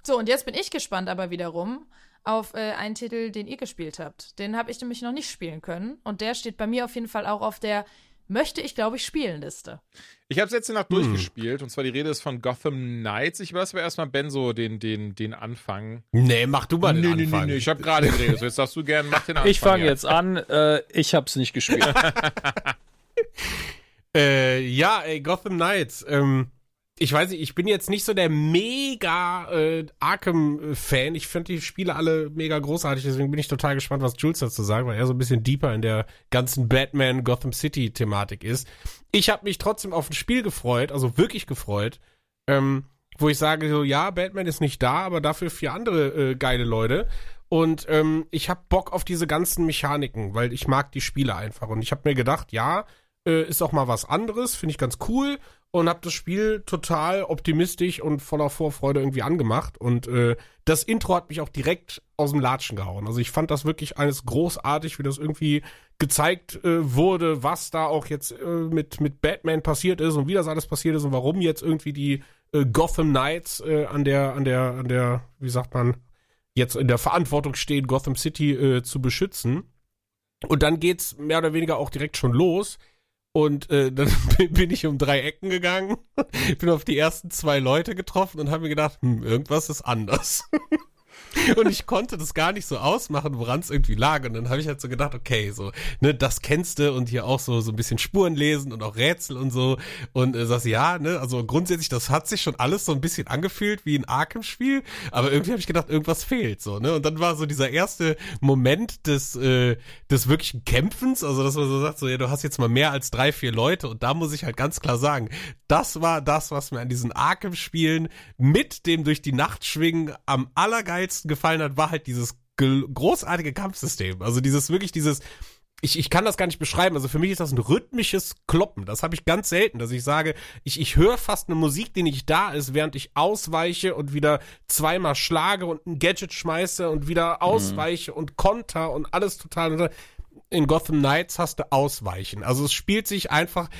So, und jetzt bin ich gespannt aber wiederum auf äh, einen Titel, den ihr gespielt habt. Den habe ich nämlich noch nicht spielen können. Und der steht bei mir auf jeden Fall auch auf der möchte ich, glaube ich, spielen Liste. Ich habe es jetzt Nacht hm. durchgespielt und zwar die Rede ist von Gotham Knights. Ich weiß aber erstmal Benzo den, den, den Anfang. Nee, mach du mal den nee, Anfang. Nee, nee, nee, ich habe gerade geredet. So, jetzt darfst du gerne, mach den Anfang. Ich fange jetzt an. Äh, ich habe es nicht gespielt. äh, ja, ey, Gotham Knights. Ähm, ich weiß nicht, ich bin jetzt nicht so der mega äh, Arkham-Fan. Ich finde die Spiele alle mega großartig, deswegen bin ich total gespannt, was Jules dazu sagt, weil er so ein bisschen deeper in der ganzen Batman Gotham City-Thematik ist. Ich habe mich trotzdem auf ein Spiel gefreut, also wirklich gefreut, ähm, wo ich sage so, ja, Batman ist nicht da, aber dafür vier andere äh, geile Leute. Und ähm, ich habe Bock auf diese ganzen Mechaniken, weil ich mag die Spiele einfach. Und ich habe mir gedacht, ja, äh, ist auch mal was anderes, finde ich ganz cool und habe das Spiel total optimistisch und voller Vorfreude irgendwie angemacht. Und äh, das Intro hat mich auch direkt aus dem Latschen gehauen. Also ich fand das wirklich alles großartig, wie das irgendwie gezeigt äh, wurde, was da auch jetzt äh, mit, mit Batman passiert ist und wie das alles passiert ist und warum jetzt irgendwie die äh, Gotham Knights äh, an der, an der, an der, wie sagt man, jetzt in der Verantwortung stehen, Gotham City äh, zu beschützen. Und dann geht's mehr oder weniger auch direkt schon los und äh, dann bin ich um drei Ecken gegangen, bin auf die ersten zwei Leute getroffen und habe mir gedacht, hm, irgendwas ist anders. Und ich konnte das gar nicht so ausmachen, woran es irgendwie lag. Und dann habe ich halt so gedacht, okay, so, ne, das kennst du und hier auch so, so ein bisschen Spuren lesen und auch Rätsel und so. Und äh, sagst, ja, ne, also grundsätzlich, das hat sich schon alles so ein bisschen angefühlt wie ein Arkham-Spiel. Aber irgendwie habe ich gedacht, irgendwas fehlt, so, ne. Und dann war so dieser erste Moment des, äh, des wirklichen Kämpfens, also dass man so sagt, so, ja, du hast jetzt mal mehr als drei, vier Leute. Und da muss ich halt ganz klar sagen, das war das, was mir an diesen Arkham-Spielen mit dem durch die Nacht schwingen am allergeilsten besten gefallen hat, war halt dieses großartige Kampfsystem. Also dieses wirklich dieses ich, ich kann das gar nicht beschreiben. Also für mich ist das ein rhythmisches Kloppen. Das habe ich ganz selten, dass ich sage, ich, ich höre fast eine Musik, die nicht da ist, während ich ausweiche und wieder zweimal schlage und ein Gadget schmeiße und wieder mhm. ausweiche mhm. und konter und alles total in Gotham Knights hast du Ausweichen. Also es spielt sich einfach,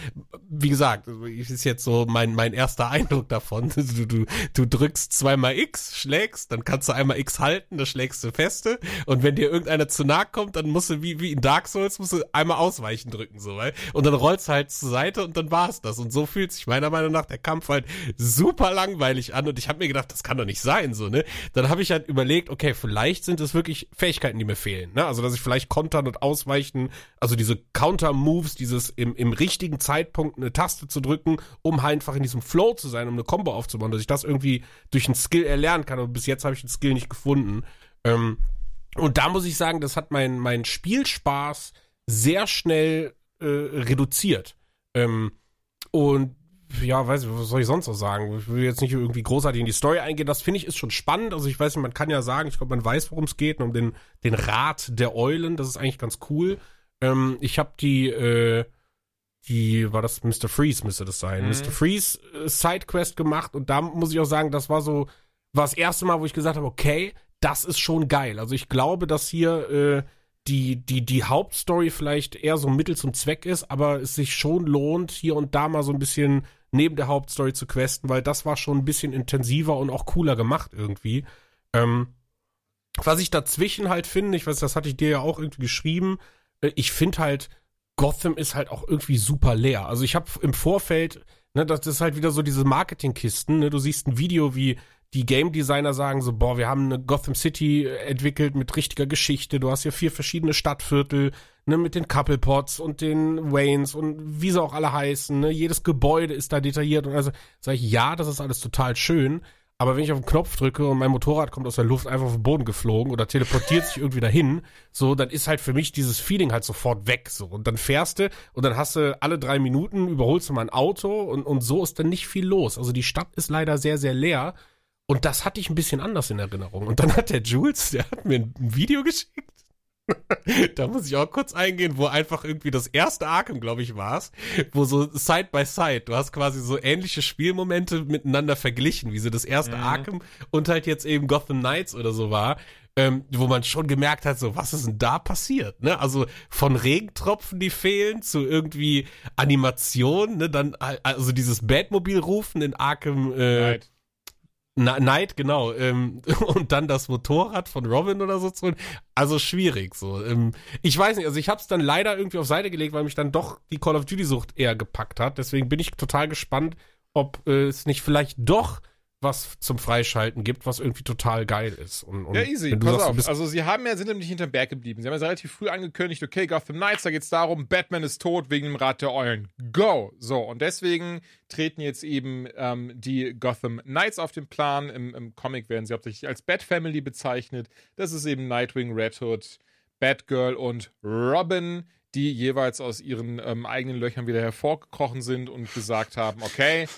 wie gesagt, ist jetzt so mein, mein erster Eindruck davon. Du, du, du drückst zweimal X, schlägst, dann kannst du einmal X halten, dann schlägst du feste. Und wenn dir irgendeiner zu nahe kommt, dann musst du wie, wie in Dark Souls, musst du einmal Ausweichen drücken, so, weil, und dann rollst du halt zur Seite und dann war's das. Und so fühlt sich meiner Meinung nach der Kampf halt super langweilig an. Und ich habe mir gedacht, das kann doch nicht sein, so, ne? Dann habe ich halt überlegt, okay, vielleicht sind es wirklich Fähigkeiten, die mir fehlen, ne? Also, dass ich vielleicht kontern und ausweichen ausweichen, also diese Counter-Moves, dieses im, im richtigen Zeitpunkt eine Taste zu drücken, um halt einfach in diesem Flow zu sein, um eine Combo aufzubauen, dass ich das irgendwie durch einen Skill erlernen kann. Und bis jetzt habe ich den Skill nicht gefunden. Ähm, und da muss ich sagen, das hat mein, mein Spielspaß sehr schnell äh, reduziert. Ähm, und ja, weiß ich, was soll ich sonst noch sagen? Ich will jetzt nicht irgendwie großartig in die Story eingehen. Das finde ich ist schon spannend. Also ich weiß nicht, man kann ja sagen, ich glaube, man weiß, worum es geht, um den, den Rat der Eulen. Das ist eigentlich ganz cool. Ähm, ich habe die, äh, die, war das Mr. Freeze, müsste das sein. Mhm. Mr. Freeze äh, Sidequest gemacht und da muss ich auch sagen, das war so, war das erste Mal, wo ich gesagt habe, okay, das ist schon geil. Also ich glaube, dass hier äh, die, die, die Hauptstory vielleicht eher so Mittel zum Zweck ist, aber es sich schon lohnt, hier und da mal so ein bisschen neben der Hauptstory zu questen, weil das war schon ein bisschen intensiver und auch cooler gemacht irgendwie. Ähm, was ich dazwischen halt finde, ich weiß, das hatte ich dir ja auch irgendwie geschrieben, äh, ich finde halt, Gotham ist halt auch irgendwie super leer. Also ich habe im Vorfeld, ne, das ist halt wieder so diese Marketingkisten, ne, du siehst ein Video, wie die Game Designer sagen so, boah, wir haben eine Gotham City entwickelt mit richtiger Geschichte. Du hast hier vier verschiedene Stadtviertel, ne, mit den Couple Pots und den Waynes und wie sie auch alle heißen, ne. Jedes Gebäude ist da detailliert und also sage ich, ja, das ist alles total schön. Aber wenn ich auf den Knopf drücke und mein Motorrad kommt aus der Luft einfach auf den Boden geflogen oder teleportiert sich irgendwie dahin, so, dann ist halt für mich dieses Feeling halt sofort weg, so. Und dann fährst du und dann hast du alle drei Minuten überholst du mal ein Auto und, und so ist dann nicht viel los. Also die Stadt ist leider sehr, sehr leer und das hatte ich ein bisschen anders in Erinnerung. Und dann hat der Jules, der hat mir ein Video geschickt. da muss ich auch kurz eingehen, wo einfach irgendwie das erste Arkham, glaube ich, war es, wo so Side by Side, du hast quasi so ähnliche Spielmomente miteinander verglichen, wie so das erste mhm. Arkham und halt jetzt eben Gotham Knights oder so war, ähm, wo man schon gemerkt hat, so was ist denn da passiert, ne? Also von Regentropfen, die fehlen, zu irgendwie Animation, ne? Dann also dieses Batmobil rufen in Arkham äh, Night. Night, genau. Ähm, und dann das Motorrad von Robin oder so zu Also schwierig so. Ähm, ich weiß nicht, also ich habe es dann leider irgendwie auf Seite gelegt, weil mich dann doch die Call of Duty-Sucht eher gepackt hat. Deswegen bin ich total gespannt, ob äh, es nicht vielleicht doch was zum Freischalten gibt, was irgendwie total geil ist. Und, und ja, easy. Pass sagst, auf. Also sie haben ja, sind nämlich hinterm Berg geblieben. Sie haben ja relativ früh angekündigt, okay, Gotham Knights, da geht's darum, Batman ist tot wegen dem Rat der Eulen. Go! So, und deswegen treten jetzt eben ähm, die Gotham Knights auf den Plan. Im, Im Comic werden sie hauptsächlich als Bat Family bezeichnet. Das ist eben Nightwing, Red Hood, Batgirl und Robin, die jeweils aus ihren ähm, eigenen Löchern wieder hervorgekrochen sind und gesagt haben, okay,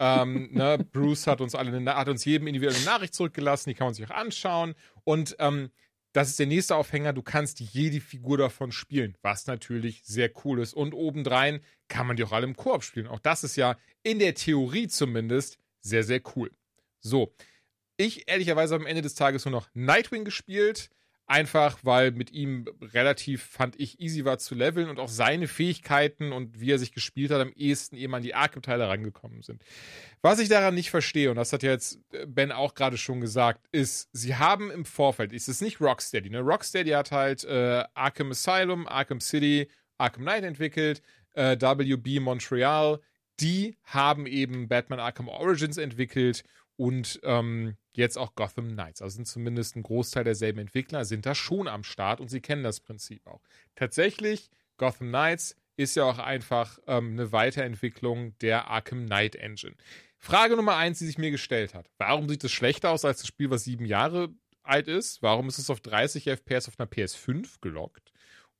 ähm, ne, Bruce hat uns alle eine, hat uns jedem individuell eine Nachricht zurückgelassen, die kann man sich auch anschauen. Und ähm, das ist der nächste Aufhänger. Du kannst jede Figur davon spielen, was natürlich sehr cool ist. Und obendrein kann man die auch alle im Koop spielen. Auch das ist ja in der Theorie zumindest sehr, sehr cool. So. Ich ehrlicherweise am Ende des Tages nur noch Nightwing gespielt. Einfach, weil mit ihm relativ, fand ich, easy war zu leveln und auch seine Fähigkeiten und wie er sich gespielt hat, am ehesten eben an die Archetype rangekommen sind. Was ich daran nicht verstehe, und das hat ja jetzt äh, Ben auch gerade schon gesagt, ist, sie haben im Vorfeld, ist es nicht Rocksteady, ne? Rocksteady hat halt äh, Arkham Asylum, Arkham City, Arkham Knight entwickelt, äh, WB Montreal, die haben eben Batman Arkham Origins entwickelt und ähm, jetzt auch Gotham Knights. Also sind zumindest ein Großteil derselben Entwickler, sind da schon am Start und sie kennen das Prinzip auch. Tatsächlich, Gotham Knights ist ja auch einfach ähm, eine Weiterentwicklung der Arkham Knight Engine. Frage Nummer eins, die sich mir gestellt hat. Warum sieht es schlechter aus als das Spiel, was sieben Jahre alt ist? Warum ist es auf 30 FPS auf einer PS5 gelockt?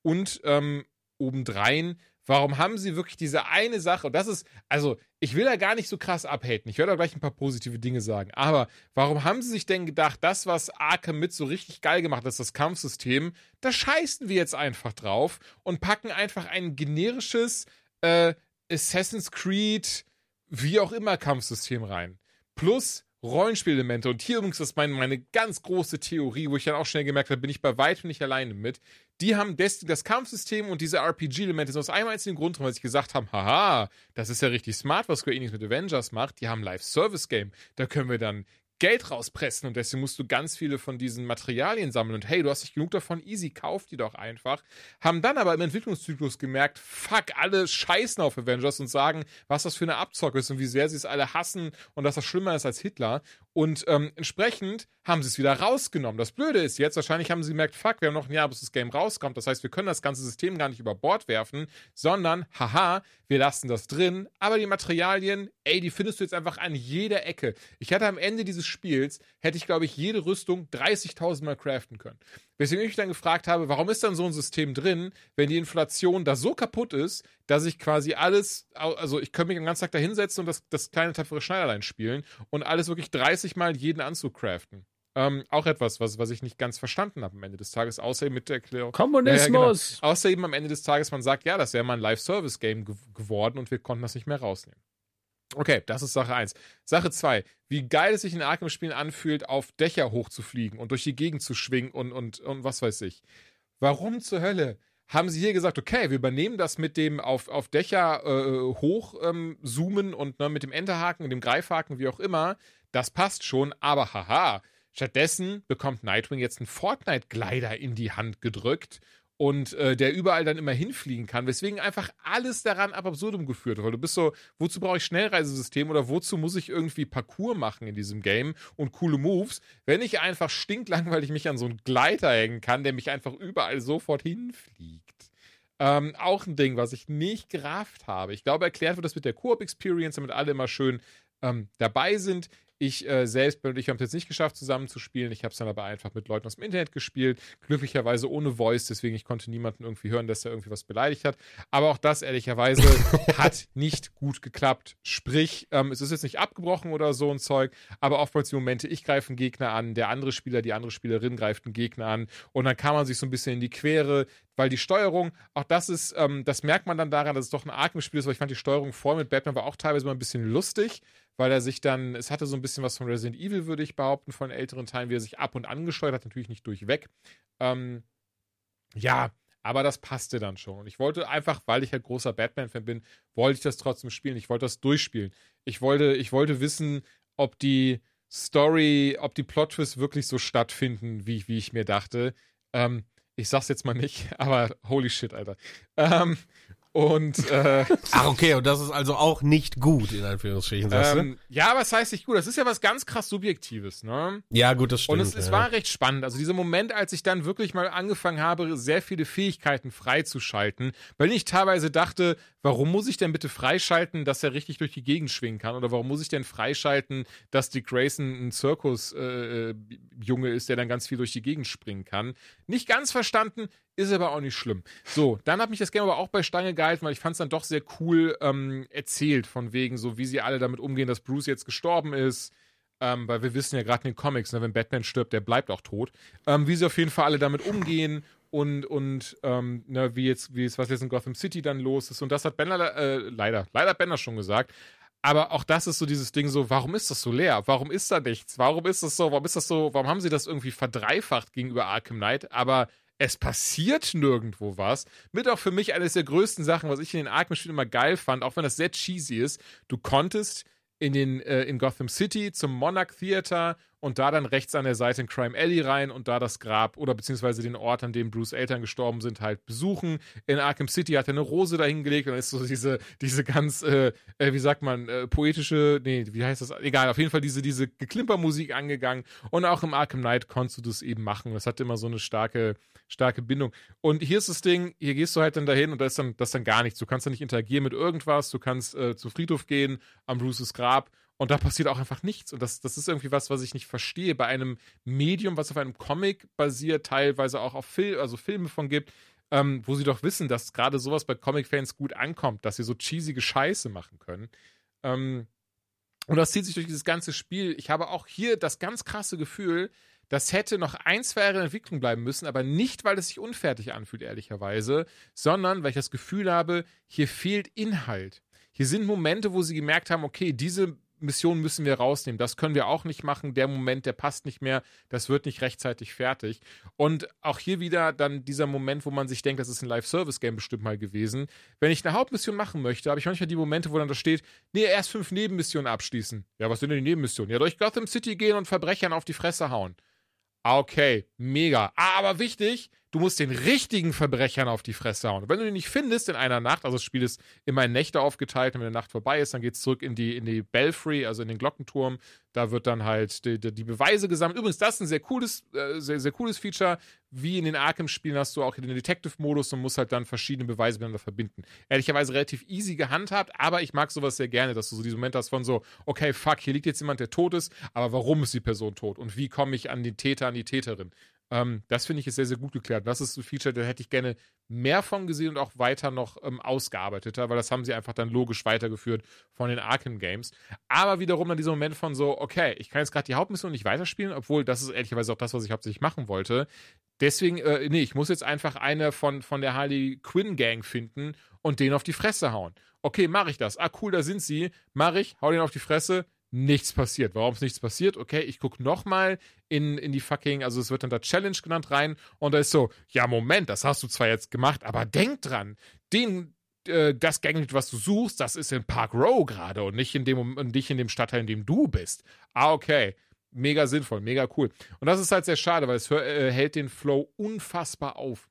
Und ähm, obendrein, Warum haben sie wirklich diese eine Sache? Und das ist, also, ich will da gar nicht so krass abhaten. Ich werde da gleich ein paar positive Dinge sagen. Aber warum haben sie sich denn gedacht, das, was Arkham mit so richtig geil gemacht hat, das Kampfsystem, da scheißen wir jetzt einfach drauf und packen einfach ein generisches äh, Assassin's Creed, wie auch immer, Kampfsystem rein. Plus Rollenspielelemente. Und hier übrigens ist meine, meine ganz große Theorie, wo ich dann auch schnell gemerkt habe, bin ich bei weitem nicht alleine mit. die haben das, das Kampfsystem und diese RPG-Elemente aus einem einzigen Grund weil sie gesagt haben, haha, das ist ja richtig smart, was Square Enix mit Avengers macht. Die haben Live-Service-Game. Da können wir dann Geld rauspressen und deswegen musst du ganz viele von diesen Materialien sammeln und hey, du hast nicht genug davon, easy, kauf die doch einfach. Haben dann aber im Entwicklungszyklus gemerkt, fuck, alle scheißen auf Avengers und sagen, was das für eine Abzocke ist und wie sehr sie es alle hassen und dass das schlimmer ist als Hitler. Und ähm, entsprechend haben sie es wieder rausgenommen. Das Blöde ist jetzt, wahrscheinlich haben sie gemerkt, fuck, wir haben noch ein Jahr, bis das Game rauskommt. Das heißt, wir können das ganze System gar nicht über Bord werfen, sondern, haha, wir lassen das drin. Aber die Materialien, ey, die findest du jetzt einfach an jeder Ecke. Ich hatte am Ende dieses Spiels, hätte ich, glaube ich, jede Rüstung 30.000 Mal craften können. Weswegen ich mich dann gefragt habe, warum ist dann so ein System drin, wenn die Inflation da so kaputt ist, dass ich quasi alles, also ich könnte mich den ganzen Tag da hinsetzen und das, das kleine tapfere Schneiderlein spielen und alles wirklich 30 Mal jeden Anzug craften. Ähm, auch etwas, was, was ich nicht ganz verstanden habe am Ende des Tages, außer eben mit der Erklärung. Kommunismus! Ja, genau. Außer eben am Ende des Tages, man sagt, ja, das wäre mal ein Live-Service-Game ge geworden und wir konnten das nicht mehr rausnehmen. Okay, das ist Sache 1. Sache 2. Wie geil es sich in Arkham-Spielen anfühlt, auf Dächer hochzufliegen und durch die Gegend zu schwingen und, und, und was weiß ich. Warum zur Hölle haben sie hier gesagt, okay, wir übernehmen das mit dem auf, auf Dächer äh, hochzoomen ähm, und ne, mit dem Enterhaken, dem Greifhaken, wie auch immer. Das passt schon, aber haha. Stattdessen bekommt Nightwing jetzt einen Fortnite-Glider in die Hand gedrückt und äh, der überall dann immer hinfliegen kann, weswegen einfach alles daran ab absurdum geführt wird. Weil du bist so, wozu brauche ich Schnellreisesystem oder wozu muss ich irgendwie Parcours machen in diesem Game und coole Moves, wenn ich einfach stinklangweilig mich an so einen Gleiter hängen kann, der mich einfach überall sofort hinfliegt. Ähm, auch ein Ding, was ich nicht gerafft habe. Ich glaube, erklärt wird das mit der Koop-Experience, damit alle immer schön ähm, dabei sind. Ich äh, selbst ich habe es jetzt nicht geschafft, zusammen zu spielen. Ich habe es dann aber einfach mit Leuten aus dem Internet gespielt. Glücklicherweise ohne Voice, deswegen ich konnte niemanden irgendwie hören, dass er irgendwie was beleidigt hat. Aber auch das ehrlicherweise hat nicht gut geklappt. Sprich, ähm, es ist jetzt nicht abgebrochen oder so ein Zeug, aber oftmals die Momente, ich greife einen Gegner an, der andere Spieler, die andere Spielerin greift einen Gegner an und dann kann man sich so ein bisschen in die Quere, weil die Steuerung, auch das ist, ähm, das merkt man dann daran, dass es doch ein Arkham-Spiel ist, weil ich fand die Steuerung vor mit Batman war auch teilweise mal ein bisschen lustig weil er sich dann, es hatte so ein bisschen was von Resident Evil, würde ich behaupten, von älteren Teilen, wie er sich ab und an gesteuert hat, natürlich nicht durchweg. Ähm, ja, aber das passte dann schon. Und ich wollte einfach, weil ich halt großer Batman-Fan bin, wollte ich das trotzdem spielen. Ich wollte das durchspielen. Ich wollte, ich wollte wissen, ob die Story, ob die Plot-Twists wirklich so stattfinden, wie, wie ich mir dachte. Ähm, ich sag's jetzt mal nicht, aber holy shit, Alter. Ähm, und äh, Ach, okay, und das ist also auch nicht gut, in Anführungsstrichen, sagst ähm, Ja, aber es heißt nicht gut. Das ist ja was ganz krass Subjektives, ne? Ja, gut, das stimmt. Und es, es ja. war recht spannend. Also dieser Moment, als ich dann wirklich mal angefangen habe, sehr viele Fähigkeiten freizuschalten, weil ich teilweise dachte, warum muss ich denn bitte freischalten, dass er richtig durch die Gegend schwingen kann? Oder warum muss ich denn freischalten, dass Dick Grayson ein Zirkus-Junge äh, ist, der dann ganz viel durch die Gegend springen kann? Nicht ganz verstanden, ist aber auch nicht schlimm. So, dann hat mich das Game aber auch bei Stange gehalten, weil ich fand es dann doch sehr cool ähm, erzählt, von wegen so, wie sie alle damit umgehen, dass Bruce jetzt gestorben ist. Ähm, weil wir wissen ja gerade in den Comics, ne, wenn Batman stirbt, der bleibt auch tot. Ähm, wie sie auf jeden Fall alle damit umgehen und, und ähm, ne, wie jetzt, wie es, was jetzt in Gotham City dann los ist. Und das hat Benner äh, leider, leider Benner schon gesagt. Aber auch das ist so dieses Ding so, warum ist das so leer? Warum ist da nichts? Warum ist das so? Warum ist das so? Warum haben sie das irgendwie verdreifacht gegenüber Arkham Knight? Aber es passiert nirgendwo was. Mit auch für mich eines der größten Sachen, was ich in den Arkham-Spielen immer geil fand, auch wenn das sehr cheesy ist. Du konntest in, den, äh, in Gotham City zum Monarch Theater und da dann rechts an der Seite in Crime Alley rein und da das Grab oder beziehungsweise den Ort, an dem Bruce Eltern gestorben sind, halt besuchen. In Arkham City hat er eine Rose dahingelegt und dann ist so diese, diese ganz, äh, äh, wie sagt man, äh, poetische, nee, wie heißt das? Egal, auf jeden Fall diese, diese Geklimpermusik angegangen und auch im Arkham Knight konntest du das eben machen. Das hatte immer so eine starke, starke Bindung. Und hier ist das Ding, hier gehst du halt dann dahin und da ist dann, das dann gar nichts. Du kannst dann nicht interagieren mit irgendwas, du kannst äh, zu Friedhof gehen, am Bruces Grab und da passiert auch einfach nichts. Und das, das ist irgendwie was, was ich nicht verstehe. Bei einem Medium, was auf einem Comic basiert, teilweise auch auf Film, also Filme von gibt, ähm, wo sie doch wissen, dass gerade sowas bei Comic-Fans gut ankommt, dass sie so cheesige Scheiße machen können. Ähm, und das zieht sich durch dieses ganze Spiel. Ich habe auch hier das ganz krasse Gefühl, das hätte noch ein, zwei Jahre in Entwicklung bleiben müssen, aber nicht, weil es sich unfertig anfühlt, ehrlicherweise, sondern weil ich das Gefühl habe, hier fehlt Inhalt. Hier sind Momente, wo sie gemerkt haben, okay, diese Mission müssen wir rausnehmen. Das können wir auch nicht machen. Der Moment, der passt nicht mehr. Das wird nicht rechtzeitig fertig. Und auch hier wieder dann dieser Moment, wo man sich denkt, das ist ein Live-Service-Game bestimmt mal gewesen. Wenn ich eine Hauptmission machen möchte, habe ich manchmal die Momente, wo dann da steht, nee, erst fünf Nebenmissionen abschließen. Ja, was sind denn die Nebenmissionen? Ja, durch Gotham City gehen und Verbrechern auf die Fresse hauen. Okay, mega. Ah, aber wichtig, du musst den richtigen Verbrechern auf die Fresse hauen. Wenn du den nicht findest in einer Nacht, also das Spiel ist immer in Nächte aufgeteilt, und wenn die Nacht vorbei ist, dann geht es zurück in die, in die Belfry, also in den Glockenturm. Da wird dann halt die, die, die Beweise gesammelt. Übrigens, das ist ein sehr cooles, äh, sehr, sehr cooles Feature. Wie in den Arkham-Spielen hast du auch den Detective-Modus und musst halt dann verschiedene Beweise miteinander verbinden. Ehrlicherweise relativ easy gehandhabt, aber ich mag sowas sehr gerne, dass du so diesen Moment hast von so, okay, fuck, hier liegt jetzt jemand, der tot ist, aber warum ist die Person tot? Und wie komme ich an den Täter, an die Täterin? Ähm, das finde ich ist sehr, sehr gut geklärt. Das ist ein Feature, da hätte ich gerne mehr von gesehen und auch weiter noch ähm, ausgearbeiteter, weil das haben sie einfach dann logisch weitergeführt von den Arkham Games. Aber wiederum dann dieser Moment von so, okay, ich kann jetzt gerade die Hauptmission nicht weiterspielen, obwohl das ist ehrlicherweise auch das, was ich hauptsächlich machen wollte. Deswegen, äh, nee, ich muss jetzt einfach eine von, von der Harley Quinn Gang finden und den auf die Fresse hauen. Okay, mache ich das. Ah, cool, da sind sie. Mache ich, hau den auf die Fresse nichts passiert. Warum ist nichts passiert? Okay, ich gucke nochmal in, in die fucking, also es wird dann da Challenge genannt rein und da ist so, ja, Moment, das hast du zwar jetzt gemacht, aber denk dran, den, äh, das Ganglied, was du suchst, das ist in Park Row gerade und nicht in dem, und nicht in dem Stadtteil, in dem du bist. Ah, okay. Mega sinnvoll, mega cool. Und das ist halt sehr schade, weil es äh, hält den Flow unfassbar auf.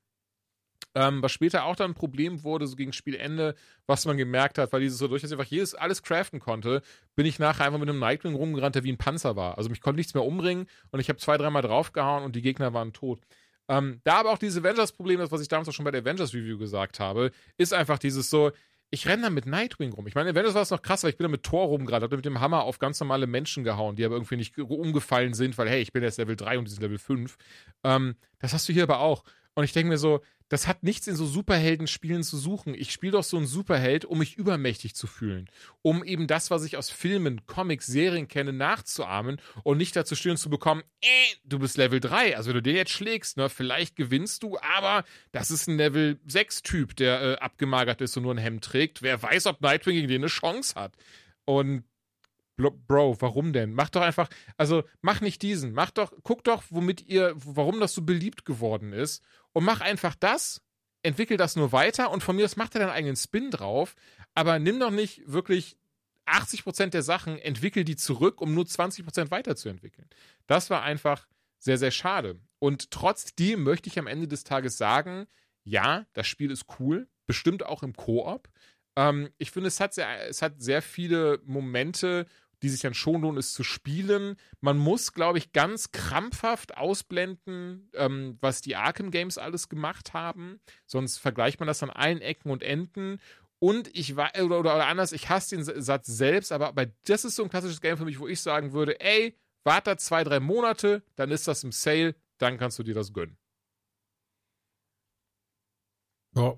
Ähm, was später auch dann ein Problem wurde, so gegen Spielende, was man gemerkt hat, weil dieses so durch, dass ich einfach jedes, alles craften konnte, bin ich nachher einfach mit einem Nightwing rumgerannt, der wie ein Panzer war. Also mich konnte nichts mehr umbringen und ich habe zwei, dreimal draufgehauen und die Gegner waren tot. Ähm, da aber auch dieses Avengers-Problem, das, was ich damals auch schon bei der Avengers-Review gesagt habe, ist einfach dieses so, ich renne da mit Nightwing rum. Ich meine, Avengers war es noch krass, weil ich bin da mit Thor rumgerannt, habe mit dem Hammer auf ganz normale Menschen gehauen, die aber irgendwie nicht umgefallen sind, weil, hey, ich bin jetzt Level 3 und die sind Level 5. Ähm, das hast du hier aber auch. Und ich denke mir so, das hat nichts in so Superheldenspielen zu suchen. Ich spiele doch so einen Superheld, um mich übermächtig zu fühlen. Um eben das, was ich aus Filmen, Comics, Serien kenne, nachzuahmen und nicht dazu stehen zu bekommen, äh, du bist Level 3. Also wenn du den jetzt schlägst, ne, vielleicht gewinnst du, aber das ist ein Level 6-Typ, der äh, abgemagert ist und nur ein Hemd trägt. Wer weiß, ob Nightwing gegen den eine Chance hat. Und Bro, warum denn? Mach doch einfach, also mach nicht diesen, mach doch, guck doch, womit ihr, warum das so beliebt geworden ist und mach einfach das, entwickel das nur weiter und von mir aus macht er deinen eigenen Spin drauf, aber nimm doch nicht wirklich 80% der Sachen, entwickel die zurück, um nur 20% weiterzuentwickeln. Das war einfach sehr, sehr schade. Und trotzdem möchte ich am Ende des Tages sagen, ja, das Spiel ist cool, bestimmt auch im Koop. Ähm, ich finde, es hat, sehr, es hat sehr viele Momente, die sich dann schon lohnen, es zu spielen. Man muss, glaube ich, ganz krampfhaft ausblenden, ähm, was die Arkham Games alles gemacht haben. Sonst vergleicht man das an allen Ecken und Enden. Und ich war, oder, oder anders, ich hasse den Satz selbst, aber bei, das ist so ein klassisches Game für mich, wo ich sagen würde, ey, warte zwei, drei Monate, dann ist das im Sale, dann kannst du dir das gönnen. Ja.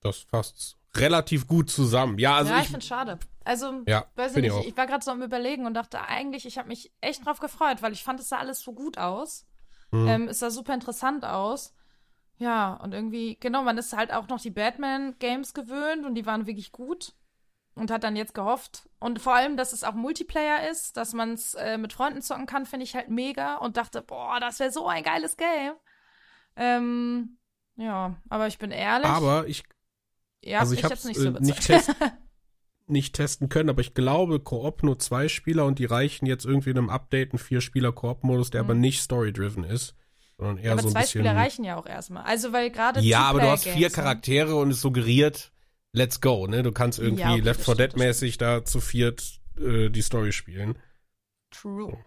Das fasst relativ gut zusammen. Ja, also ja, ich, ich finde schade. Also, Ja, weiß ich ich nicht, auch. ich war gerade so am überlegen und dachte eigentlich, ich habe mich echt drauf gefreut, weil ich fand, es sah alles so gut aus. Mhm. Ähm, es sah super interessant aus. Ja, und irgendwie, genau, man ist halt auch noch die Batman-Games gewöhnt und die waren wirklich gut. Und hat dann jetzt gehofft. Und vor allem, dass es auch Multiplayer ist, dass man es äh, mit Freunden zocken kann, finde ich halt mega. Und dachte, boah, das wäre so ein geiles Game. Ähm, ja, aber ich bin ehrlich. aber ich, ja, also ich, hab's hab's nicht so äh, überzeugt. nicht, test, nicht testen können, aber ich glaube, Koop nur zwei Spieler und die reichen jetzt irgendwie in einem Update einen Vier-Spieler-Koop-Modus, der aber nicht story-driven ist, sondern eher Mhm. aber so ein zwei bisschen. Spieler reichen ja auch erstmal. Also, weil gerade Ja, aber du hast vier ne? Charaktere und es suggeriert, let's go, ne? Du kannst irgendwie Ja, okay, Left das 4 stimmt, Dead mäßig da zu viert äh, die Story spielen. True.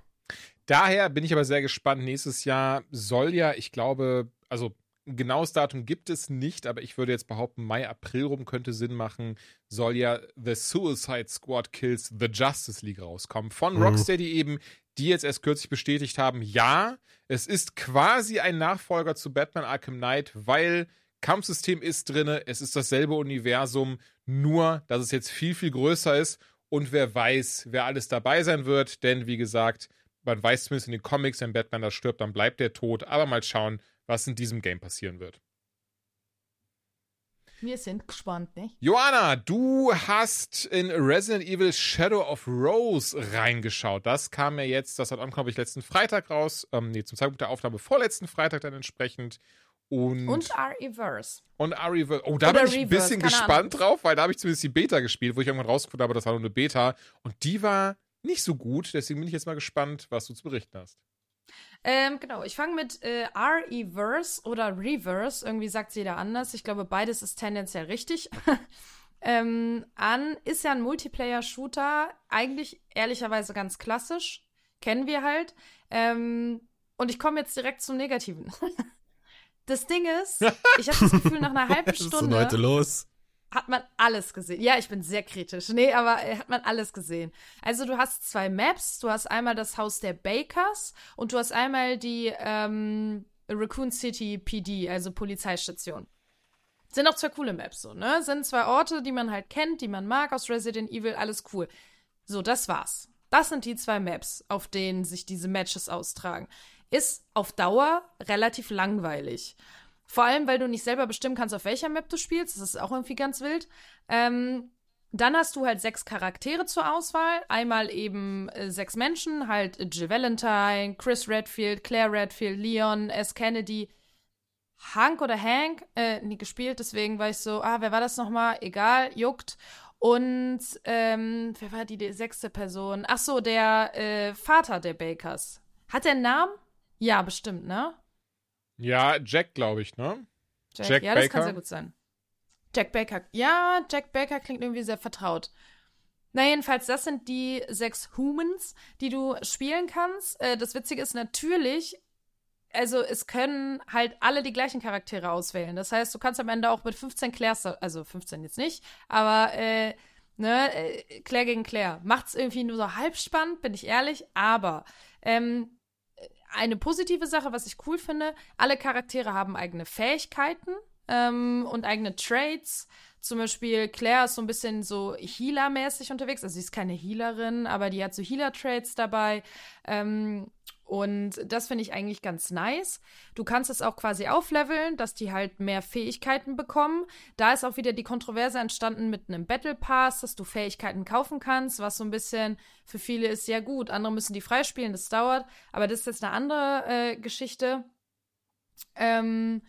Daher bin ich aber sehr gespannt. Nächstes Jahr soll ja, ich glaube, also ein genaues Datum gibt es nicht, aber ich würde jetzt behaupten, Mai, April rum könnte Sinn machen, soll ja The Suicide Squad Kills The Justice League rauskommen. Von Mhm. Rocksteady eben, die jetzt erst kürzlich bestätigt haben, ja, es ist quasi ein Nachfolger zu Batman Arkham Knight, weil Kampfsystem ist drinne, es ist dasselbe Universum, nur dass es jetzt viel, viel größer ist und wer weiß, wer alles dabei sein wird, denn wie gesagt, man weiß zumindest in den Comics, wenn Batman da stirbt, dann bleibt er tot, aber mal schauen, was in diesem Game passieren wird. Wir sind gespannt, nicht? Joanna, du hast in Resident Evil Shadow of Rose reingeschaut. Das kam ja jetzt, das hat ich letzten Freitag raus. Ähm, nee, zum Zeitpunkt der Aufnahme vorletzten Freitag dann entsprechend. Und, Und R-Reverse. und Reverse. Oh, da Oder bin ich ein Reverse, bisschen keine gespannt drauf, weil da habe ich zumindest die Beta gespielt, wo ich irgendwann rausgefunden habe, das war nur eine Beta. Und die war nicht so gut. Deswegen bin ich jetzt mal gespannt, was du zu berichten hast. Ähm, genau, ich fange mit äh, R-Reverse oder Reverse, irgendwie sagt jeder anders. Ich glaube, beides ist tendenziell richtig. ähm, an ist ja ein Multiplayer-Shooter, eigentlich ehrlicherweise ganz klassisch, kennen wir halt. Ähm, und ich komme jetzt direkt zum Negativen. das Ding ist, ich habe das Gefühl, nach einer halben Was ist denn Stunde heute los? Hat man alles gesehen. Ja, ich bin sehr kritisch. Nee, aber äh, hat man alles gesehen. Also du hast zwei Maps. Du hast einmal das Haus der Bakers und du hast einmal die ähm, Raccoon City PD, also Polizeistation. Sind auch zwei coole Maps so, ne? Sind zwei Orte, die man halt kennt, die man mag aus Resident Evil, alles cool. So, das war's. Das sind die zwei Maps, auf denen sich diese Matches austragen. Ist auf Dauer relativ langweilig. Vor allem, weil du nicht selber bestimmen kannst, auf welcher Map du spielst. Das ist auch irgendwie ganz wild. Ähm, dann hast du halt sechs Charaktere zur Auswahl. Einmal eben äh, sechs Menschen, halt Jill Valentine, Chris Redfield, Claire Redfield, Leon, S. Kennedy, Hank oder Hank, äh, nie gespielt, deswegen war ich so, ah, wer war das nochmal? Egal, juckt. Und ähm, wer war die, die sechste Person? Ach so, der äh, Vater der Bakers. Hat der einen Namen? Ja, bestimmt, ne? Ja, Jack, glaube ich, ne? Jack, Jack ja, das Baker? kann sehr gut sein. Jack Baker. Ja, Jack Baker klingt irgendwie sehr vertraut. Na, jedenfalls, das sind die sechs Humans, die du spielen kannst. Äh, das Witzige ist natürlich, also es können halt alle die gleichen Charaktere auswählen. Das heißt, du kannst am Ende auch mit 15 Claires, also 15 jetzt nicht, aber äh, ne, äh, Claire gegen Claire. Macht's irgendwie nur so halb spannend, bin ich ehrlich, aber ähm, eine positive Sache, was ich cool finde, alle Charaktere haben eigene Fähigkeiten ähm, und eigene Traits. Zum Beispiel Claire ist so ein bisschen so Healer-mäßig unterwegs. Also sie ist keine Healerin, aber die hat so Healer-Traits dabei. Ähm, und das finde ich eigentlich ganz nice. Du kannst es auch quasi aufleveln, dass die halt mehr Fähigkeiten bekommen. Da ist auch wieder die Kontroverse entstanden mit einem Battle Pass, dass du Fähigkeiten kaufen kannst, was so ein bisschen für viele ist, ja gut, andere müssen die freispielen, das dauert. Aber das ist jetzt eine andere äh, Geschichte. Ähm,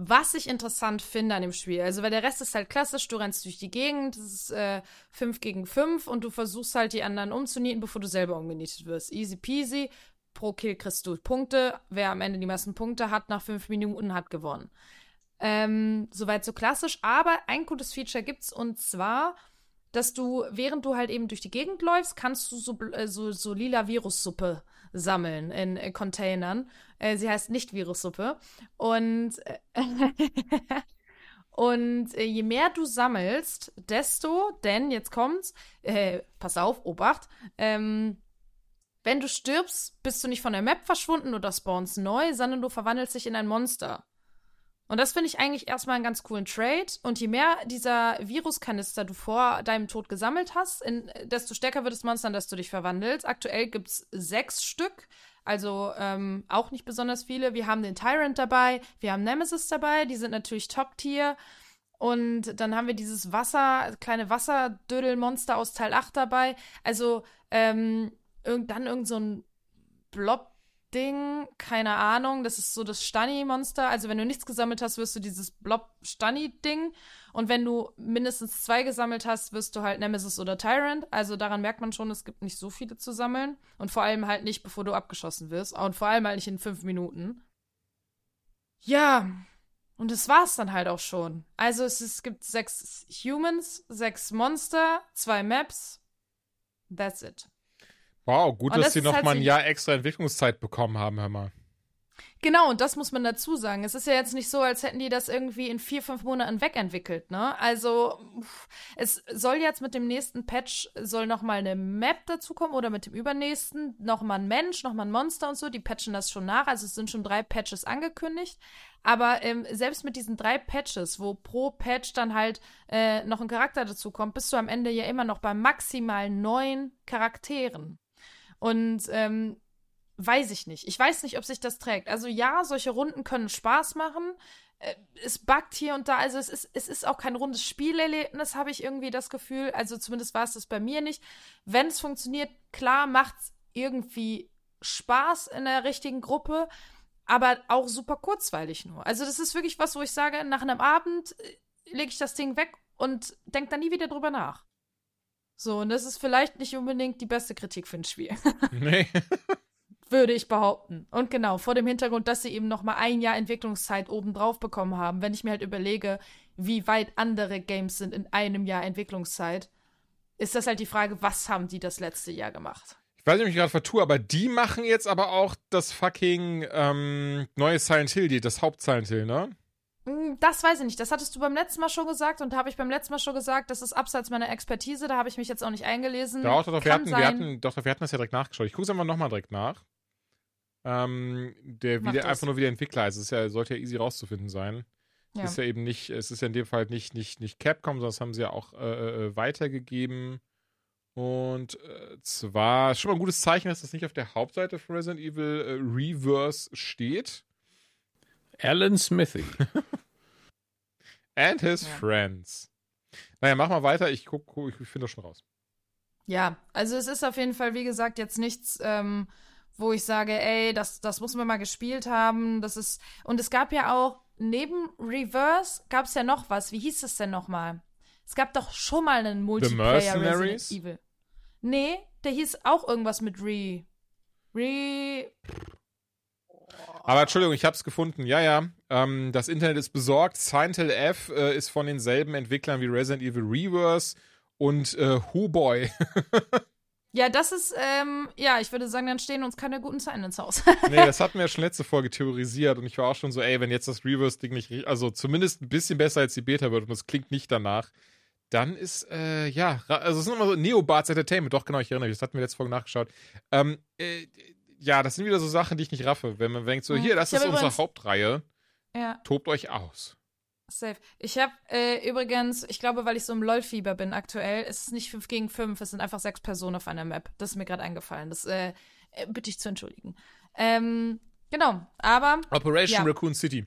was ich interessant finde an dem Spiel, also weil der Rest ist halt klassisch, du rennst durch die Gegend, das ist äh, 5 gegen 5 und du versuchst halt die anderen umzunieten, bevor du selber umgenietet wirst. Easy peasy, pro Kill kriegst du Punkte, wer am Ende die meisten Punkte hat nach 5 Minuten, hat gewonnen. Ähm, soweit so klassisch, aber ein gutes Feature gibt's und zwar, dass du, während du halt eben durch die Gegend läufst, kannst du so, äh, so, so lila Virussuppe sammeln in äh, Containern. Äh, sie heißt nicht Virussuppe. Und, äh, und äh, je mehr du sammelst, desto, denn jetzt kommt's, äh, pass auf, Obacht, ähm, wenn du stirbst, bist du nicht von der Map verschwunden oder spawnst neu, sondern du verwandelst dich in ein Monster. Und das finde ich eigentlich erstmal einen ganz coolen Trade. Und je mehr dieser Viruskanister du vor deinem Tod gesammelt hast, in, desto stärker wird das Monster, das du dich verwandelst. Aktuell gibt es sechs Stück, also ähm, auch nicht besonders viele. Wir haben den Tyrant dabei, wir haben Nemesis dabei, die sind natürlich Top-Tier. Und dann haben wir dieses Wasser, kleine Wasserdödelmonster aus Teil 8 dabei. Also, ähm, irgend, dann irgend so ein Blob Ding, keine Ahnung, das ist so das Stunny-Monster. Also wenn du nichts gesammelt hast, wirst du dieses Blob-Stunny-Ding. Und wenn du mindestens zwei gesammelt hast, wirst du halt Nemesis oder Tyrant. Also daran merkt man schon, es gibt nicht so viele zu sammeln. Und vor allem halt nicht, bevor du abgeschossen wirst. Und vor allem halt nicht in fünf Minuten. Ja, und das war's dann halt auch schon. Also es, es gibt sechs Humans, sechs Monster, zwei Maps. That's it. Wow, gut, Und dass das sie ist noch halt ein Jahr extra Entwicklungszeit bekommen haben, hör mal. Genau, und das muss man dazu sagen. Es ist ja jetzt nicht so, als hätten die das irgendwie in vier, fünf Monaten wegentwickelt, ne? Also, es soll jetzt mit dem nächsten Patch, soll noch mal eine Map dazukommen oder mit dem übernächsten noch mal ein Mensch, noch mal ein Monster und so. Die patchen das schon nach. Also, es sind schon drei Patches angekündigt. Aber ähm, selbst mit diesen drei Patches, wo pro Patch dann halt äh, noch ein Charakter dazukommt, bist du am Ende ja immer noch bei maximal neun Charakteren. Und ähm, weiß ich nicht. Ich weiß nicht, ob sich das trägt. Also ja, solche Runden können Spaß machen. äh, es buggt hier und da. Also es ist, es ist auch kein rundes Spielerlebnis, habe ich irgendwie das Gefühl. Also zumindest war es das bei mir nicht. Wenn es funktioniert, klar, macht es irgendwie Spaß in der richtigen Gruppe, aber auch super kurzweilig nur. Also das ist wirklich was, wo ich sage, nach einem Abend äh, lege ich das Ding weg und denke dann nie wieder drüber nach. So, und das ist vielleicht nicht unbedingt die beste Kritik für ein Spiel. Nee. Würde ich behaupten. Und genau, vor dem Hintergrund, dass sie eben noch mal ein Jahr Entwicklungszeit obendrauf bekommen haben, wenn ich mir halt überlege, wie weit andere Games sind in einem Jahr Entwicklungszeit, ist das halt die Frage, was haben die das letzte Jahr gemacht? Ich weiß nicht, ob ich mich gerade vertue, aber die machen jetzt aber auch das fucking ähm, neue Silent Hill, die, das Haupt-Silent Hill, ne? Hm, Das weiß ich nicht. Das hattest du beim letzten Mal schon gesagt und da habe ich beim letzten Mal schon gesagt, das ist abseits meiner Expertise, da habe ich mich jetzt auch nicht eingelesen. Doch, doch, doch, wir hatten, wir hatten, doch, doch, wir hatten das ja direkt nachgeschaut. Ich gucke es einfach nochmal direkt nach. Ähm, der, wie Mach der das. einfach nur wie der Entwickler heißt. Es ist ja, sollte ja easy rauszufinden sein. Ja. Ist ja eben nicht, es ist ja in dem Fall nicht, nicht, nicht Capcom, sondern das haben sie ja auch äh, äh, weitergegeben. Und äh, zwar ist schon mal ein gutes Zeichen, dass das nicht auf der Hauptseite von Resident Evil äh, Reverse steht. Alan Smithy. And his Ja. friends. Naja, mach mal weiter. Ich guck, guck ich finde das schon raus. Ja, also es ist auf jeden Fall, wie gesagt, jetzt nichts, ähm, wo ich sage, ey, das, das muss man mal gespielt haben. Das ist. Und es gab ja auch, neben Reverse gab es ja noch was. Wie hieß es denn nochmal? Es gab doch schon mal einen Multiplayer Mercenaries? Resident Evil. Nee, der hieß auch irgendwas mit Re. Re. Aber Entschuldigung, ich habe es gefunden. Ja, ja. Ähm, das Internet ist besorgt. Hill F äh, ist von denselben Entwicklern wie Resident Evil Reverse und äh, Who Boy. Ja, das ist, ähm, ja, ich würde sagen, dann stehen uns keine guten Zeiten ins Haus. nee, das hatten wir ja schon letzte Folge theorisiert und ich war auch schon so, ey, wenn jetzt das Reverse-Ding nicht, also zumindest ein bisschen besser als die Beta wird und das klingt nicht danach, dann ist, äh, ja, also es sind immer so Neobards Entertainment, doch genau, ich erinnere mich, das hatten wir letzte Folge nachgeschaut. Ähm, äh, ja, das sind wieder so Sachen, die ich nicht raffe, wenn man denkt so, hier, das ist unsere Hauptreihe, ja. tobt euch aus. Safe. Ich habe äh, übrigens, ich glaube, weil ich so im LOL-Fieber bin aktuell, ist es nicht 5 gegen 5, es sind einfach sechs Personen auf einer Map. Das ist mir gerade eingefallen. Das äh, äh, bitte ich zu entschuldigen. Ähm, genau, aber Operation Ja. Raccoon City.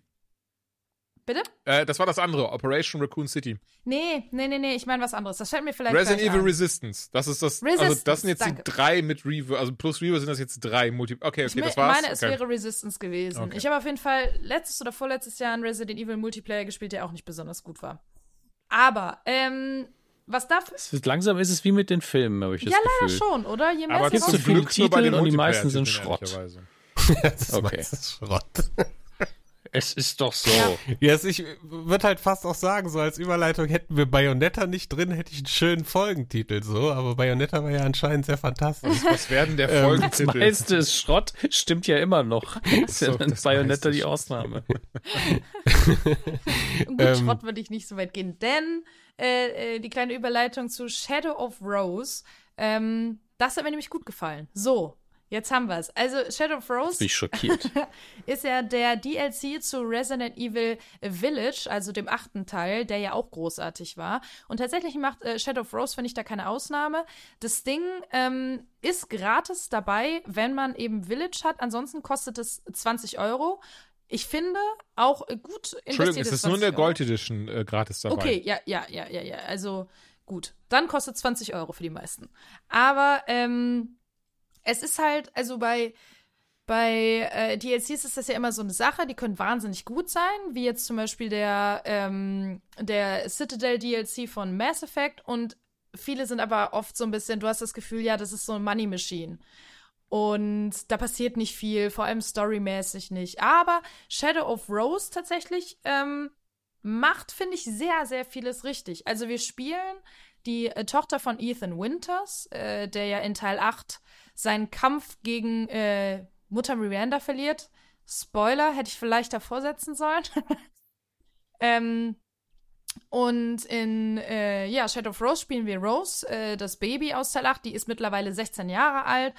Bitte? Äh, das war das andere, Operation Raccoon City. Nee, nee, nee, nee, ich meine was anderes. Das fällt mir vielleicht Resident Evil ein. Resistance. Das ist das. also Resistance, das sind jetzt danke. die drei mit Reverse, also plus Reverse sind das jetzt drei Multi. Okay, Ich okay, me- das war's. meine, es okay. wäre Resistance gewesen. Okay. Ich habe auf jeden Fall letztes oder vorletztes Jahr einen Resident Evil Multiplayer gespielt, der auch nicht besonders gut war. Aber, ähm, was dafür. Es ist, langsam ist es wie mit den Filmen, habe ich das Ja, leider Gefühl. schon, oder? Je mehr Aber gibt's zum so viele Titel und die meisten sind Schrott. Okay. Schrott. Es ist doch so. Ja. Yes, ich würde halt fast auch sagen, so als Überleitung hätten wir Bayonetta nicht drin, hätte ich einen schönen Folgentitel so, aber Bayonetta war ja anscheinend sehr fantastisch. Was werden der Ähm, Das Folgentitel? meiste ist Schrott, stimmt ja immer noch. Ist ja dann das Bayonetta die Ausnahme. Gut, Ähm, Schrott würde ich nicht so weit gehen, denn äh, äh, die kleine Überleitung zu Shadow of Rose, ähm, das hat mir nämlich gut gefallen. So, jetzt haben wir es. Also Shadow of Bin Rose ich schockiert. ist ja der DLC zu Resident Evil Village, also dem achten Teil, der ja auch großartig war. Und tatsächlich macht äh, Shadow of Rose, finde ich, da keine Ausnahme. Das Ding ähm, ist gratis dabei, wenn man eben Village hat. Ansonsten kostet es 20 Euro. Ich finde auch gut Entschuldigung, investiert es ist nur in 20 der. Gold Edition äh, gratis dabei. Okay, ja, ja, ja, ja, ja. Also gut. Dann kostet 20 Euro für die meisten. Aber ähm, es ist halt, also bei, bei äh, DLCs ist das ja immer so eine Sache, die können wahnsinnig gut sein, wie jetzt zum Beispiel der, ähm, der Citadel DLC von Mass Effect und viele sind aber oft so ein bisschen, du hast das Gefühl, ja, das ist so ein Money Machine. Und da passiert nicht viel, vor allem storymäßig nicht. Aber Shadow of Rose tatsächlich ähm, macht, finde ich, sehr, sehr vieles richtig. Also wir spielen die äh, Tochter von Ethan Winters, äh, der ja in Teil 8 seinen Kampf gegen äh, Mutter Miranda verliert. Spoiler, hätte ich vielleicht davor setzen sollen. ähm, und in äh, ja, Shadow of Rose spielen wir Rose, äh, das Baby aus Teil 8. Die ist mittlerweile 16 Jahre alt,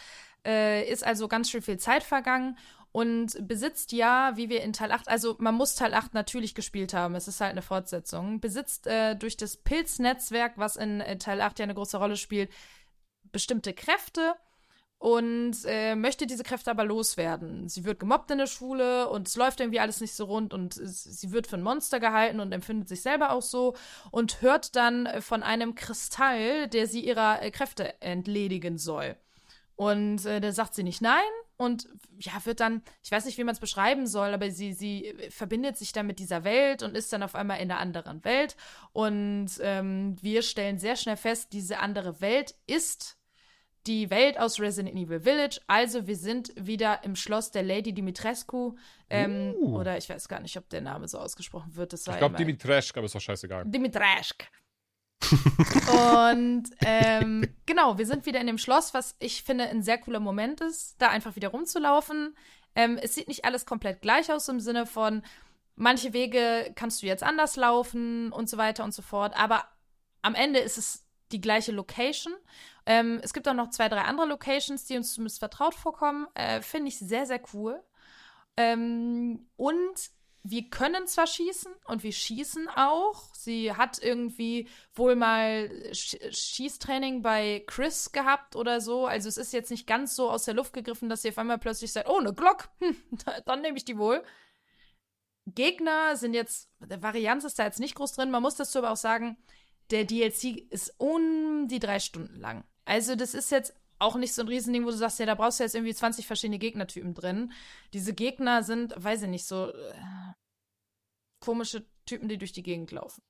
äh, ist also ganz schön viel Zeit vergangen und besitzt ja, wie wir in Teil 8, also man muss Teil 8 natürlich gespielt haben, es ist halt eine Fortsetzung, besitzt äh, durch das Pilznetzwerk, was in äh, Teil 8 ja eine große Rolle spielt, bestimmte Kräfte und äh, möchte diese Kräfte aber loswerden. Sie wird gemobbt in der Schule und es läuft irgendwie alles nicht so rund und sie wird für ein Monster gehalten und empfindet sich selber auch so und hört dann von einem Kristall, der sie ihrer äh, Kräfte entledigen soll. Und äh, da sagt sie nicht nein und ja, wird dann, ich weiß nicht, wie man es beschreiben soll, aber sie, sie verbindet sich dann mit dieser Welt und ist dann auf einmal in einer anderen Welt. Und ähm, wir stellen sehr schnell fest, diese andere Welt ist die Welt aus Resident Evil Village. Also wir sind wieder im Schloss der Lady Dimitrescu. Ähm, uh. Oder ich weiß gar nicht, ob der Name so ausgesprochen wird. Ich glaube Dimitresk, aber ist doch scheißegal. Dimitresk. und ähm, genau, wir sind wieder in dem Schloss, was ich finde ein sehr cooler Moment ist, da einfach wieder rumzulaufen. Ähm, es sieht nicht alles komplett gleich aus im Sinne von, manche Wege kannst du jetzt anders laufen und so weiter und so fort. Aber am Ende ist es die gleiche Location. Ähm, es gibt auch noch zwei, drei andere Locations, die uns zumindest vertraut vorkommen. Äh, Finde ich sehr, sehr cool. Ähm, und wir können zwar schießen und wir schießen auch. Sie hat irgendwie wohl mal Sch Schießtraining bei Chris gehabt oder so. Also es ist jetzt nicht ganz so aus der Luft gegriffen, dass sie auf einmal plötzlich sagt, oh, eine Glock, hm, dann nehme ich die wohl. Gegner sind jetzt, der Varianz ist da jetzt nicht groß drin. Man muss dazu aber auch sagen, der DLC ist um die drei Stunden lang. Also das ist jetzt auch nicht so ein Riesending, wo du sagst, ja, da brauchst du jetzt irgendwie 20 verschiedene Gegnertypen drin. Diese Gegner sind, weiß ich nicht, so äh, komische Typen, die durch die Gegend laufen.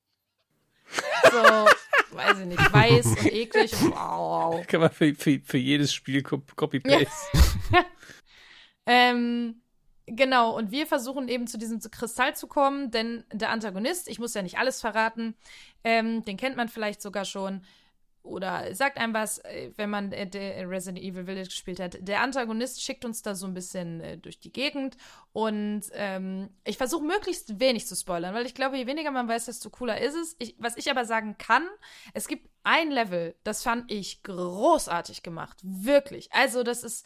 So, weiß ich nicht, weiß und eklig und wow. Kann man für, für, für jedes Spiel Copy-Paste. Ja. ähm, Genau, und wir versuchen eben zu diesem Kristall zu kommen, denn der Antagonist, ich muss ja nicht alles verraten, ähm, den kennt man vielleicht sogar schon. Oder sagt einem was, äh, wenn man äh, Resident Evil Village gespielt hat. Der Antagonist schickt uns da so ein bisschen äh, durch die Gegend. Und ähm, ich versuche möglichst wenig zu spoilern, weil ich glaube, je weniger man weiß, desto cooler ist es. Ich, was ich aber sagen kann, es gibt ein Level, das fand ich großartig gemacht. Wirklich. Also, das ist.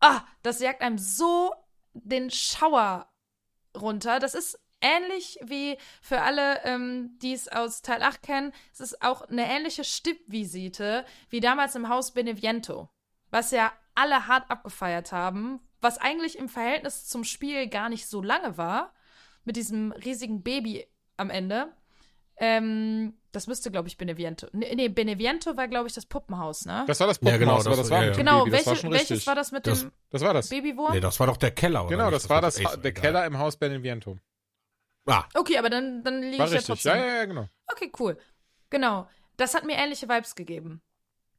Ah, das jagt einem so den Schauer runter. Das ist ähnlich wie für alle, ähm, die es aus Teil 8 kennen. Es ist auch eine ähnliche Stippvisite wie damals im Haus Beneviento, was ja alle hart abgefeiert haben, was eigentlich im Verhältnis zum Spiel gar nicht so lange war, mit diesem riesigen Baby am Ende. Ähm, das müsste, glaube ich, Beneviento. Nee, nee, Beneviento war, glaube ich, das Puppenhaus, ne? Das war das Puppenhaus, ja, genau, das, aber das war, ja, Genau, Baby, welche, das war welches war das mit das, dem das war das. Babywurm? Nee, das war doch der Keller, oder? Genau, das, das war das, das der Keller im Haus Beneviento. Ah. Okay, aber dann, dann liege ich richtig. ja trotzdem. Ja, ja, ja, genau. Okay, cool. Genau. Das hat mir ähnliche Vibes gegeben.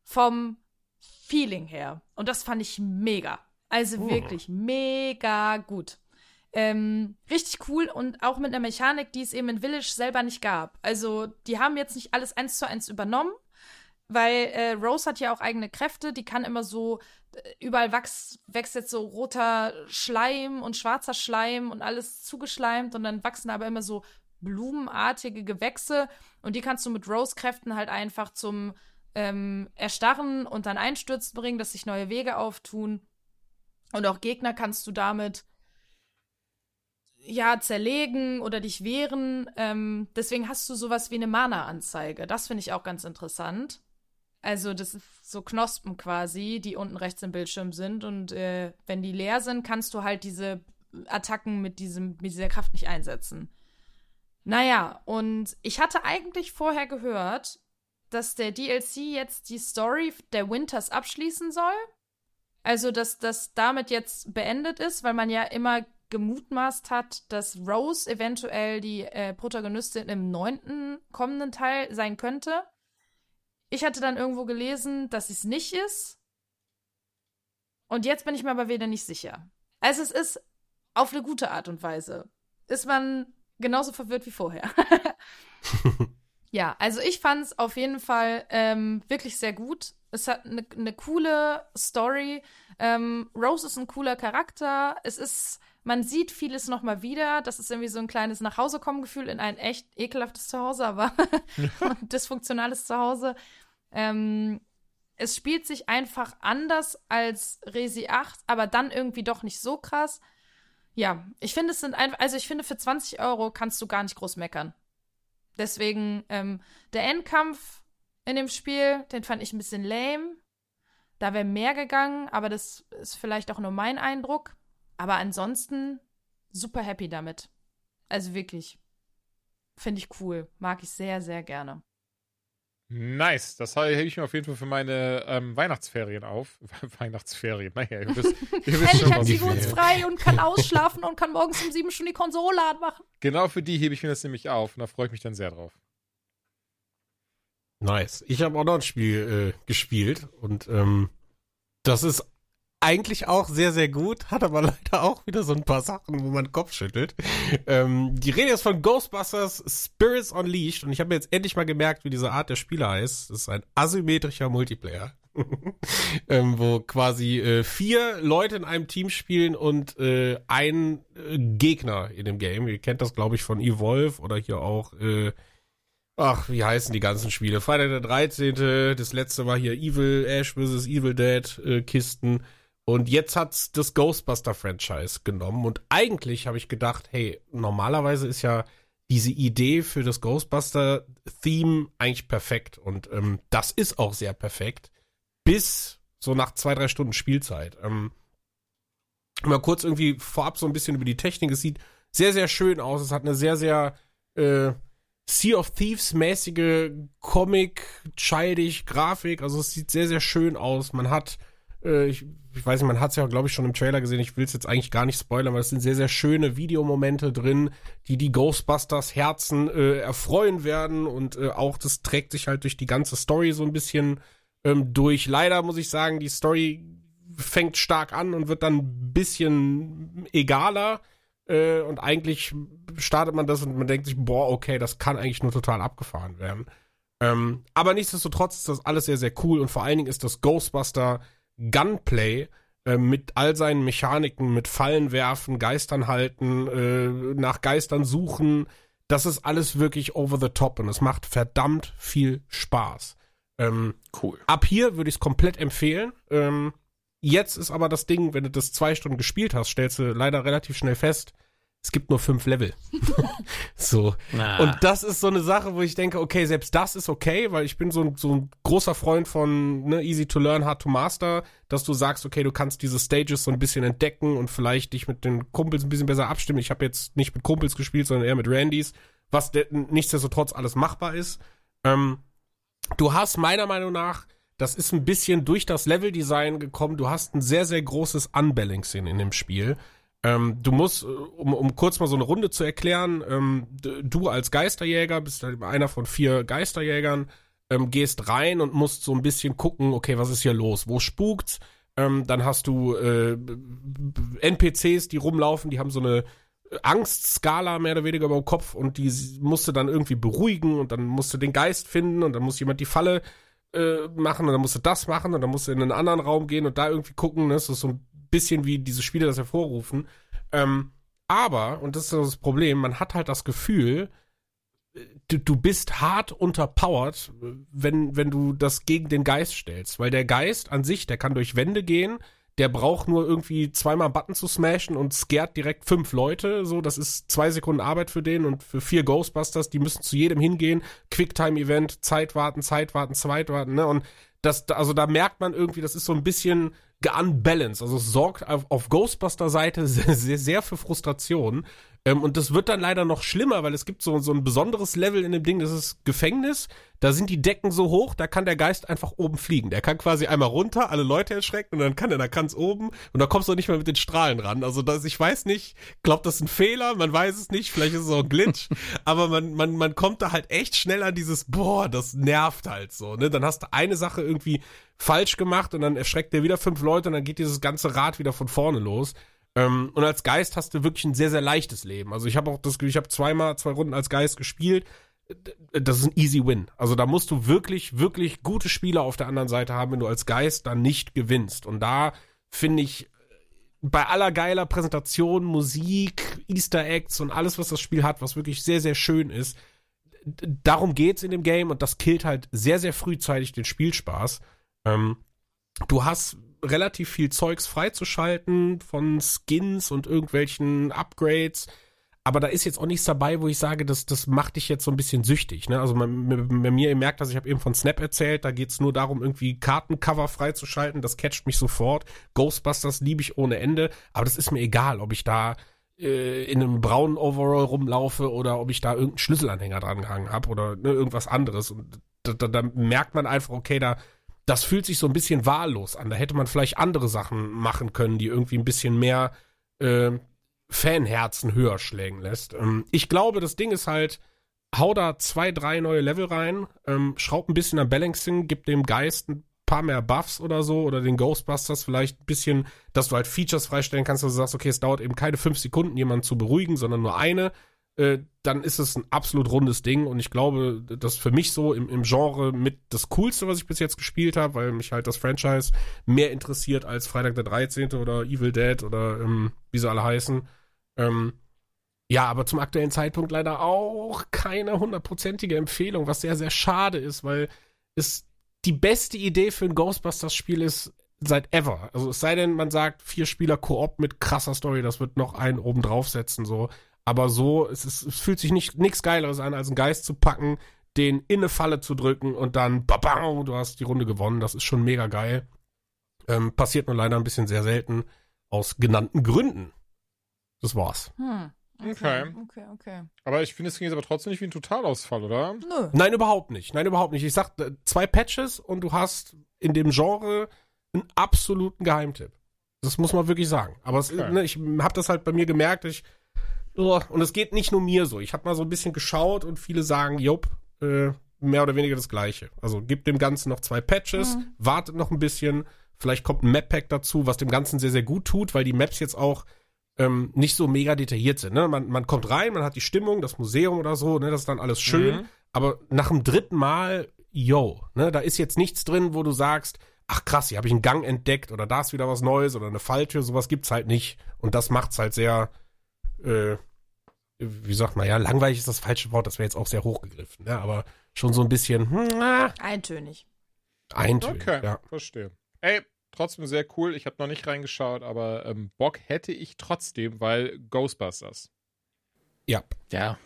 Vom Feeling her. Und das fand ich mega. Also oh. wirklich mega gut. Ähm, richtig cool und auch mit einer Mechanik, die es eben in Village selber nicht gab. Also, die haben jetzt nicht alles eins zu eins übernommen, weil äh, Rose hat ja auch eigene Kräfte, die kann immer so, äh, überall wachs, wächst jetzt so roter Schleim und schwarzer Schleim und alles zugeschleimt und dann wachsen aber immer so blumenartige Gewächse und die kannst du mit Rose-Kräften halt einfach zum ähm, Erstarren und dann Einstürzen bringen, dass sich neue Wege auftun. Und auch Gegner kannst du damit ja, zerlegen oder dich wehren. Ähm, deswegen hast du sowas wie eine Mana-Anzeige. Das finde ich auch ganz interessant. Also, das ist so Knospen quasi, die unten rechts im Bildschirm sind. Und äh, wenn die leer sind, kannst du halt diese Attacken mit, diesem, mit dieser Kraft nicht einsetzen. Naja, und ich hatte eigentlich vorher gehört, dass der DLC jetzt die Story der Winters abschließen soll. Also, dass das damit jetzt beendet ist, weil man ja immer gemutmaßt hat, dass Rose eventuell die äh, Protagonistin im neunten kommenden Teil sein könnte. Ich hatte dann irgendwo gelesen, dass sie es nicht ist. Und jetzt bin ich mir aber wieder nicht sicher. Also es ist auf eine gute Art und Weise. Ist man genauso verwirrt wie vorher. ja, also ich fand es auf jeden Fall ähm, wirklich sehr gut. Es hat eine ne coole Story. Ähm, Rose ist ein cooler Charakter. Es ist man sieht vieles nochmal wieder. Das ist irgendwie so ein kleines Nachhausekommen-Gefühl in ein echt ekelhaftes Zuhause, aber dysfunktionales Zuhause. Ähm, es spielt sich einfach anders als Resi 8, aber dann irgendwie doch nicht so krass. Ja, ich finde, es sind einfach, also ich finde, für 20 Euro kannst du gar nicht groß meckern. Deswegen, ähm, der Endkampf in dem Spiel, den fand ich ein bisschen lame. Da wäre mehr gegangen, aber das ist vielleicht auch nur mein Eindruck. Aber ansonsten super happy damit. Also wirklich. Finde ich cool. Mag ich sehr, sehr gerne. Nice. Das hebe ich mir auf jeden Fall für meine ähm, Weihnachtsferien auf. Weihnachtsferien, naja, ihr wisst, ihr wisst Endlich schon, was sie ich uns frei und kann ausschlafen und kann morgens um sieben schon die Konsole anmachen. Genau für die hebe ich mir das nämlich auf und da freue ich mich dann sehr drauf. Nice. Ich habe auch noch ein Spiel äh, gespielt und ähm, das ist eigentlich auch sehr, sehr gut, hat aber leider auch wieder so ein paar Sachen, wo man Kopf schüttelt. Ähm, die Rede ist von Ghostbusters Spirits Unleashed und ich habe mir jetzt endlich mal gemerkt, wie diese Art der Spiele heißt. Das ist ein asymmetrischer Multiplayer. ähm, wo quasi äh, vier Leute in einem Team spielen und äh, ein äh, Gegner in dem Game. Ihr kennt das, glaube ich, von Evolve oder hier auch äh, Ach, wie heißen die ganzen Spiele? Freitag der 13. Das letzte war hier Evil Ash vs. Evil Dead äh, Kisten. Und jetzt hat's das Ghostbuster-Franchise genommen. Und eigentlich habe ich gedacht, hey, normalerweise ist ja diese Idee für das Ghostbuster-Theme eigentlich perfekt. Und ähm, das ist auch sehr perfekt. Bis so nach zwei, drei Stunden Spielzeit. Ähm, mal kurz irgendwie vorab so ein bisschen über die Technik. Es sieht sehr, sehr schön aus. Es hat eine sehr, sehr äh, Sea of Thieves mäßige Comic, childig Grafik. Also es sieht sehr, sehr schön aus. Man hat, äh, ich, ich weiß nicht, man hat es ja, glaube ich, schon im Trailer gesehen. Ich will es jetzt eigentlich gar nicht spoilern, weil es sind sehr, sehr schöne Videomomente drin, die die Ghostbusters Herzen äh, erfreuen werden. Und äh, auch das trägt sich halt durch die ganze Story so ein bisschen ähm, durch. Leider muss ich sagen, die Story fängt stark an und wird dann ein bisschen egaler. Äh, und eigentlich startet man das und man denkt sich, boah, okay, das kann eigentlich nur total abgefahren werden. Ähm, aber nichtsdestotrotz ist das alles sehr, sehr cool und vor allen Dingen ist das Ghostbuster Gunplay äh, mit all seinen Mechaniken, mit Fallen werfen, Geistern halten, äh, nach Geistern suchen, das ist alles wirklich over the top und es macht verdammt viel Spaß. Ähm, Cool. ab hier würde ich es komplett empfehlen. Ähm, jetzt ist aber das Ding, wenn du das zwei Stunden gespielt hast, stellst du leider relativ schnell fest, es gibt nur fünf Level. so. Na. Und das ist so eine Sache, wo ich denke, okay, selbst das ist okay, weil ich bin so ein, so ein großer Freund von ne, easy to learn, hard to master, dass du sagst, okay, du kannst diese Stages so ein bisschen entdecken und vielleicht dich mit den Kumpels ein bisschen besser abstimmen. Ich habe jetzt nicht mit Kumpels gespielt, sondern eher mit Randys, was de- nichtsdestotrotz alles machbar ist. Ähm, du hast meiner Meinung nach, das ist ein bisschen durch das Leveldesign gekommen, du hast ein sehr, sehr großes Unbalancing in dem Spiel. Ähm, du musst, äh, um, um kurz mal so eine Runde zu erklären, ähm, du als Geisterjäger bist halt einer von vier Geisterjägern, ähm, gehst rein und musst so ein bisschen gucken, okay, was ist hier los? Wo spukt's? Ähm, dann hast du äh, NPCs, die rumlaufen, die haben so eine Angstskala mehr oder weniger über dem Kopf und die musst du dann irgendwie beruhigen und dann musst du den Geist finden und dann muss jemand die Falle äh, machen und dann musst du das machen und dann musst du in einen anderen Raum gehen und da irgendwie gucken. Ne? Das ist so ein bisschen wie diese Spiele das hervorrufen. Ähm, aber, und das ist das Problem, man hat halt das Gefühl, du, du bist hart unterpowered, wenn, wenn du das gegen den Geist stellst. Weil der Geist an sich, der kann durch Wände gehen, der braucht nur irgendwie zweimal Button zu smashen und scared direkt fünf Leute. So, das ist zwei Sekunden Arbeit für den und für vier Ghostbusters, die müssen zu jedem hingehen. Quicktime-Event, Zeit warten, Zeit warten, Zeit warten, ne? Und das, also da merkt man irgendwie, das ist so ein bisschen geunbalanced. Also es sorgt auf, auf Ghostbuster-Seite sehr, sehr für Frustration. Ähm, und das wird dann leider noch schlimmer, weil es gibt so, so ein besonderes Level in dem Ding, das ist Gefängnis. Da sind die Decken so hoch, da kann der Geist einfach oben fliegen. Der kann quasi einmal runter, alle Leute erschrecken und dann kann er da ganz oben und da kommst du nicht mehr mit den Strahlen ran. Also das, ich weiß nicht, glaubt das ist ein Fehler, man weiß es nicht, vielleicht ist es auch ein Glitch, aber man, man, man kommt da halt echt schnell an dieses, boah, das nervt halt so, ne? Dann hast du eine Sache irgendwie falsch gemacht und dann erschreckt der wieder fünf Leute und dann geht dieses ganze Rad wieder von vorne los. Ähm, und als Geist hast du wirklich ein sehr, sehr leichtes Leben. Also ich habe auch das Gefühl, ich habe zweimal zwei Runden als Geist gespielt. Das ist ein easy win. Also da musst du wirklich, wirklich gute Spieler auf der anderen Seite haben, wenn du als Geist dann nicht gewinnst. Und da finde ich, bei aller geiler Präsentation, Musik, Easter Eggs und alles, was das Spiel hat, was wirklich sehr, sehr schön ist, darum geht's in dem Game und das killt halt sehr, sehr frühzeitig den Spielspaß. Ähm, du hast relativ viel Zeugs freizuschalten von Skins und irgendwelchen Upgrades. aber da ist jetzt auch nichts dabei, wo ich sage, das, das macht dich jetzt so ein bisschen süchtig. Ne? Also bei mir, ihr merkt, dass ich habe eben von Snap erzählt, da geht's nur darum, irgendwie Kartencover freizuschalten, das catcht mich sofort. Ghostbusters liebe ich ohne Ende, aber das ist mir egal, ob ich da äh, in einem braunen Overall rumlaufe oder ob ich da irgendeinen Schlüsselanhänger dran gehangen habe oder ne, irgendwas anderes. Und da, da, da merkt man einfach, okay, da das fühlt sich so ein bisschen wahllos an. Da hätte man vielleicht andere Sachen machen können, die irgendwie ein bisschen mehr äh, Fanherzen höher schlägen lässt. Ähm, ich glaube, das Ding ist halt, hau da zwei, drei neue Level rein, ähm, schraub ein bisschen am Balancing, gib dem Geist ein paar mehr Buffs oder so oder den Ghostbusters vielleicht ein bisschen, dass du halt Features freistellen kannst, dass du sagst, okay, es dauert eben keine fünf Sekunden, jemanden zu beruhigen, sondern nur eine. Äh, dann ist es ein absolut rundes Ding und ich glaube, das für mich so im, im Genre mit das Coolste, was ich bis jetzt gespielt habe, weil mich halt das Franchise mehr interessiert als Freitag der 13. oder Evil Dead oder ähm, wie sie alle heißen. Ähm, ja, aber zum aktuellen Zeitpunkt leider auch keine hundertprozentige Empfehlung, was sehr, sehr schade ist, weil es die beste Idee für ein Ghostbusters-Spiel ist seit ever. Also es sei denn, man sagt, vier Spieler Koop mit krasser Story, das wird noch einen oben draufsetzen, so. Aber so, es, ist, es fühlt sich nicht nichts Geileres an, als einen Geist zu packen, den in eine Falle zu drücken und dann babam, du hast die Runde gewonnen. Das ist schon mega geil. Ähm, passiert nur leider ein bisschen sehr selten aus genannten Gründen. Das war's. Hm. Okay. Okay, okay. Aber ich finde, es ging jetzt aber trotzdem nicht wie ein Totalausfall, oder? Nö. Nein, überhaupt nicht. Nein, überhaupt nicht. Ich sag äh, zwei Patches und du hast in dem Genre einen absoluten Geheimtipp. Das muss man wirklich sagen. Aber es, Okay. ne, ich habe das halt bei mir gemerkt. Ich, und es geht nicht nur mir so. Ich habe mal so ein bisschen geschaut und viele sagen, jupp, äh, mehr oder weniger das Gleiche. Also gibt dem Ganzen noch zwei Patches, Mhm. wartet noch ein bisschen. Vielleicht kommt ein Map-Pack dazu, was dem Ganzen sehr, sehr gut tut, weil die Maps jetzt auch ähm, nicht so mega detailliert sind. Ne? Man, man kommt rein, man hat die Stimmung, das Museum oder so, ne? das ist dann alles schön. Mhm. Aber nach dem dritten Mal, yo, ne? da ist jetzt nichts drin, wo du sagst, ach krass, hier habe ich einen Gang entdeckt oder da ist wieder was Neues oder eine Falltür, sowas gibt's halt nicht. Und das macht's halt sehr, äh, wie sagt man, ja, langweilig ist das falsche Wort, das wäre jetzt auch sehr hochgegriffen, ne? aber schon so ein bisschen hm, ah, Eintönig. eintönig. Okay, Ja. verstehe. Ey, trotzdem sehr cool. Ich habe noch nicht reingeschaut, aber ähm, Bock hätte ich trotzdem, weil Ghostbusters. ja. Ja,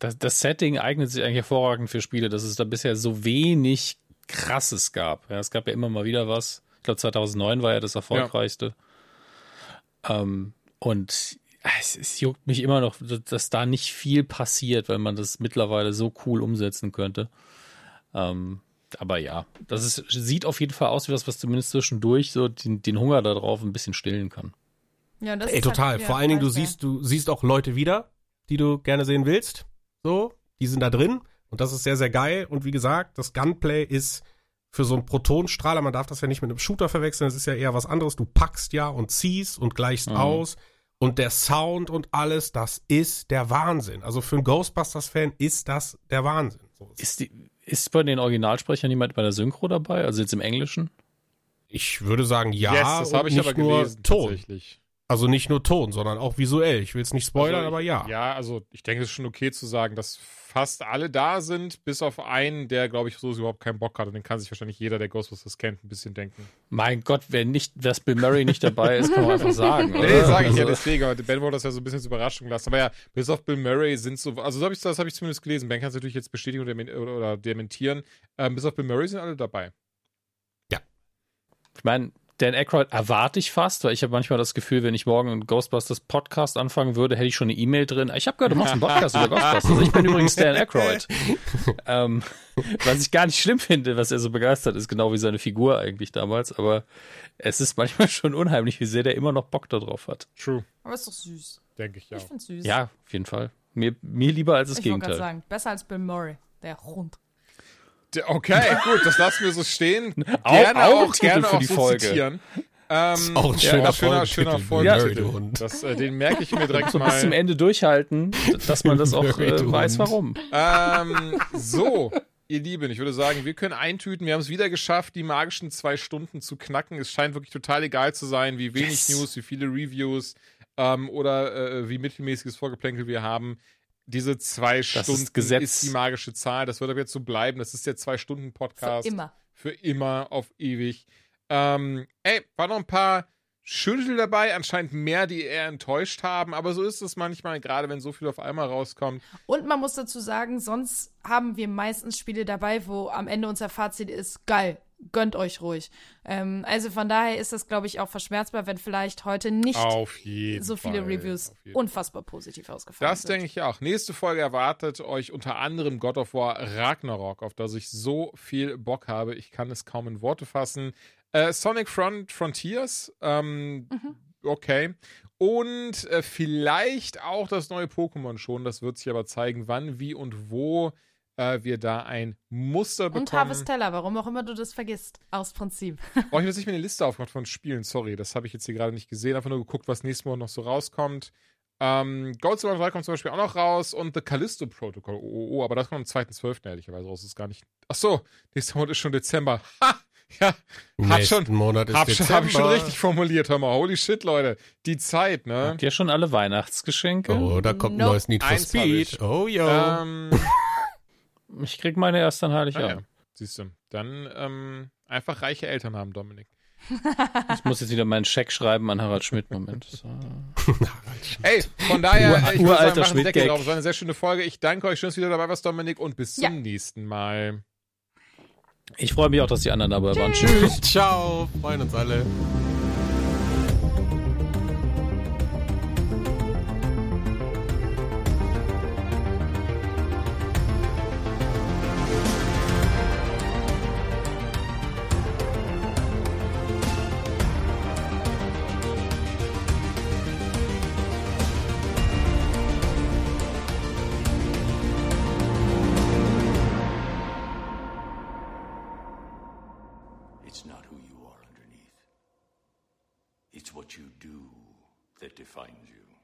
das, das Setting eignet sich eigentlich hervorragend für Spiele, dass es da bisher so wenig Krasses gab. Ja, es gab ja immer mal wieder was. Ich glaube, 2009 war ja das erfolgreichste. Ähm, und es, es juckt mich immer noch, dass, da nicht viel passiert, weil man das mittlerweile so cool umsetzen könnte. Ähm, aber ja, das ist, sieht auf jeden Fall aus wie was, was zumindest zwischendurch so den, den Hunger darauf ein bisschen stillen kann. Ja, das Ey, ist halt total. wieder Vor allen Dingen, du siehst, du siehst auch Leute wieder, die du gerne sehen willst. So, die sind da drin. Und das ist sehr, sehr geil. Und wie gesagt, das Gunplay ist für so einen Protonstrahler, man darf das ja nicht mit einem Shooter verwechseln, das ist ja eher was anderes. Du packst ja und ziehst und gleichst Mhm. aus. Und der Sound und alles, das ist der Wahnsinn. Also für einen Ghostbusters-Fan ist das der Wahnsinn. So, Ist, die, ist bei den Originalsprechern jemand bei der Synchro dabei? Also jetzt im Englischen? ich würde sagen, ja. yes, das habe ich nicht aber nur gelesen, Ton. tatsächlich. Also nicht nur Ton, sondern auch visuell. Ich will es nicht spoilern, Also, aber ja. Ja, also ich denke, es ist schon okay zu sagen, dass fast alle da sind, bis auf einen, der, glaube ich, so überhaupt keinen Bock hat. Und den kann sich wahrscheinlich jeder, der Ghostbusters kennt, ein bisschen denken. Mein Gott, wenn nicht, wer Bill Murray nicht dabei ist, kann man einfach sagen. Nee, oder? sage ich ja Also, deswegen, aber Ben wollte das ja so ein bisschen als Überraschung lassen. Aber ja, bis auf Bill Murray sind so, also so hab ich, das habe ich zumindest gelesen. Ben kann es natürlich jetzt bestätigen oder, demen- oder, oder dementieren. Ähm, bis auf Bill Murray sind alle dabei. Ich meine, Dan Aykroyd erwarte ich fast, weil ich habe manchmal das Gefühl, wenn ich morgen einen Ghostbusters Podcast anfangen würde, hätte ich schon eine E-Mail drin. Ich habe gehört, du machst einen Podcast über Ghostbusters. Ich bin übrigens Dan Aykroyd. ähm, was ich gar nicht schlimm finde, was er so begeistert ist, genau wie seine Figur eigentlich damals. Aber es ist manchmal schon unheimlich, wie sehr der immer noch Bock darauf hat. True, Aber ist doch süß. denke ich ja. Ich find's süß. Ja, auf jeden Fall. Mir, mir lieber als das ich wollte gerade Gegenteil. sagen, besser als Bill Murray. Der Hund. Okay, gut, das lassen wir so stehen. Auch- Gerne auch auch, gerne für auch die so Folge. zitieren. Ähm, Auch ein ja, schöner schöner, schöner Folgentitel. Hund. Das, äh, den merke ich mir direkt So bis zum mal. Ende durchhalten, dass man das auch äh, weiß, warum. Ähm, so, ihr Lieben, ich würde sagen, wir können eintüten. Wir haben es wieder geschafft, die magischen zwei Stunden zu knacken. Es scheint wirklich total egal zu sein, wie wenig Yes. News, wie viele Reviews ähm, oder äh, wie mittelmäßiges Vorgeplänkel wir haben. Diese zwei ist Stunden Gesetz. ist die magische Zahl. Das wird aber jetzt so bleiben. Das ist der Zwei-Stunden-Podcast. Für immer. Für immer, auf ewig. Ähm, ey, war noch ein paar schöne Titel dabei, anscheinend mehr, die eher enttäuscht haben, aber so ist es manchmal, gerade wenn so viel auf einmal rauskommt. Und man muss dazu sagen, sonst haben wir meistens Spiele dabei, wo am Ende unser Fazit ist, geil, gönnt euch ruhig. Ähm, also von daher ist das, glaube ich, auch verschmerzbar, wenn vielleicht heute nicht so viele Fall. Reviews unfassbar positiv ausgefallen Das sind. denke ich auch. Nächste Folge erwartet euch unter anderem God of War Ragnarok, auf das ich so viel Bock habe. Ich kann es kaum in Worte fassen. Äh, Sonic Front Frontiers, ähm, okay. Und äh, vielleicht auch das neue Pokémon schon. Das wird sich aber zeigen, wann, wie und wo äh, wir da ein Muster bekommen. Und Harvestella, warum auch immer du das vergisst, aus Prinzip. Oh, ich habe jetzt nicht mehr eine Liste aufgemacht von Spielen, sorry, das habe ich jetzt hier gerade nicht gesehen. Einfach nur geguckt, was nächsten Monat noch so rauskommt. Ähm, Gold Silver 3 kommt zum Beispiel auch noch raus und The Callisto Protocol. Oh, oh, oh aber das kommt am 2.12. ehrlicherweise raus. Das ist gar nicht. Ach so, nächster Monat ist schon Dezember. Ha! Ja, hab schon, Monat ist hab, schon, Dezember. hab ich schon richtig formuliert, hör mal. Holy shit, Leute. Die Zeit, ne? Habt ihr schon alle Weihnachtsgeschenke? Oh, da kommt ein Nope. neues Need for Speed. Oh, yo. Ähm, Ich krieg meine erst an ah, ja. Heiligabend. Siehst du. Dann ähm, einfach reiche Eltern haben, Dominik. Ich muss jetzt wieder meinen Scheck schreiben an Harald Schmidt. Moment. So. Ey, von daher, Ur- ich sagen, uralter machen wir Deckel Schmidt-Gag. drauf. Es war eine sehr schöne Folge. Ich danke euch. Schön, dass du wieder dabei warst, Dominik. Und bis zum Ja. nächsten Mal. Ich freue mich auch, dass die anderen dabei waren. Tschüss. Ciao. Freuen uns alle.